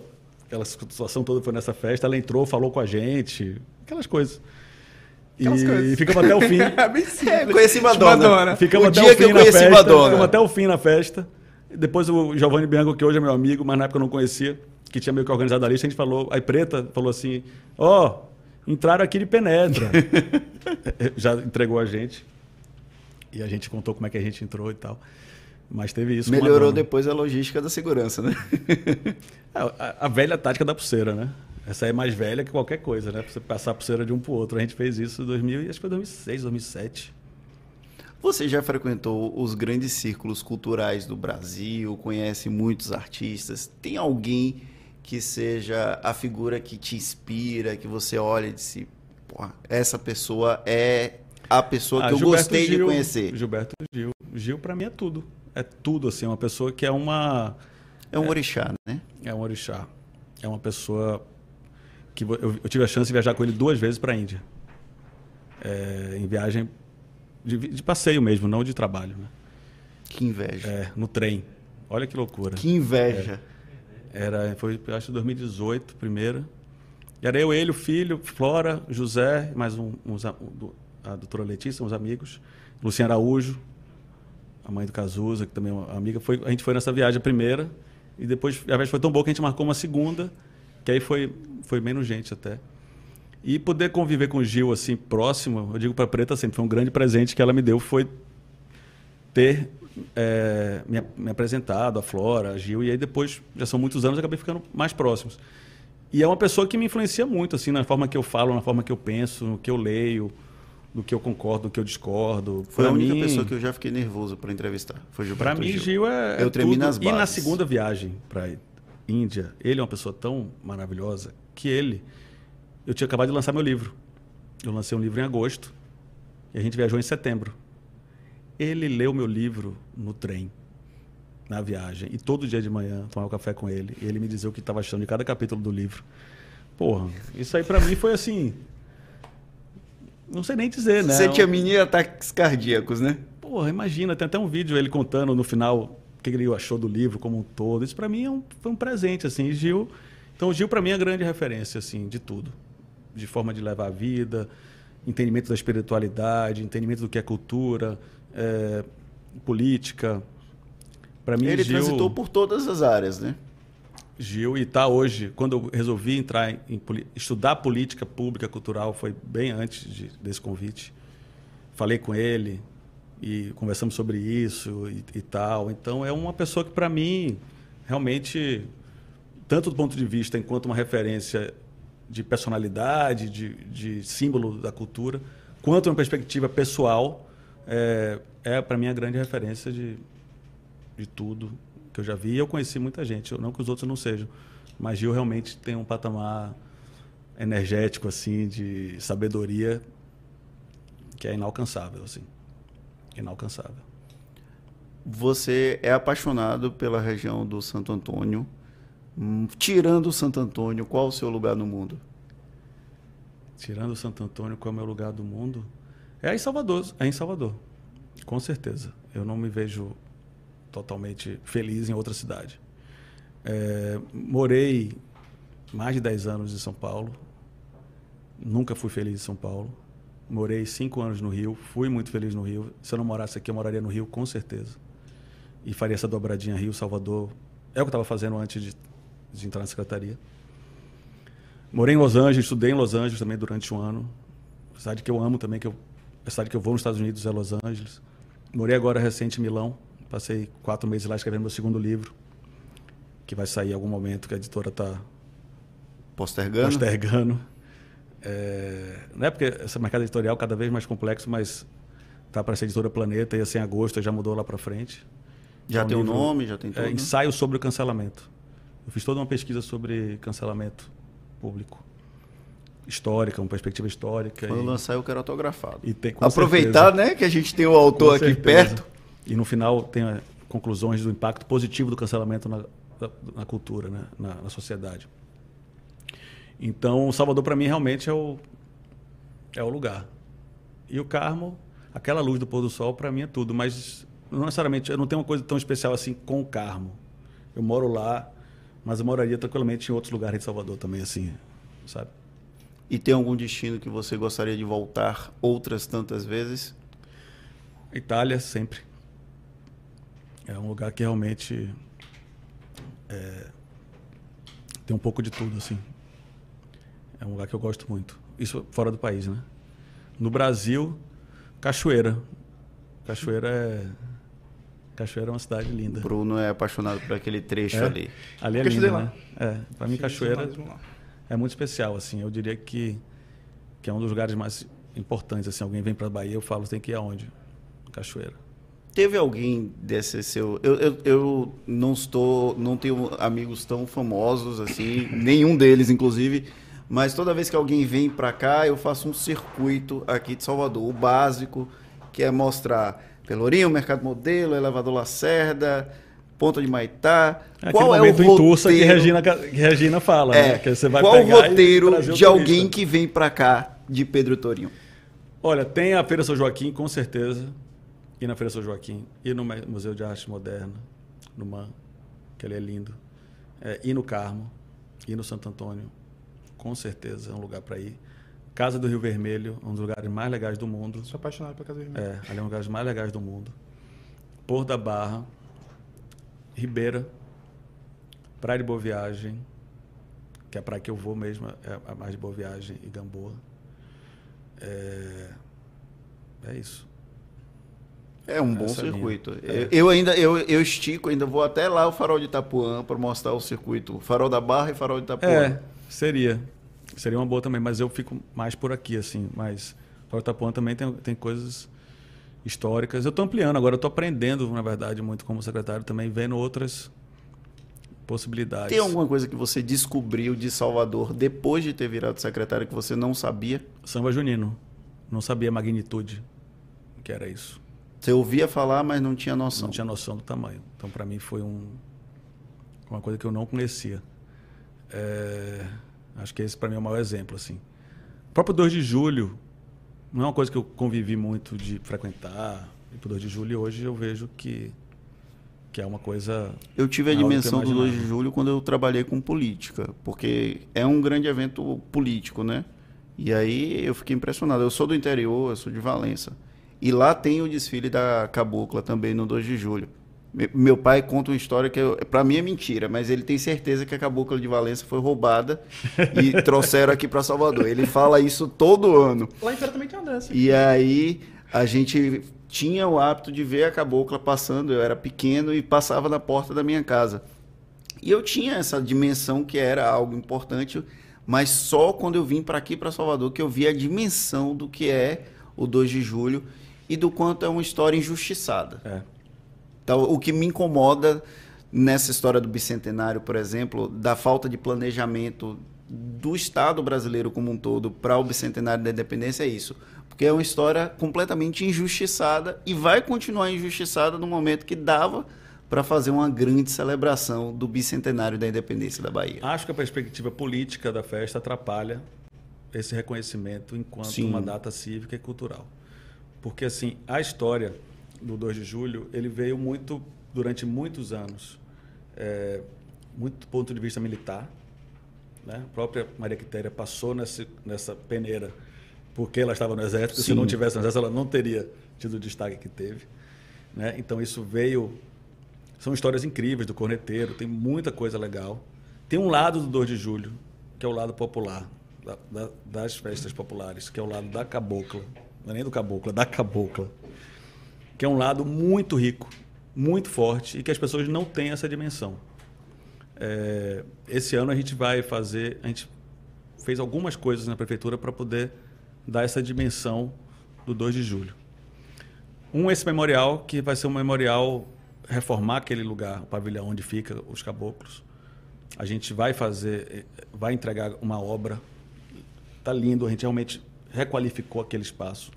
aquela situação toda foi nessa festa. Ela entrou, falou com a gente, aquelas coisas. Aquelas e coisas. ficamos até o fim. É. É, conheci Madonna. Madonna. Ficamos O até dia o que fim eu na conheci festa. Madonna. Ficamos até o fim na festa. Depois o Giovanni Bianco, que hoje é meu amigo, mas na época eu não conhecia, que tinha meio que organizado a lista, a gente falou, aí Preta falou assim, ó, entraram aqui de penetra. Já entregou a gente. E a gente contou como é que a gente entrou e tal. Mas teve isso. Melhorou depois a logística da segurança, né? É, A, a velha tática da pulseira, né? Essa é mais velha que qualquer coisa, né? Pra você passar a pulseira de um pro outro. A gente fez isso em 2000, e acho que foi 2006, 2007. Você já frequentou os grandes círculos culturais do Brasil, conhece muitos artistas. Tem alguém que seja a figura que te inspira, que você olha e diz, "Porra, essa pessoa é a pessoa Ah, que eu Gilberto gostei de Gil, conhecer. Gilberto Gil. Gil, pra mim, é tudo. É tudo, assim. É uma pessoa que é uma... É um orixá, né? É um orixá. É uma pessoa que eu, eu tive a chance de viajar com ele duas vezes para a Índia. É, em viagem de, de passeio mesmo, não de trabalho. Né? Que inveja. É, no trem. Olha que loucura. Que inveja. Era, foi, acho, 2018, primeira. E era eu, ele, o filho, Flora, José, mais um, uns a- a doutora Letícia, uns amigos. Luciana Araújo, a mãe do Cazuza, que também é uma amiga. Foi, a gente foi nessa viagem a primeira. E depois a viagem foi tão boa que a gente marcou uma segunda, que aí foi, foi menos gente até. E poder conviver com o Gil assim, próximo, eu digo para Preta sempre, foi um grande presente que ela me deu, foi ter é, me, me apresentado, a Flora, a Gil, e aí depois, já são muitos anos, acabei ficando mais próximos. E é uma pessoa que me influencia muito, assim, na forma que eu falo, na forma que eu penso, no que eu leio, no que eu concordo, no que eu discordo. Foi Pra a única mim- pessoa que eu já fiquei nervoso para entrevistar. Foi Pra Gilberto mim, Gil. Gil é. Eu é tremi tudo. nas E na bases. segunda viagem para Índia, ele é uma pessoa tão maravilhosa que ele. Eu tinha acabado de lançar meu livro. Eu lancei um livro em agosto e a gente viajou em setembro. Ele leu meu livro no trem, na viagem, e todo dia de manhã tomava café com ele. E ele me dizia o que estava achando de cada capítulo do livro. Porra, isso aí pra mim foi assim. Não sei nem dizer, né? Você tinha mini ataques cardíacos, né? Porra, imagina, tem até um vídeo ele contando no final o que ele achou do livro como um todo. Isso pra mim é um, foi um presente, assim. E Gil, então o Gil pra mim é a grande referência, assim, de tudo, de forma de levar a vida, entendimento da espiritualidade, entendimento do que é cultura, é, política. Para mim, Ele Gil, transitou por todas as áreas, né? Gil e está hoje, quando eu resolvi entrar em, em estudar política pública cultural, foi bem antes de- desse convite. Falei com ele, e conversamos sobre isso e, e tal. Então é uma pessoa que para mim realmente tanto do ponto de vista enquanto uma referência de personalidade, de, de símbolo da cultura, quanto uma perspectiva pessoal, é, é para mim a grande referência de, de tudo que eu já vi. E eu conheci muita gente, não que os outros não sejam, mas Gil realmente tem um patamar energético assim de sabedoria que é inalcançável assim inalcançável. Você é apaixonado pela região do Santo Antônio. Hum, tirando o Santo Antônio qual o seu lugar no mundo? Tirando o Santo Antônio qual é o meu lugar do mundo? É em Salvador é em Salvador com certeza. Eu não me vejo totalmente feliz em outra cidade é, morei mais de 10 anos em São Paulo Nunca fui feliz em São Paulo. Morei cinco anos no Rio, fui muito feliz no Rio. Se eu não morasse aqui, eu moraria no Rio, com certeza. E faria essa dobradinha Rio-Salvador. É o que eu estava fazendo antes de, de, entrar na secretaria. Morei em Los Angeles, estudei em Los Angeles também durante um ano. Cidade que eu amo também, que eu, a cidade que eu vou nos Estados Unidos é Los Angeles. Morei agora recente em Milão. Passei quatro meses lá escrevendo meu segundo livro, que vai sair em algum momento, que a editora está postergando. postergando. É, não é porque esse mercado editorial é cada vez mais complexo, mas tá para ser editora Planeta e assim agosto já mudou lá para frente. Já então, tem o um nome, já tem tudo. É, ensaio sobre o cancelamento. Eu fiz toda uma pesquisa sobre cancelamento público. Histórica, uma perspectiva histórica. Quando e, lançar eu quero autografado. E tem, Aproveitar, certeza, né, que a gente tem o autor aqui perto. E no final tem é, conclusões do impacto positivo do cancelamento na, na cultura, né, na, na sociedade. Então, Salvador para mim realmente é o é o lugar. E o Carmo, aquela luz do pôr do sol para mim é tudo, mas não necessariamente, eu não tenho uma coisa tão especial assim com o Carmo. Eu moro lá, mas eu moraria tranquilamente em outros lugares de Salvador também assim, sabe? E tem algum destino que você gostaria de voltar outras tantas vezes? Itália sempre. É um lugar que realmente é, tem um pouco de tudo assim. É um lugar que eu gosto muito. Isso fora do país, né? No Brasil, Cachoeira. Cachoeira é. Cachoeira é uma cidade linda. Bruno é apaixonado por aquele trecho é? ali. Ali é lindo, né? É, para mim Cachoeira é muito especial, assim. Eu diria que que é um dos lugares mais importantes, assim. Alguém vem para Bahia, eu falo, tem que ir aonde? Cachoeira. Teve alguém desse seu. Eu, eu, eu não estou. Não tenho amigos tão famosos assim, nenhum deles, inclusive mas toda vez que alguém vem para cá, eu faço um circuito aqui de Salvador, o básico, que é mostrar Pelourinho, Mercado Modelo, Elevador Lacerda, Ponta de Maitá. Qual é o roteiro que Regina, que Regina fala, é, né? Que você vai qual o roteiro de alguém que vem para cá de Pedro Torinho? Olha, tem a Feira São Joaquim, com certeza. E na Feira São Joaquim. E no Museu de Arte Moderna, no MAN, que ele é lindo. É, e no Carmo. E no Santo Antônio com certeza é um lugar para ir. Casa do Rio Vermelho, um dos lugares mais legais do mundo. Sou apaixonado pela Casa do Rio Vermelho. É, ali é um dos lugares mais legais do mundo. Por da Barra, Ribeira, Praia de Boa Viagem, que é a praia que eu vou mesmo, é a mais de Boa Viagem e Gamboa. É, é isso. É um bom circuito. É. Eu, ainda eu, eu estico, ainda vou até lá o Farol de Itapuã para mostrar o circuito. Farol da Barra e Farol de Itapuã. É. Seria. Seria uma boa também, mas eu fico mais por aqui, assim. Mas Itapuã também tem, tem coisas históricas. Eu estou ampliando agora, estou aprendendo, na verdade, muito como secretário também, vendo outras possibilidades. Tem alguma coisa que você descobriu de Salvador depois de ter virado secretário que você não sabia? Samba junino. Não sabia a magnitude que era isso. Você ouvia falar, mas não tinha noção. Não tinha noção do tamanho. Então, para mim, foi um, uma coisa que eu não conhecia. É, acho que esse para mim é o maior exemplo. Assim. O próprio 2 de julho não é uma coisa que eu convivi muito de frequentar. E pro 2 de julho hoje eu vejo que, que é uma coisa. Eu tive a dimensão do 2 de julho quando eu trabalhei com política, porque é um grande evento político, né? E aí eu fiquei impressionado. Eu sou do interior, eu sou de Valença. E lá tem o desfile da Cabocla também no 2 de julho. Meu pai conta uma história que para mim é mentira, mas ele tem certeza que a cabocla de Valença foi roubada e trouxeram aqui para Salvador. Ele fala isso todo ano. Lá em Feira também tem uma dança. E aí a gente tinha o hábito de ver a cabocla passando. Eu era pequeno e passava na porta da minha casa. E eu tinha essa dimensão que era algo importante, mas só quando eu vim para aqui, para Salvador, que eu vi a dimensão do que é o 2 de julho e do quanto é uma história injustiçada. É. Então, o que me incomoda nessa história do bicentenário, por exemplo, da falta de planejamento do Estado brasileiro como um todo para o bicentenário da independência é isso. Porque é uma história completamente injustiçada e vai continuar injustiçada no momento que dava para fazer uma grande celebração do bicentenário da independência da Bahia. Acho que a perspectiva política da festa atrapalha esse reconhecimento enquanto Sim. uma data cívica e cultural. Porque assim, a história do 2 de julho, ele veio muito durante muitos anos, é, muito do ponto de vista militar. Né? A própria Maria Quitéria passou nessa, nessa peneira porque ela estava no exército. Sim. Se não tivesse no exército, ela não teria tido o destaque que teve. Né? Então isso veio. São histórias incríveis do corneteiro, tem muita coisa legal. Tem um lado do 2 de julho, que é o lado popular, da, da, das festas populares, que é o lado da cabocla. Não é nem do caboclo, é da cabocla. Que é um lado muito rico, muito forte e que as pessoas não têm essa dimensão. É, esse ano a gente vai fazer, a gente fez algumas coisas na prefeitura para poder dar essa dimensão do 2 de julho. Um, esse memorial, que vai ser um memorial, reformar aquele lugar, o pavilhão onde fica os caboclos. A gente vai fazer, vai entregar uma obra. Tá lindo, a gente realmente requalificou aquele espaço.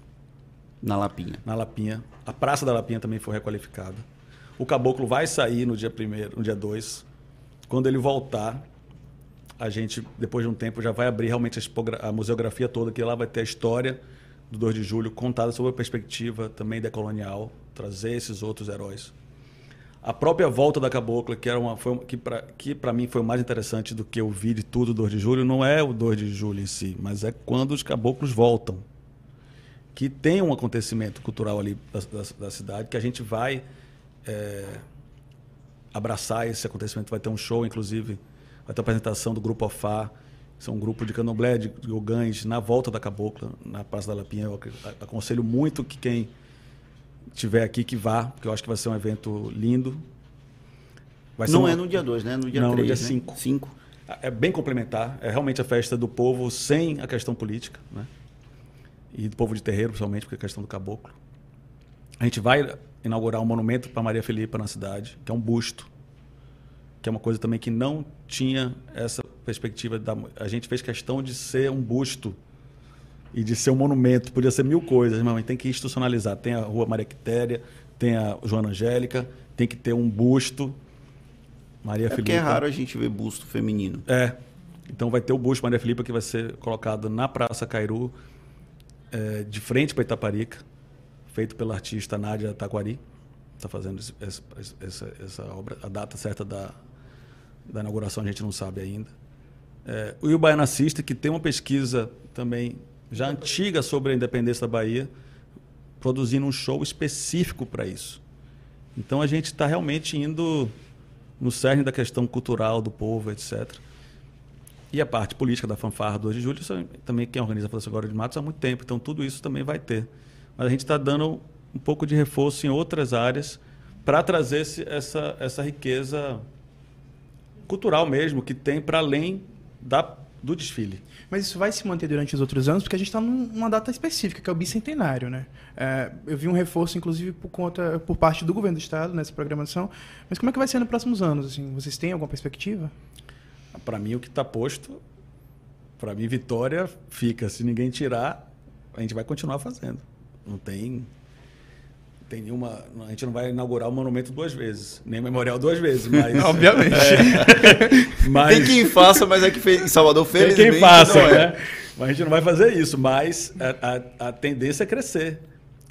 Na Lapinha. Na Lapinha. A Praça da Lapinha também foi requalificada. O caboclo vai sair no dia primeiro, no dia 2. Quando ele voltar, a gente, depois de um tempo, já vai abrir realmente a, museografia toda, que lá vai ter a história do 2 de julho, contada sob a perspectiva também decolonial, trazer esses outros heróis. A própria volta da cabocla, que, era uma, que para mim foi o mais interessante do que eu vi de tudo do 2 de julho, não é o 2 de julho em si, mas é quando os caboclos voltam que tem um acontecimento cultural ali da, da, da cidade que a gente vai é, abraçar esse acontecimento. Vai ter um show, inclusive, vai ter a apresentação do Grupo Ofá, são um grupo de candomblé, de gogães, na volta da Cabocla, na Praça da Lapinha. Eu aconselho muito que quem estiver aqui que vá, porque eu acho que vai ser um evento lindo. Vai Não é no dia 2, né? No dia 3, Não, no dia 5. Né? É bem complementar. É realmente a festa do povo sem a questão política, né? E do povo de terreiro, principalmente, porque é a questão do caboclo. A gente vai inaugurar um monumento para Maria Filipa na cidade, que é um busto, que é uma coisa também que não tinha essa perspectiva. Da, a gente fez questão de ser um busto e de ser um monumento, podia ser mil coisas, mas tem que institucionalizar. Tem a Rua Maria Quitéria, tem a Joana Angélica, tem que ter um busto. Maria é Filipa. é raro a gente ver busto feminino. É. Então vai ter o busto Maria Filipa que vai ser colocado na Praça Cairu, é, de frente para Itaparica feito pela artista Nádia Taquari. Está fazendo essa, essa, essa, obra. A data certa da, da inauguração a gente não sabe ainda. É, o Baiana System, que tem uma pesquisa também já antiga sobre a independência da Bahia, produzindo um show específico para isso. Então a gente está realmente indo no cerne da questão cultural do povo, etc. E a parte política da fanfarra do 2 de julho, também quem organiza a Fundação Agora de Matos há muito tempo. Então tudo isso também vai ter mas a gente está dando um pouco de reforço em outras áreas para trazer esse, essa, essa riqueza cultural mesmo que tem para além da, do desfile. Mas isso vai se manter durante os outros anos, porque a gente está numa data específica, que é o bicentenário, né? É, eu vi um reforço, inclusive, por conta, por parte do governo do estado nessa programação. Mas como é que vai ser nos próximos anos? Assim, vocês têm alguma perspectiva? Para mim, o que está posto, para mim, Vitória fica. Se ninguém tirar, a gente vai continuar fazendo. Não tem tem nenhuma. A gente não vai inaugurar o monumento duas vezes, nem o memorial duas vezes, mas. Obviamente. É, mas, tem quem faça, mas é que em Salvador fez. Tem quem faça, é. né? Mas a gente não vai fazer isso, mas a, a, a tendência é crescer.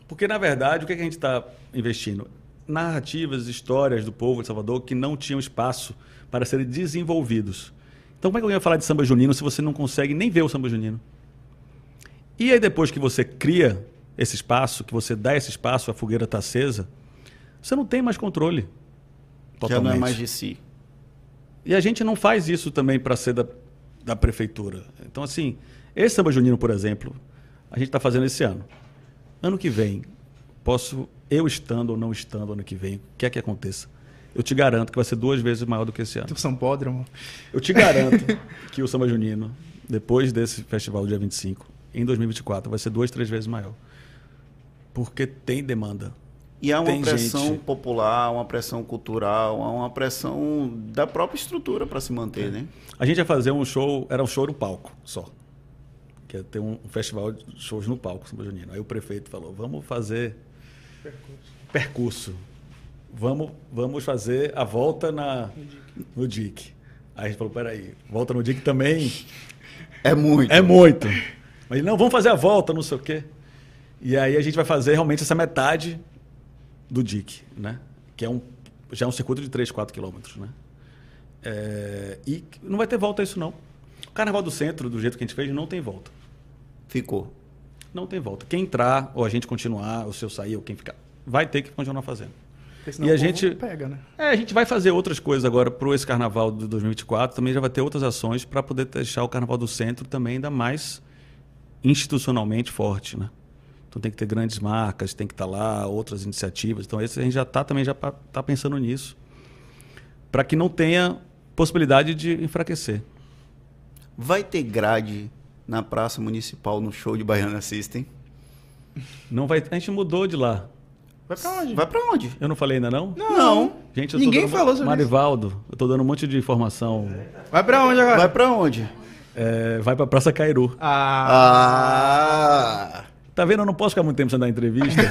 Porque, na verdade, o que, é que a gente está investindo? Narrativas, histórias do povo de Salvador que não tinham espaço para serem desenvolvidos. Então, como é que eu ia falar de samba junino se você não consegue nem ver o samba junino? E aí, depois que você cria esse espaço, que você dá esse espaço, a fogueira está acesa, você não tem mais controle. Totalmente. Já não é mais de si. E a gente não faz isso também para ser da, da prefeitura. Então, assim, esse samba junino, por exemplo, a gente está fazendo esse ano. Ano que vem, posso, eu estando ou não estando ano que vem, o que é que aconteça? Eu te garanto que vai ser duas vezes maior do que esse ano. Tipo São Pódromo. Eu te garanto que o Samba Junino, depois desse festival dia 25, em 2024, vai ser duas, três vezes maior. Porque tem demanda. E há uma Tem pressão gente- popular, uma pressão cultural, há uma pressão da própria estrutura para se manter, né? A gente ia fazer um show, era um show no palco só. Que ia ter um festival de shows no palco, Samba Junino. Aí o prefeito falou: vamos fazer percurso. Vamos, vamos fazer a volta na, no DIC. Aí a gente falou: peraí, volta no DIC também É muito. é muito. Mas não, vamos fazer a volta, não sei o quê. E aí a gente vai fazer realmente essa metade do DIC, né? Que é um, já é um circuito de 3, 4 quilômetros, né? É, e não vai ter volta a isso, não. O Carnaval do Centro, do jeito que a gente fez, não tem volta. Ficou. Não tem volta. Quem entrar, ou a gente continuar, ou se eu sair, ou quem ficar, vai ter que continuar fazendo. E a gente- pega, né? É, a gente vai fazer outras coisas agora para esse carnaval de 2024. Também já vai ter outras ações para poder deixar o carnaval do centro também ainda mais institucionalmente forte, né? Então tem que ter grandes marcas, tem que estar lá, outras iniciativas. Então esse a gente já está também já tá pensando nisso, para que não tenha possibilidade de enfraquecer. Vai ter grade na Praça Municipal no show de Baiana System? Não vai, a gente mudou de lá. Vai pra onde? Vai para onde? Eu não falei ainda não? Não. Gente, eu Ninguém dando, falou sobre Marivaldo, eu tô dando um monte de informação. Vai pra onde agora? Vai para onde? É, vai para Praça Cairu. Ah. Ah! Tá vendo? Eu não posso ficar muito tempo sem dar entrevista.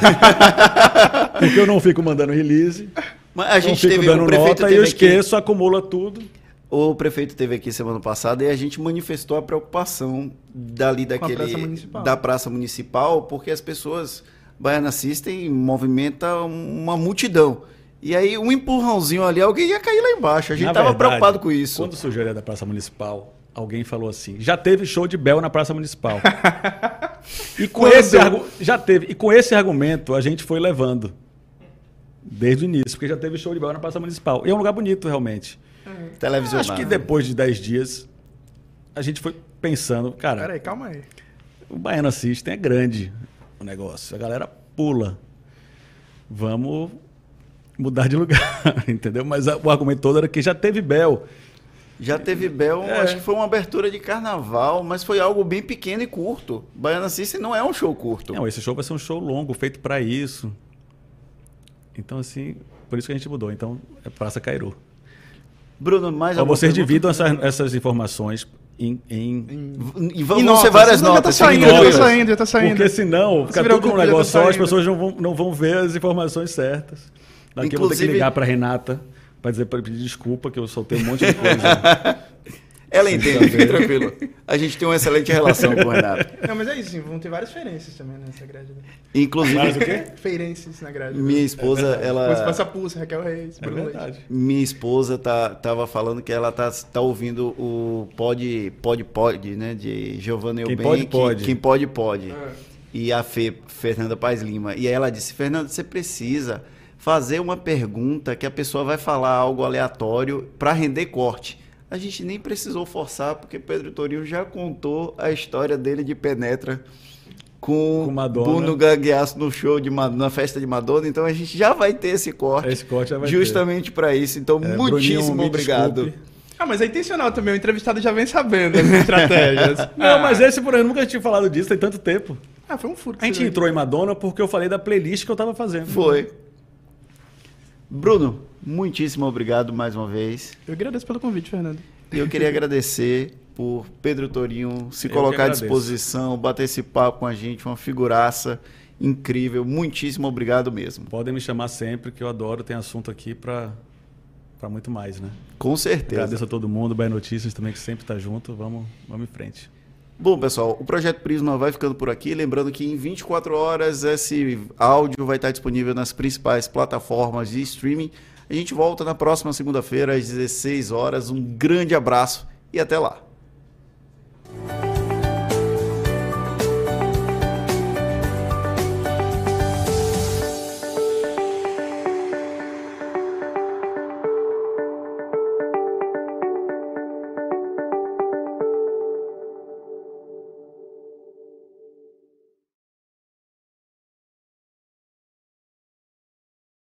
porque eu não fico mandando release. Mas a não gente fico teve dando o prefeito nota e eu teve aqui. esqueço, acumula tudo. O prefeito teve aqui semana passada e a gente manifestou a preocupação dali daquele praça municipal. da praça municipal, porque as pessoas Baiana System movimenta uma multidão. E aí um empurrãozinho ali, alguém ia cair lá embaixo. A gente estava preocupado com isso. Quando surgiu a ideia da Praça Municipal, alguém falou assim: já teve show de Bel na Praça Municipal. e com Quando? esse argu- já teve. E com esse argumento a gente foi levando. Desde o início, porque já teve show de Bel na Praça Municipal. E é um lugar bonito, realmente. Televisionado. Acho que depois de 10 dias, a gente foi pensando, cara, Pera aí, calma aí. O Baiano System é grande o negócio. A galera pula. Vamos mudar de lugar, entendeu? Mas a- o argumento todo era que já teve Bel. Já teve Bel, É. acho que foi uma abertura de carnaval, mas foi algo bem pequeno e curto. Baiana System não é um show curto. Não, esse show vai ser um show longo, feito para isso. Então, assim, por isso que a gente mudou. Então, é Praça Cairu. Bruno, mais alguma vocês dividam essas informações em. em- E vão E vão ser notas, várias já tá notas. saindo, já tá saindo, já tá saindo. Porque senão fica Se tudo um tá negócio só, as pessoas não vão, não vão ver as informações certas. Daqui eu vou ter que Inclusive- ligar para Renata para dizer para pedir desculpa que eu soltei um monte de coisa. Ela entende, fique tranquilo. A gente tem uma excelente relação com o Renato. Não, mas é isso, sim, vão ter várias feirenses também nessa grade. né? Inclusive, Mas o quê? Feirenses na grade. minha esposa, Depois ela. passa pulso, Raquel Reis, É Bruno verdade. Minha esposa tá, tava falando que ela tá, tá ouvindo o Pod Pod Pod, né? De Giovanna Quem Eubank. pode, pode. Quem pode, pode. É. E a Fê, Fernanda Paz Lima. E aí ela disse, Fernanda, você precisa fazer uma pergunta que a pessoa vai falar algo aleatório para render corte. A gente nem precisou forçar, porque Pedro Torinho já contou a história dele de Penetra com, Com Madonna. Bruno Gagliasso no show de na festa de Madonna, então a gente já vai ter esse corte. Esse corte justamente para isso. Então, É, muitíssimo Bruninho, obrigado. desculpe. Ah, mas é intencional também, o entrevistado já vem sabendo das estratégias. Não, mas esse por aí, eu nunca tinha falado disso, tem tanto tempo. Ah, foi um furo. que A gente você entrou em Madonna porque eu falei da playlist que eu tava fazendo. Foi. Bruno, muitíssimo obrigado mais uma vez. Eu agradeço pelo convite, Fernando. E eu queria agradecer por Pedro Torinho se Eu colocar à disposição, bater esse papo com a gente, uma figuraça incrível. Muitíssimo obrigado mesmo. Podem me chamar sempre, que eu adoro, tem assunto aqui pra, pra muito mais, né? Com certeza. Agradeço a todo mundo, Bem Notícias também, que sempre tá junto. Vamos, vamos em frente. Bom, pessoal, o Projeto Prisma vai ficando por aqui. Lembrando que em 24 horas esse áudio vai estar disponível nas principais plataformas de streaming. A gente volta na próxima segunda-feira às 16 horas. Um grande abraço e até lá.